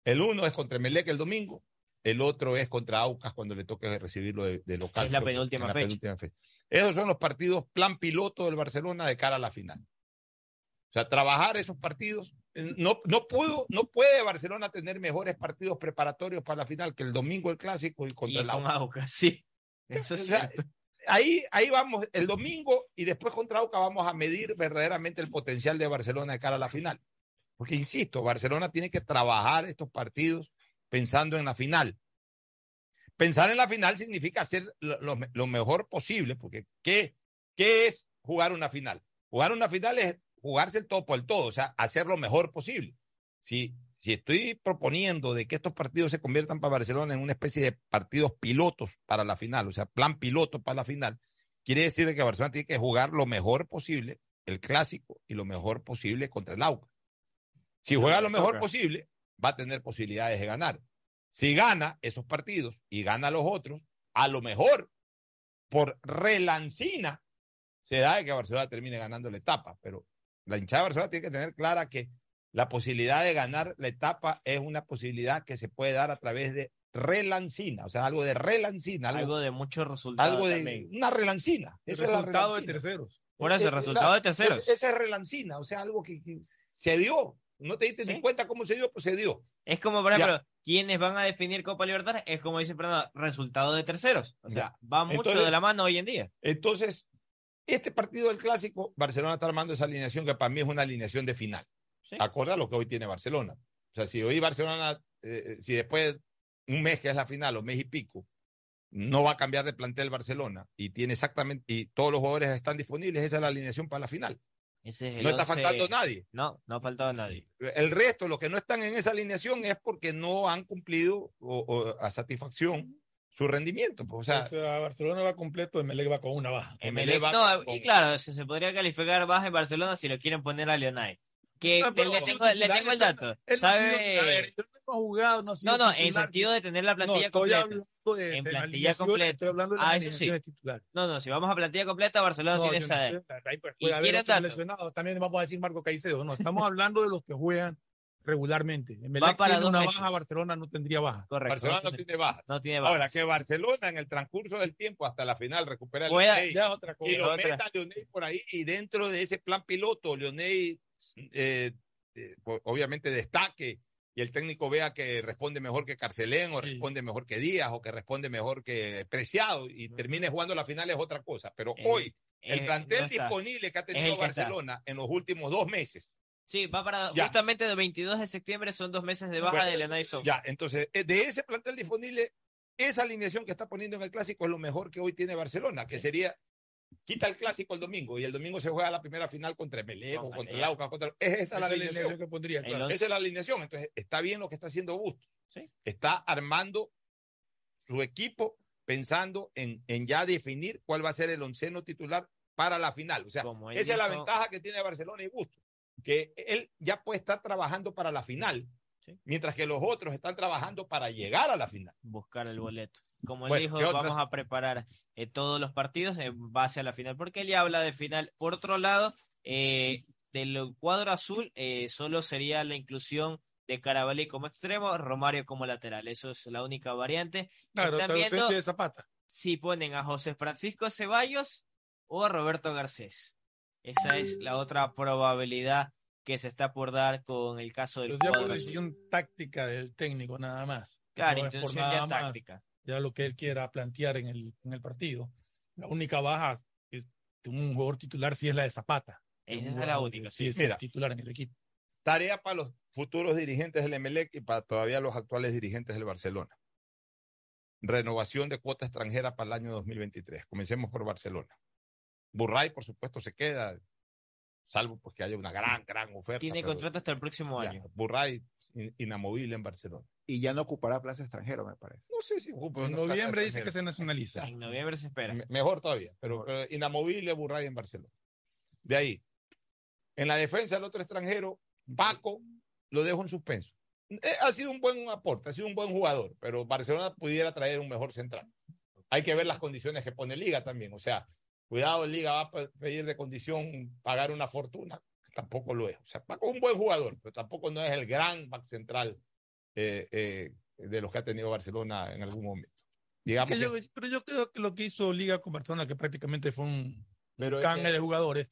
El uno es contra Melec el domingo, el otro es contra Aucas cuando le toque recibirlo de, de local. Es la penúltima fecha. penúltima fecha. Esos son los partidos plan piloto del Barcelona de cara a la final. O sea, trabajar esos partidos. eh, No, no, puedo, no puede Barcelona tener mejores partidos preparatorios para la final que el domingo el clásico y contra Y el. Aucas, sí. Eso es O sea, cierto. ahí, ahí vamos, el domingo y después contra Aucas vamos a medir verdaderamente el potencial de Barcelona de cara a la final. Porque, insisto, Barcelona tiene que trabajar estos partidos pensando en la final. Pensar en la final significa hacer lo, lo- lo mejor posible, porque ¿qué, ¿qué es jugar una final? Jugar una final es jugarse el todo por el todo, o sea, hacer lo mejor posible. Si, si estoy proponiendo de que estos partidos se conviertan para Barcelona en una especie de partidos pilotos para la final, o sea, plan piloto para la final, quiere decir que Barcelona tiene que jugar lo mejor posible el clásico y lo mejor posible contra el Aucas. Si juega lo mejor posible, va a tener posibilidades de ganar. Si gana esos partidos y gana los otros, a lo mejor por relancina se da de que Barcelona termine ganando la etapa, pero la hinchada de Barcelona tiene que tener clara que la posibilidad de ganar la etapa es una posibilidad que se puede dar a través de relancina, o sea, algo de relancina, algo, Algo de muchos resultados algo de también. una relancina. El Eso es la resultado de terceros. Por eso, Eh, el resultado de terceros. es- Esa es relancina, o sea, algo que, que se dio. No te diste ni cuenta cómo se dio, pues se dio. Es como, por Ya. ejemplo, quienes van a definir Copa Libertadores, es como dice Fernando, resultado de terceros. O sea, va mucho Entonces- de la mano hoy en día. Entonces, este partido del clásico, Barcelona está armando esa alineación que para mí es una alineación de final. Acorde a lo que hoy tiene Barcelona. O sea, si hoy Barcelona, eh, si después un mes que es la final o mes y pico, no va a cambiar de plantel Barcelona y tiene exactamente, y todos los jugadores están disponibles, esa es la alineación para la final. Ese es el No está faltando nadie. No, no ha faltado nadie. El resto, los que no están en esa alineación, es porque no han cumplido o- o a satisfacción su rendimiento. pues, o sea, O sea, Barcelona va completo, Emelec va con una baja. Emelec- no, y claro, se, se podría calificar baja en Barcelona si lo quieren poner a Leonay. Que, No, que pero le, tengo, le titular, tengo el no- dato. no ha ¿Sabe? a ver, él no ha jugado, no sido No, no, en titular. sentido de tener la plantilla No, estoy completa. hablando de- en de la plantilla completa. estoy hablando de las ah, eso sí. titulares. No, no, si vamos a plantilla completa, Barcelona No, tiene yo esa. no ahí pues, ¿Y puede haber lesionados. También vamos a decir Marco Caicedo. No, estamos hablando de los que juegan regularmente. Emelec Va para tiene dos una meses. baja, Barcelona no tendría baja. Correcto. Barcelona no tiene baja. No tiene baja. Ahora, que Barcelona en el transcurso del tiempo hasta la final recupera el Pueda- Leonel ya otra cosa. y lo Otra. meta a Leonel por ahí y dentro de ese plan piloto, Leonel eh, eh, obviamente destaque y el técnico vea que responde mejor que Carcelén o responde mejor que Díaz o que responde mejor que Preciado y termine jugando la final es otra cosa. Pero Eh, hoy, el plantel no disponible que ha tenido está. Barcelona en los últimos dos meses. Sí, va para Ya. justamente el 22 de septiembre, son dos meses de baja Bueno, de. Ya, entonces, de ese plantel disponible, esa alineación que está poniendo en el clásico es lo mejor que hoy tiene Barcelona, que sería quita el clásico el domingo y el domingo se juega la primera final contra Emelec o contra el Aucas, contra es esa es la alineación. que pondría, claro. Esa es la alineación, entonces está bien lo que está haciendo Busto. Sí. Está armando su equipo pensando en, en ya definir cuál va a ser el onceno titular para la final. O sea, esa es la ventaja que tiene Barcelona y Busto, que él ya puede estar trabajando para la final, mientras que los otros están trabajando para llegar a la final. buscar el boleto. Como él Bueno, dijo, vamos a preparar eh, todos los partidos en base a la final, porque él ya habla de final. Por otro lado, eh, del cuadro azul eh, solo sería la inclusión de Carabalí como extremo, Romario como lateral. Eso es la única variante. Claro, Están viendo ausencia de Zapata. si ponen a José Francisco Ceballos o a Roberto Garcés. Esa es la otra probabilidad que se está por dar con el caso del Pero ya por decisión táctica del técnico nada más. Claro, No por nada ya más. Ya lo que él quiera plantear en el, en el partido. La única baja es de un jugador titular sí es la de Zapata. Esa es la única, sí. es Mira. titular en el equipo. Tarea para los futuros dirigentes del Emelec y para todavía los actuales dirigentes del Barcelona. Renovación de cuota extranjera para el año 2023. Comencemos por Barcelona. Burray, por supuesto, se queda, salvo pues que haya una gran, gran oferta. Tiene pero contrato hasta el próximo ya, año. Burray, in- inamovible en Barcelona. Y ya no ocupará plaza extranjero, me parece. No sé si ocupa En noviembre dice que se nacionaliza. En noviembre se espera. Me- Mejor todavía, pero, pero inamovible Burray en Barcelona. De ahí, en la defensa del otro extranjero, Paco lo dejo en suspenso. Eh, ha sido un buen aporte, ha sido un buen jugador, pero Barcelona pudiera traer un mejor central. Hay que ver las condiciones que pone Liga también. O sea, cuidado, Liga va a pe- pedir de condición pagar una fortuna. Tampoco lo es. O sea, Paco es un buen jugador, pero tampoco no es el gran back central eh, eh, de los que ha tenido Barcelona en algún momento. Digamos Que yo- que- pero yo creo que lo que hizo Liga con Barcelona, que prácticamente fue un Pero que- de jugadores.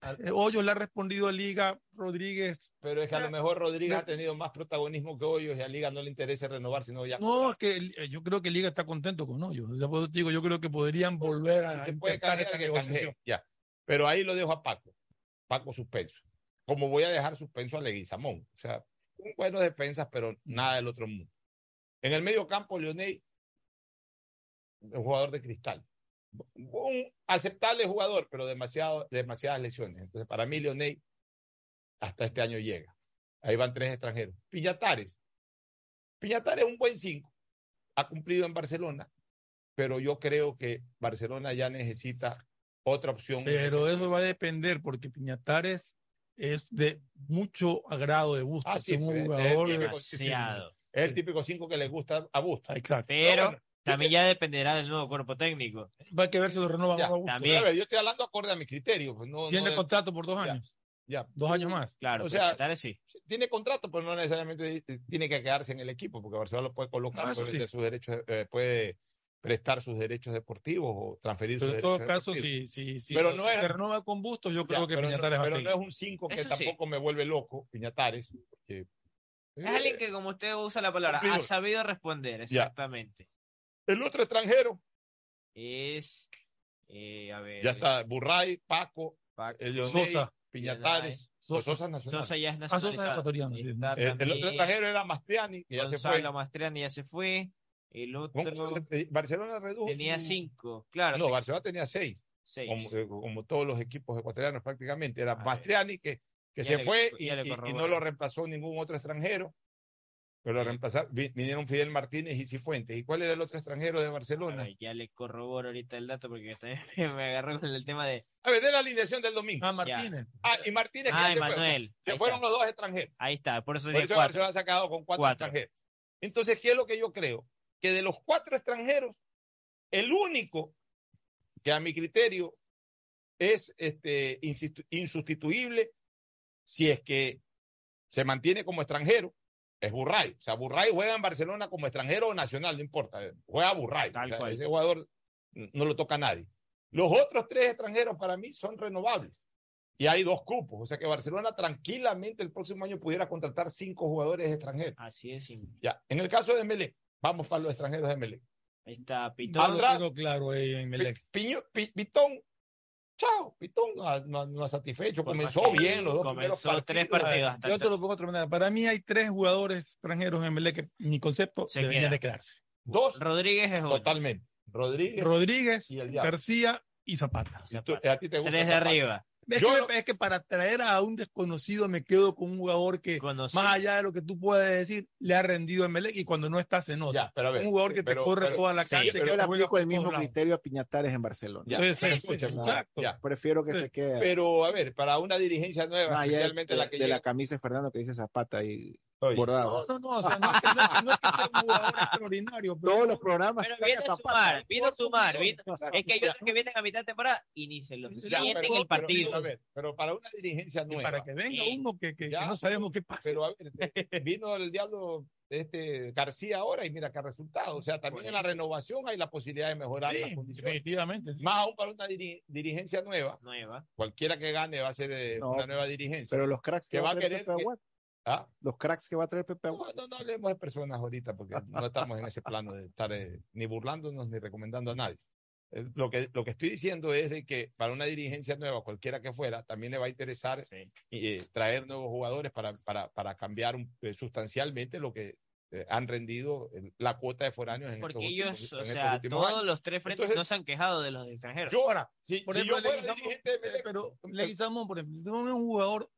Eh, Hoyos le ha respondido a Liga, Rodríguez. Pero es que a lo mejor Rodríguez ha tenido más protagonismo que Hoyos y a Liga no le interesa renovar, sino ya. No, es que eh, yo creo que Liga está contento con Hoyos. O sea, por eso te digo, yo creo que podrían volver a se puede negociación. ya. Pero ahí lo dejo a Paco. Paco suspenso. Como voy a dejar suspenso a Leguizamón. O sea, un buenos defensas, pero nada del otro mundo. En el medio campo, Leonel, un jugador de cristal. Un aceptable jugador, pero demasiado, demasiadas lesiones. Entonces, para mí, Leonel hasta este año llega. Ahí van tres extranjeros. Piñatares. Piñatares es un buen cinco. Ha cumplido en Barcelona, pero yo creo que Barcelona ya necesita otra opción. Pero eso va a depender porque Piñatares es de mucho agrado de gusto. Ah, sí, es un pues, es el jugador típico- Demasiado. Es el típico 5 que le gusta a Busto. Exacto. Pero bueno, también ya dependerá del nuevo cuerpo técnico. Va a que ver si lo renueva Ya, a gusto. también. Yo estoy hablando acorde a mi criterio. Pues no, Tiene no- contrato por dos años. ya. Dos años más. Claro, O sea, Piñatares sí. Tiene contrato, pero no necesariamente tiene que quedarse en el equipo, porque Barcelona lo puede colocar, No, puede, sí. sus derechos, eh, puede prestar sus derechos deportivos o transferir Pero sus en todo derechos caso, si, si, si Pero si no es- se renueva con Bustos, yo creo Ya, que pero, no, Piñatares va a pero no es un 5 que Eso sí. tampoco me vuelve loco, Piñatares. porque- Es alguien que, como usted usa la palabra, ha sabido responder, Ya. exactamente. El otro extranjero, Es, eh, a ver, ya está Burray, Paco, Paco, el Leonel, Sosa. Piñatares, Sosa. Sosa, nacional. Sosa ya es Ah, Sosa es ecuatoriano, sí. El, el otro extranjero era Mastriani, que ya se fue. Gonzalo Mastriani ya se fue. El otro ¿Cómo se- Barcelona redujo. tenía su- cinco, claro. No, sí. Barcelona tenía seis. Seis. como, eh, como todos los equipos ecuatorianos prácticamente. Era. Mastriani que, que se le- fue y, y- y no lo reemplazó ningún otro extranjero. Pero lo reemplazaron, vi- vinieron Fidel Martínez y Cifuentes. ¿Y cuál era el otro extranjero de Barcelona? Ya le corroboro ahorita el dato porque también me agarró con el tema de. A ver, de la alineación del domingo. Ah, Martínez. Ah, y Martínez. que Ah, se fue, sea, Emanuel. se fueron está. los dos extranjeros. Ahí está, por eso Por eso. Barcelona se ha quedado con cuatro, Cuatro. extranjeros. Entonces, ¿qué es lo que yo creo? Que de los cuatro extranjeros, el único que a mi criterio es este, insustituible si es que se mantiene como extranjero, es Burray. O sea, Burray juega en Barcelona como extranjero o nacional, no importa. Juega Burray. Tal O sea, ese jugador no lo toca a nadie. Los otros tres extranjeros para mí son renovables. Y hay dos cupos. O sea que Barcelona tranquilamente el próximo año pudiera contratar cinco jugadores extranjeros. Así es. simple. Ya. En el caso de Melec, vamos para los extranjeros de Melec. Ahí está Pitón. Claro ahí en Melec. Pi- Piño- Pi- Pitón, chao, Pitón no ha, no ha- no satisfecho. Por Comenzó bien los dos primeros comenzó tres partidos. Yo te lo pongo de otra manera. Para mí hay tres jugadores extranjeros en Melec que mi concepto Se deberían queda. de quedarse. Dos, Rodríguez es otro. totalmente. Rodríguez Rodríguez, y el. García y Zapata. Y tú- a ti te gusta Tres de Zapata. arriba. Es, Yo- que, es que para traer a un desconocido me quedo con un jugador que, Conocido. más allá de lo que tú puedes decir, le ha rendido en Melec y cuando no está se nota. Ya, pero a ver, un jugador que pero- te corre pero- toda la sí, cancha. Yo pero- que le te juega aplico el mismo lados. criterio a Piñatares en Barcelona. Ya, escúchame, sí, exacto. ya. Prefiero que Sí. se quede. Pero, a ver, para una dirigencia nueva, más allá de, especialmente la que de la camisa de Fernando que dice Zapata y Oye, bordado. No, no, no, o sea, no es que, no es que- no es que sea un jugador extraordinario, pero Todos los programas. Pero viene a sumar, vino a sumar. vino- Claro, Es que otros que vienen a mitad de temporada y ni se lo Ya, sienten pero- en el pero- partido. a ver, pero para una dirigencia y nueva. para que venga Sí. uno que, que- que Ya, no sabemos qué pasa. Pero a ver, eh, vino el diablo este García ahora y mira qué resultado. O sea, también en la renovación hay la posibilidad de mejorar las condiciones. definitivamente. sí. Más aún para una diri- dirigencia nueva. Nueva. Cualquiera que gane va a ser eh, No, una nueva dirigencia. Pero los cracks que, va a querer que-. ¿Ah? Los cracks que va a traer Pepe Aguad. No, no, no hablemos de personas ahorita porque no estamos en ese plano de estar eh, ni burlándonos ni recomendando a nadie. Eh, Lo que, lo que estoy diciendo es de que para una dirigencia nueva, cualquiera que fuera, también le va a interesar eh, traer nuevos jugadores para, para, para cambiar un- eh, sustancialmente lo que eh, han rendido eh, la cuota de foráneos en Porque estos ellos, últimos, o en sea, todos años. los tres frentes Entonces- no se han quejado de los extranjeros. Yo, ahora, si, Por si ejemplo, yo fuera Leguizamón, dirigente pero Leguizamón, por ejemplo, no es un jugador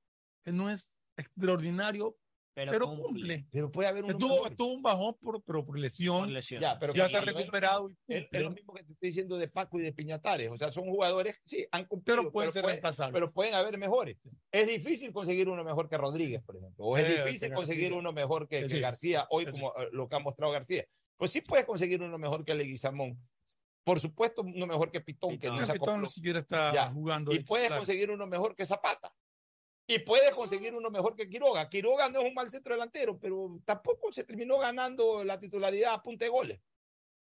que no es extraordinario, pero, pero cumple. cumple. pero puede haber uno Estuvo, estuvo un bajón por, pero por lesión. Por lesión. Ya, pero ya que- se ha pero recuperado. Es, lo mismo que te estoy diciendo de Paco y de Piñatares. O sea, son jugadores, sí, han cumplido, pero pueden ser pueden- reemplazables. pero pueden haber mejores. Es difícil conseguir uno mejor que Rodríguez, por ejemplo. O es Sí, difícil que conseguir García. uno mejor que, Sí, que. García, hoy Sí, sí. como eh, lo que ha mostrado García. Pues sí puedes conseguir uno mejor que Leguizamón. Por supuesto, uno mejor que Pitón, que Pitón. no se Pitón siquiera está Ya. jugando. Y de puedes titular. conseguir uno mejor que Zapata. Y puedes conseguir uno mejor que Quiroga. Quiroga no es un mal centro delantero, pero tampoco se terminó ganando la titularidad a punta de goles.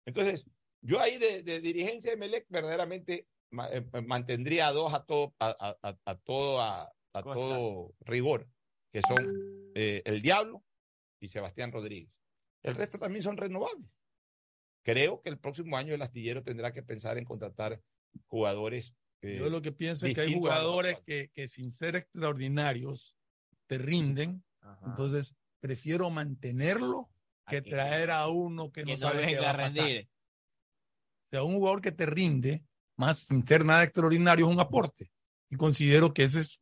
Entonces, yo ahí de, de dirigencia de Melec verdaderamente eh, mantendría a dos a todo, a, a- a- a todo, a, todo rigor, que son eh, el Diablo y Sebastián Rodríguez. El resto también son renovables. Creo que el próximo año el astillero tendrá que pensar en contratar jugadores. Eh, Yo lo que pienso es que hay jugadores que, que sin ser extraordinarios te rinden. Ajá. Entonces, prefiero mantenerlo que Aquí. traer a uno que, que no no sabe qué va a pasar. rendir. O sea, un jugador que te rinde, más sin ser nada extraordinario, es un aporte. Y considero que ese es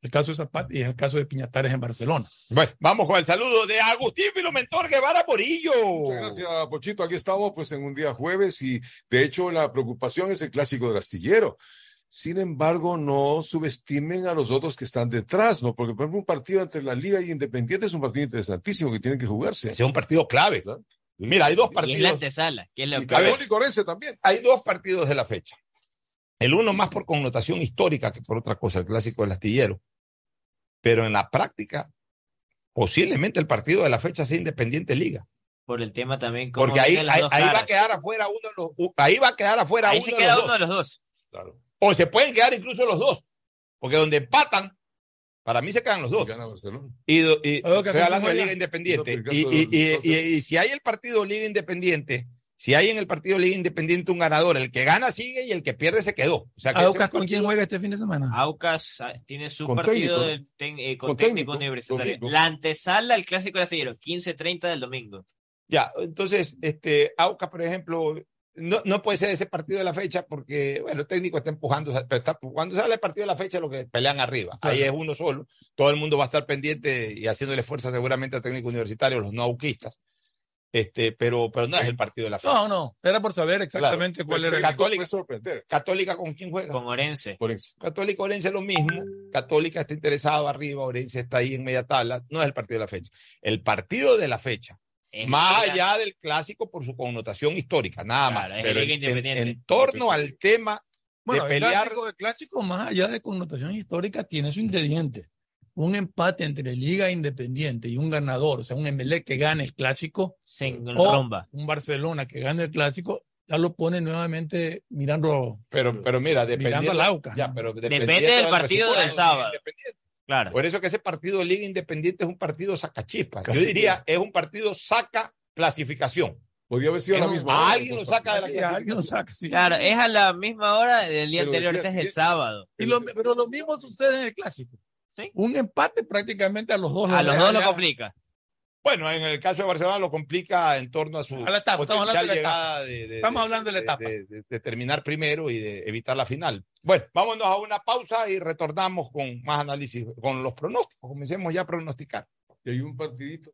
el caso de Zapata y es el caso de Piñatares en Barcelona. Bueno, vamos con el saludo de Agustín Filomentor Guevara Morillo. Muchas gracias, Pochito. Aquí estamos pues en un día jueves y de hecho la preocupación es el clásico del astillero. Sin embargo, no subestimen a los otros que están detrás, ¿no? Porque, por ejemplo, un partido entre la Liga y Independiente es un partido interesantísimo que tiene que jugarse. Es un partido clave. Mira, hay dos Y es la partidos. antesala, que es lo Y también. Hay dos partidos de la fecha. El uno más por connotación histórica que por otra cosa, el clásico del astillero. Pero en la práctica, posiblemente el partido de la fecha sea Independiente Liga. por el tema también Porque ahí, ahí, dos ahí va a quedar afuera uno de los, ahí va a quedar afuera Ahí uno, se de queda los uno de dos. los dos. Claro. O se pueden quedar incluso los dos. Porque donde empatan, para mí se quedan los dos. Gana Barcelona. Y, y estoy hablando de. Liga Independiente. Y, si hay el partido Liga Independiente, si hay en el partido Liga Independiente un ganador, el que gana sigue y el que pierde se quedó. O sea que ese Aucas, ¿con quién juega este fin de semana? Aucas ah, tiene su Con partido técnico, del ten- eh, con, Con técnico, técnico, universitario. domingo. La antesala al clásico de astillero, 15-30 del domingo. Ya, entonces, este, Aucas, por ejemplo, no, no puede ser ese partido de la fecha porque, bueno, el técnico está empujando, pero está- cuando sale el partido de la fecha, lo que pelean arriba. Ahí es uno solo. Todo el mundo va a estar pendiente y haciéndole fuerza seguramente al técnico universitario, los no auquistas. Este, pero, pero no es el partido de la fecha. No, no, era por saber exactamente cuál era el Católica, sorprender. Católica con quién juega? Con Orense. Católica Orense lo mismo. Católica está interesado arriba, Orense está ahí en media tabla. No es el partido de la fecha. El partido de la fecha, Es más allá del clásico por su connotación histórica, nada Claro, más. Pero en, Independiente. en- en torno al tema Bueno, de el pelear. clásico, el clásico, más allá de connotación histórica, tiene su ingrediente. Un empate entre Liga Independiente y un ganador, o sea, un MLE que gane el clásico, Se o un Barcelona que gane el clásico, ya lo pone nuevamente mirando, Pero, pero mira, mirando dependiendo, al Aucas. ya, ¿no? pero Depende dependiendo del partido del sábado. Claro. Por eso que ese partido de Liga Independiente es un partido sacachispa. Yo diría, es un partido saca clasificación. Podría haber sido a la misma a hora, alguien lo saca de la Sí, alguien lo saca, sí. Claro, es a la misma hora del día Pero anterior, el este es el sábado. Y lo- pero lo mismo sucede en el clásico. Sí. Un empate prácticamente a los dos. A los dos lo complica. Bueno, en el caso de Barcelona lo complica en torno a su A la etapa, estamos potencial hablando de la llegada de, de- Estamos hablando de la etapa. de- de- de terminar primero y de evitar la final. Bueno, vámonos a una pausa y retornamos con más análisis, con los pronósticos. Comencemos ya a pronosticar. Y hay un partidito.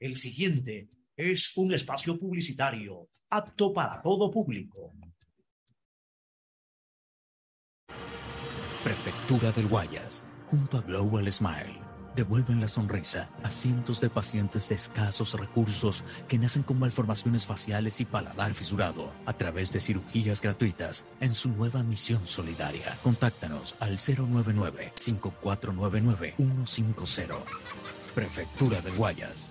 El siguiente es un espacio publicitario apto para todo público. Prefectura del Guayas, junto a Global Smile, devuelven la sonrisa a cientos de pacientes de escasos recursos que nacen con malformaciones faciales y paladar fisurado a través de cirugías gratuitas en su nueva misión solidaria. Contáctanos al 099-5499-150. Prefectura del Guayas.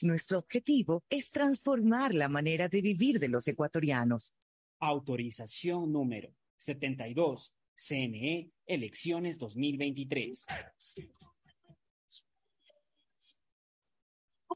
Nuestro objetivo es transformar la manera de vivir de los ecuatorianos. Autorización número 72 CNE, elecciones 2023. Tu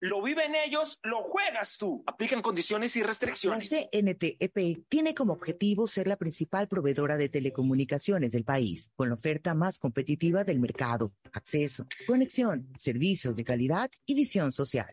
Lo viven ellos, lo juegas tú. Aplican condiciones y La restricciones. CNTEP E tiene como objetivo ser la principal proveedora de telecomunicaciones del país, con la oferta más competitiva del mercado, acceso, conexión, servicios de calidad y visión social.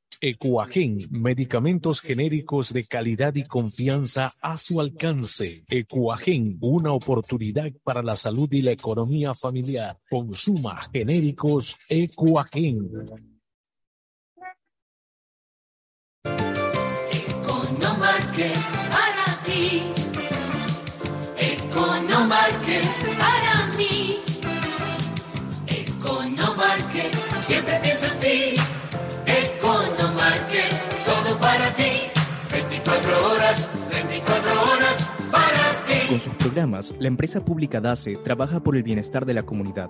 Ecuagen, medicamentos genéricos de calidad y confianza a su alcance. Ecuagen, una oportunidad para la salud y la economía familiar. Consuma genéricos Ecuagen. Economarket para ti. Economarket para mí. Economarket siempre pienso en ti. Horas, 24 horas para ti. Con sus programas, la empresa pública DACE trabaja por el bienestar de la comunidad.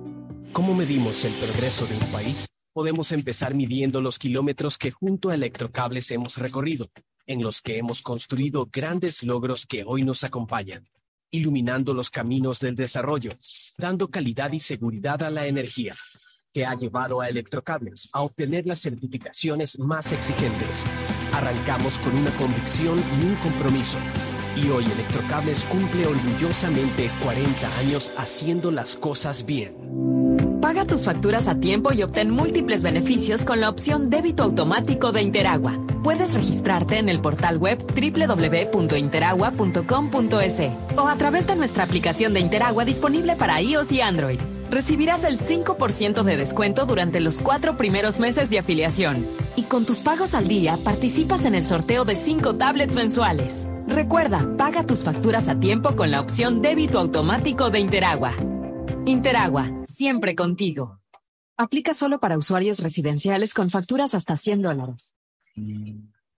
¿Cómo medimos el progreso de un país? Podemos empezar midiendo los kilómetros que junto a Electrocables hemos recorrido, en los que hemos construido grandes logros que hoy nos acompañan, iluminando los caminos del desarrollo, dando calidad y seguridad a la energía, que ha llevado a Electrocables a obtener las certificaciones más exigentes. Arrancamos con una convicción y un compromiso. Y hoy Electrocables cumple orgullosamente 40 años haciendo las cosas bien. Paga tus facturas a tiempo y obtén múltiples beneficios con la opción débito automático de Interagua. Puedes registrarte en el portal web www.interagua.com.es o a través de nuestra aplicación de Interagua disponible para iOS y Android. Recibirás el 5% de descuento durante los cuatro primeros meses de afiliación. Y con tus pagos al día participas en el sorteo de 5 tablets mensuales. Recuerda, paga tus facturas a tiempo con la opción débito automático de Interagua. Interagua, siempre contigo. Aplica solo para usuarios residenciales con facturas hasta 100 dólares.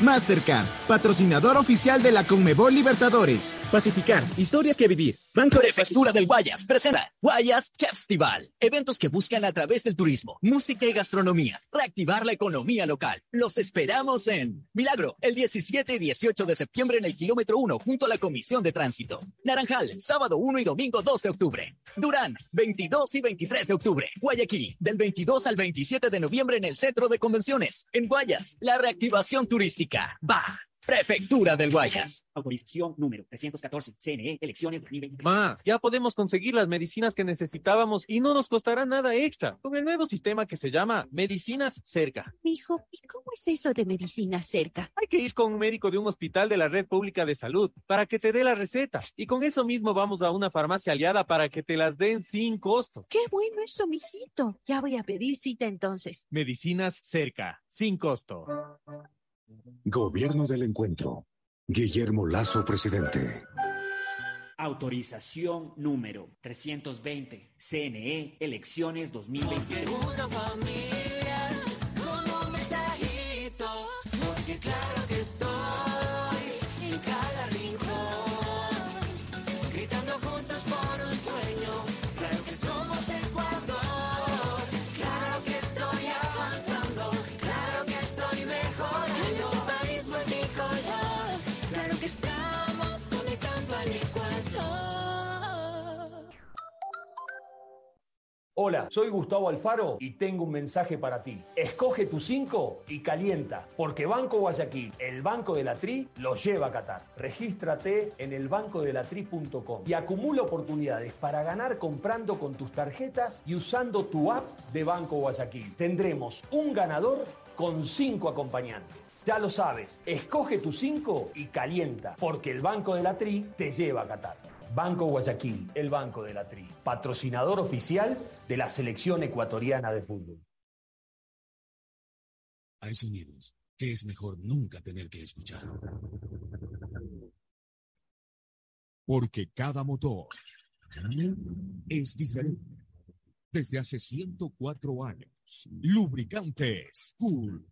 Mastercard, patrocinador oficial de la Conmebol Libertadores. Pacificar, historias que vivir. Banco de Prefectura del Guayas presenta Guayas Festival. Eventos que buscan a través del turismo, música y gastronomía reactivar la economía local. Los esperamos en Milagro, el 17 y 18 de septiembre en el kilómetro 1 junto a la Comisión de Tránsito. Naranjal, sábado 1 y domingo 2 de octubre. Durán, 22 y 23 de octubre. Guayaquil, del 22 al 27 de noviembre en el Centro de Convenciones. En Guayas, la reactivación turística. Va. Prefectura del Guayas. Autorización número 314, CNE, elecciones 2023. Ma, ya podemos conseguir las medicinas que necesitábamos y no nos costará nada extra con el nuevo sistema que se llama Medicinas Cerca. Mijo, ¿y cómo es eso de medicina cerca? Hay que ir con un médico de un hospital de la red pública de salud para que te dé la receta y con eso mismo vamos a una farmacia aliada para que te las den sin costo. Qué bueno eso, mijito. Ya voy a pedir cita entonces. Medicinas Cerca, sin costo. Gobierno del Encuentro. Guillermo Lazo, presidente. Autorización número 320, CNE, elecciones 2023. Hola, soy Gustavo Alfaro y tengo un mensaje para ti. Escoge tu 5 y calienta, porque Banco Guayaquil, el Banco de la Tri, lo lleva a Qatar. Regístrate en elbancodelatri.com y acumula oportunidades para ganar comprando con tus tarjetas y usando tu app de Banco Guayaquil. Tendremos un ganador con 5 acompañantes. Ya lo sabes, escoge tu 5 y calienta, porque el Banco de la Tri te lleva a Qatar. Banco Guayaquil, el Banco de la Tri, patrocinador oficial de la selección ecuatoriana de fútbol. Hay sonidos que es mejor nunca tener que escuchar. Porque cada motor es diferente. Desde hace 104 años, Lubricantes Cool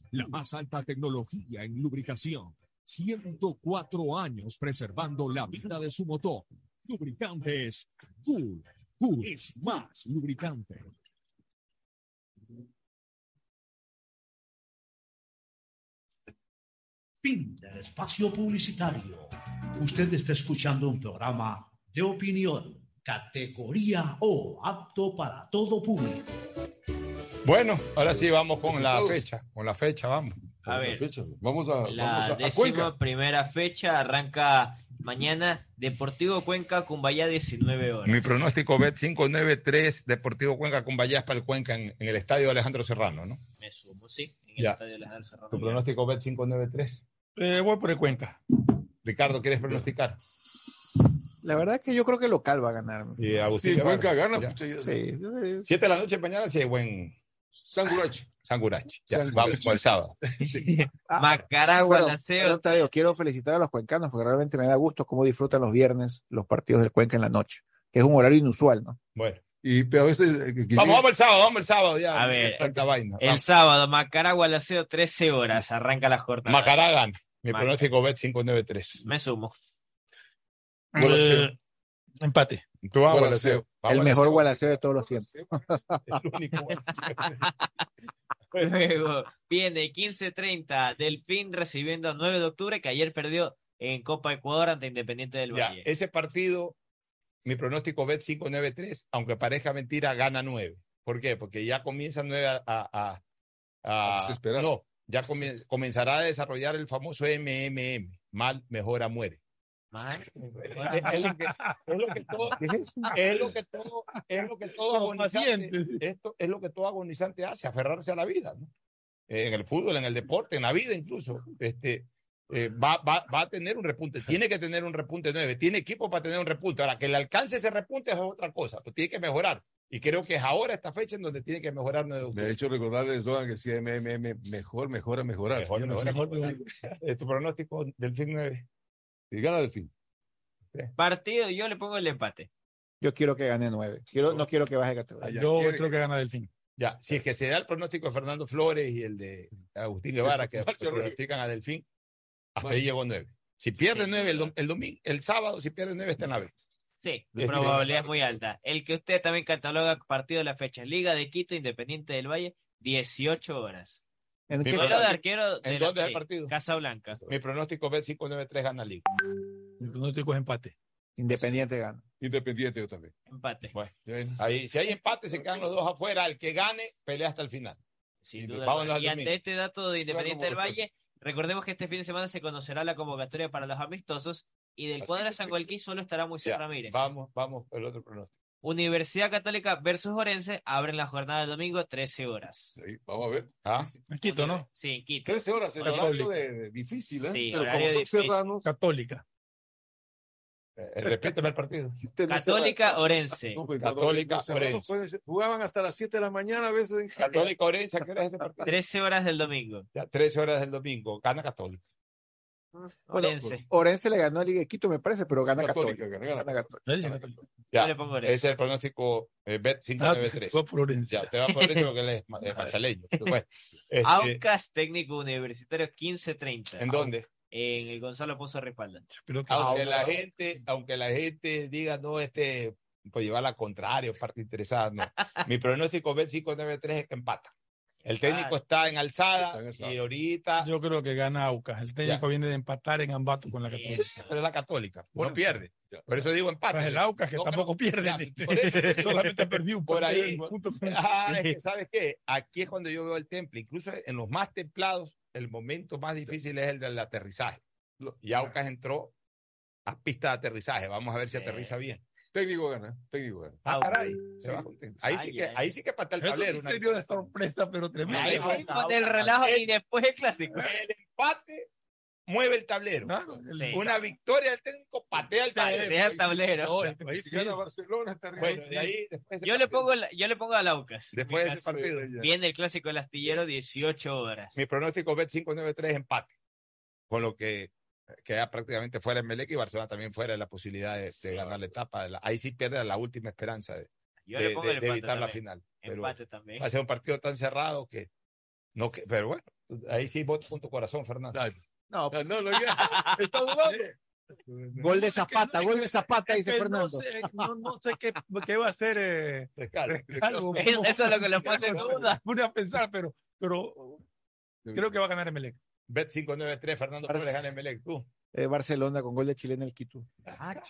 la más alta tecnología en lubricación. 104 años preservando la vida de su motor. Lubricantes Cool. Cool es más lubricante. Fin del espacio publicitario. Usted está escuchando un programa de opinión, categoría O, apto para todo público. Bueno, ahora sí vamos con la fecha. Con la fecha, vamos. A ver, Vamos a, la vamos a- décima primera fecha arranca mañana Deportivo Cuenca, Cumbayá, 19 horas. Mi pronóstico bet 593 Deportivo Cuenca con Vallas para el Cuenca en, en el estadio Alejandro Serrano, ¿no? Me sumo, sí, en el Ya. estadio Alejandro Serrano. Tu pronóstico bet 593. Eh, voy por el Cuenca. Ricardo, ¿quieres pronosticar? La verdad es que yo creo que local va a ganar. Y Agustín Sí. Cuenca gana. Ya- Sí. Siete de la noche mañana sí buen Sangurachi. Sangurachi. Ya, Sangurachi. vamos el sábado. Macaragua, Bueno, Lanceo. pero te digo, quiero felicitar a los cuencanos porque realmente me da gusto cómo disfrutan los viernes los partidos del Cuenca en la noche, que es un horario inusual, ¿no? Bueno. Y, pero a veces. eh, que- que Vamos, vamos el sábado, vamos el sábado ya. A ver, vaina. El sábado, Macaragua, Laceo, 13 horas. Arranca la jornada. Macará gana. Mi Macará. pronóstico bet 593. Me sumo. Gualaceo. Eh, empate. Tú vas, Gualaceo. Gualaceo. Vamos, El mejor Gualaceo. de todos los tiempos. El único Gualaceo. Luego viene 15-30 Delfín recibiendo a 9 de octubre, que ayer perdió en Copa Ecuador ante Independiente del Ya, Valle. ese partido, mi pronóstico bet 593, aunque parezca mentira, gana 9. ¿Por qué? Porque ya comienza 9 a, a, a- no, ya comien- comenzará a desarrollar el famoso MMM, mal, mejora, muere. Es, lo que, es lo que todo, es lo que todo, es lo que todo agonizante, esto es lo que todo agonizante hace, aferrarse a la vida, ¿no? Eh, en el fútbol, en el deporte, en la vida incluso, este, eh, va, va, va a tener un repunte, tiene que tener un repunte nueve, tiene equipo para tener un repunte. Ahora, que le alcance ese repunte es otra cosa, pues tiene que mejorar. Y creo que es ahora esta fecha en donde tiene que mejorar nueve Me ha hecho recordar el eslogan que decía MMM, mejor, mejora, mejorar. Mejor, mejor, existe. mejor. Eh, Tu pronóstico del fin 9. Y gana del fin. Partido, yo le pongo el empate. Yo quiero que gane nueve. Quiero, no quiero que baje categoría. Yo creo que gana Delfín. Ya, si es que se da el pronóstico de Fernando Flores y el de Agustín Guevara, que pronostican a Delfín, hasta Marcha. ahí llegó nueve. Si pierde nueve el, dom- el domingo, el sábado, si pierde nueve está en la B. Sí, la probabilidad es muy alta. El que usted también cataloga partido de la fecha. Liga de Quito, Independiente del Valle, 18 horas. ¿En qué- de arquero de ¿En dónde es el partido? Casa Blanca. Mi pronóstico B 593 gana Liga. Mi pronóstico es empate. Independiente gana. Independiente yo también. Empate. Bueno, ahí, si hay empate, se quedan los dos afuera. El que gane, pelea hasta el final. Sin Y duda Y ante este dato de Independiente del Valle, recordemos que este fin de semana se conocerá la convocatoria para los amistosos y del Así cuadro de San Gualquí solo estará Moisés Ya, Ramírez. Vamos, vamos, el otro pronóstico. Universidad Católica versus Orense abren la jornada del domingo 13 horas. Sí, vamos a ver. Ah, En Quito, ¿no? Sí, en Quito. 13 horas, el horario de, de difícil, ¿eh? Sí, Pero horario como son difícil. serranos, Católica. eh, repíteme el partido. Católica Orense. no, pues, Católica, Orense. jugaban hasta las 7 de la mañana a veces. en- Católica Orense, ¿a qué hora es ese partido? 13 horas del domingo. Ya, 13 horas del domingo. Gana Católica. Bueno, Orense. Orense le ganó a Liga de Quito, me parece, pero gana Católica, Católica. gana- Gana Católica. Ya, ese es el pronóstico eh, Bet 593. Ah, por Orense. Ya, te va por eso porque él es, ma- es machaleño. Bueno, este, Aucas Técnico Universitario 15-30. ¿En dónde? En el Gonzalo Pozo Respalda. Que Aunque Ah, la gente, aunque la gente diga no, este, pues llevar la contraria, parte interesada, no. Mi pronóstico Bet 593 es que empata. El técnico Ah. está en alzada Está en alzada. y ahorita Yo creo que gana Aucas. El técnico Ya. viene de empatar en Ambato con la Católica. Eso. pero es la católica, Bueno, no pierde. ya. Por eso digo empate. Pues el Aucas que No, tampoco pierde. ya, ni- por eso- Solamente perdió un Por ahí. punto. Ah, es que, ¿sabes qué? Aquí es cuando yo veo el temple. Incluso en los más templados, el momento más difícil es el del aterrizaje. Y Aucas entró a pista de aterrizaje. Vamos a ver si Sí. aterriza bien. Técnico gana, técnico gana. Ah, caray. Se va contento. Ahí sí que, ay. ahí sí que pata el tablero. sí una- serio de sorpresa, pero tremendo. Ahí sí, con el relajo y después el clásico. El empate mueve el tablero. Claro, el- Sí. Una victoria del técnico patea el tablero. Patea el tablero. Ahí sí. gana Barcelona, está arriba. Bueno, de ahí después de Yo le pongo, la- yo le pongo al Aucas. Después de ese caso. partido. Viene el clásico del astillero 18 horas. Mi pronóstico Bet 593 empate. Con lo que queda prácticamente fuera el Melec y Barcelona también fuera de la posibilidad de, de ganar la etapa. La- Ahí sí pierde la última esperanza de, Yo de- le pongo de- evitar la también. final. Pero va a ser un partido tan cerrado que no que, pero bueno, ahí sí voto con tu corazón, Fernando. No, No, no, ya. Está dudando. gol de Zapata, gol de Zapata, dice Fernando. No sé, no, no sé qué, qué va a hacer. Eh, Rescalo. Eso es lo que le pone en duda. Pone a pensar, pero, pero creo que va a ganar Emelec. Bet 593, Fernando Barce- Flores gana el Melec. Tú. Eh, Barcelona con gol de chilena el Quito. Ah,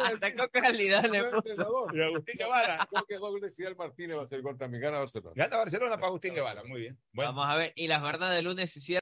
Hasta con calidad le puso. Y Agustín Guevara. Creo que gol de Fidel Martínez va a ser gol también. Gana Barcelona. Gana Barcelona para Agustín Guevara. Muy bien. Bueno. Vamos a ver. Y la jornada de lunes se cierra.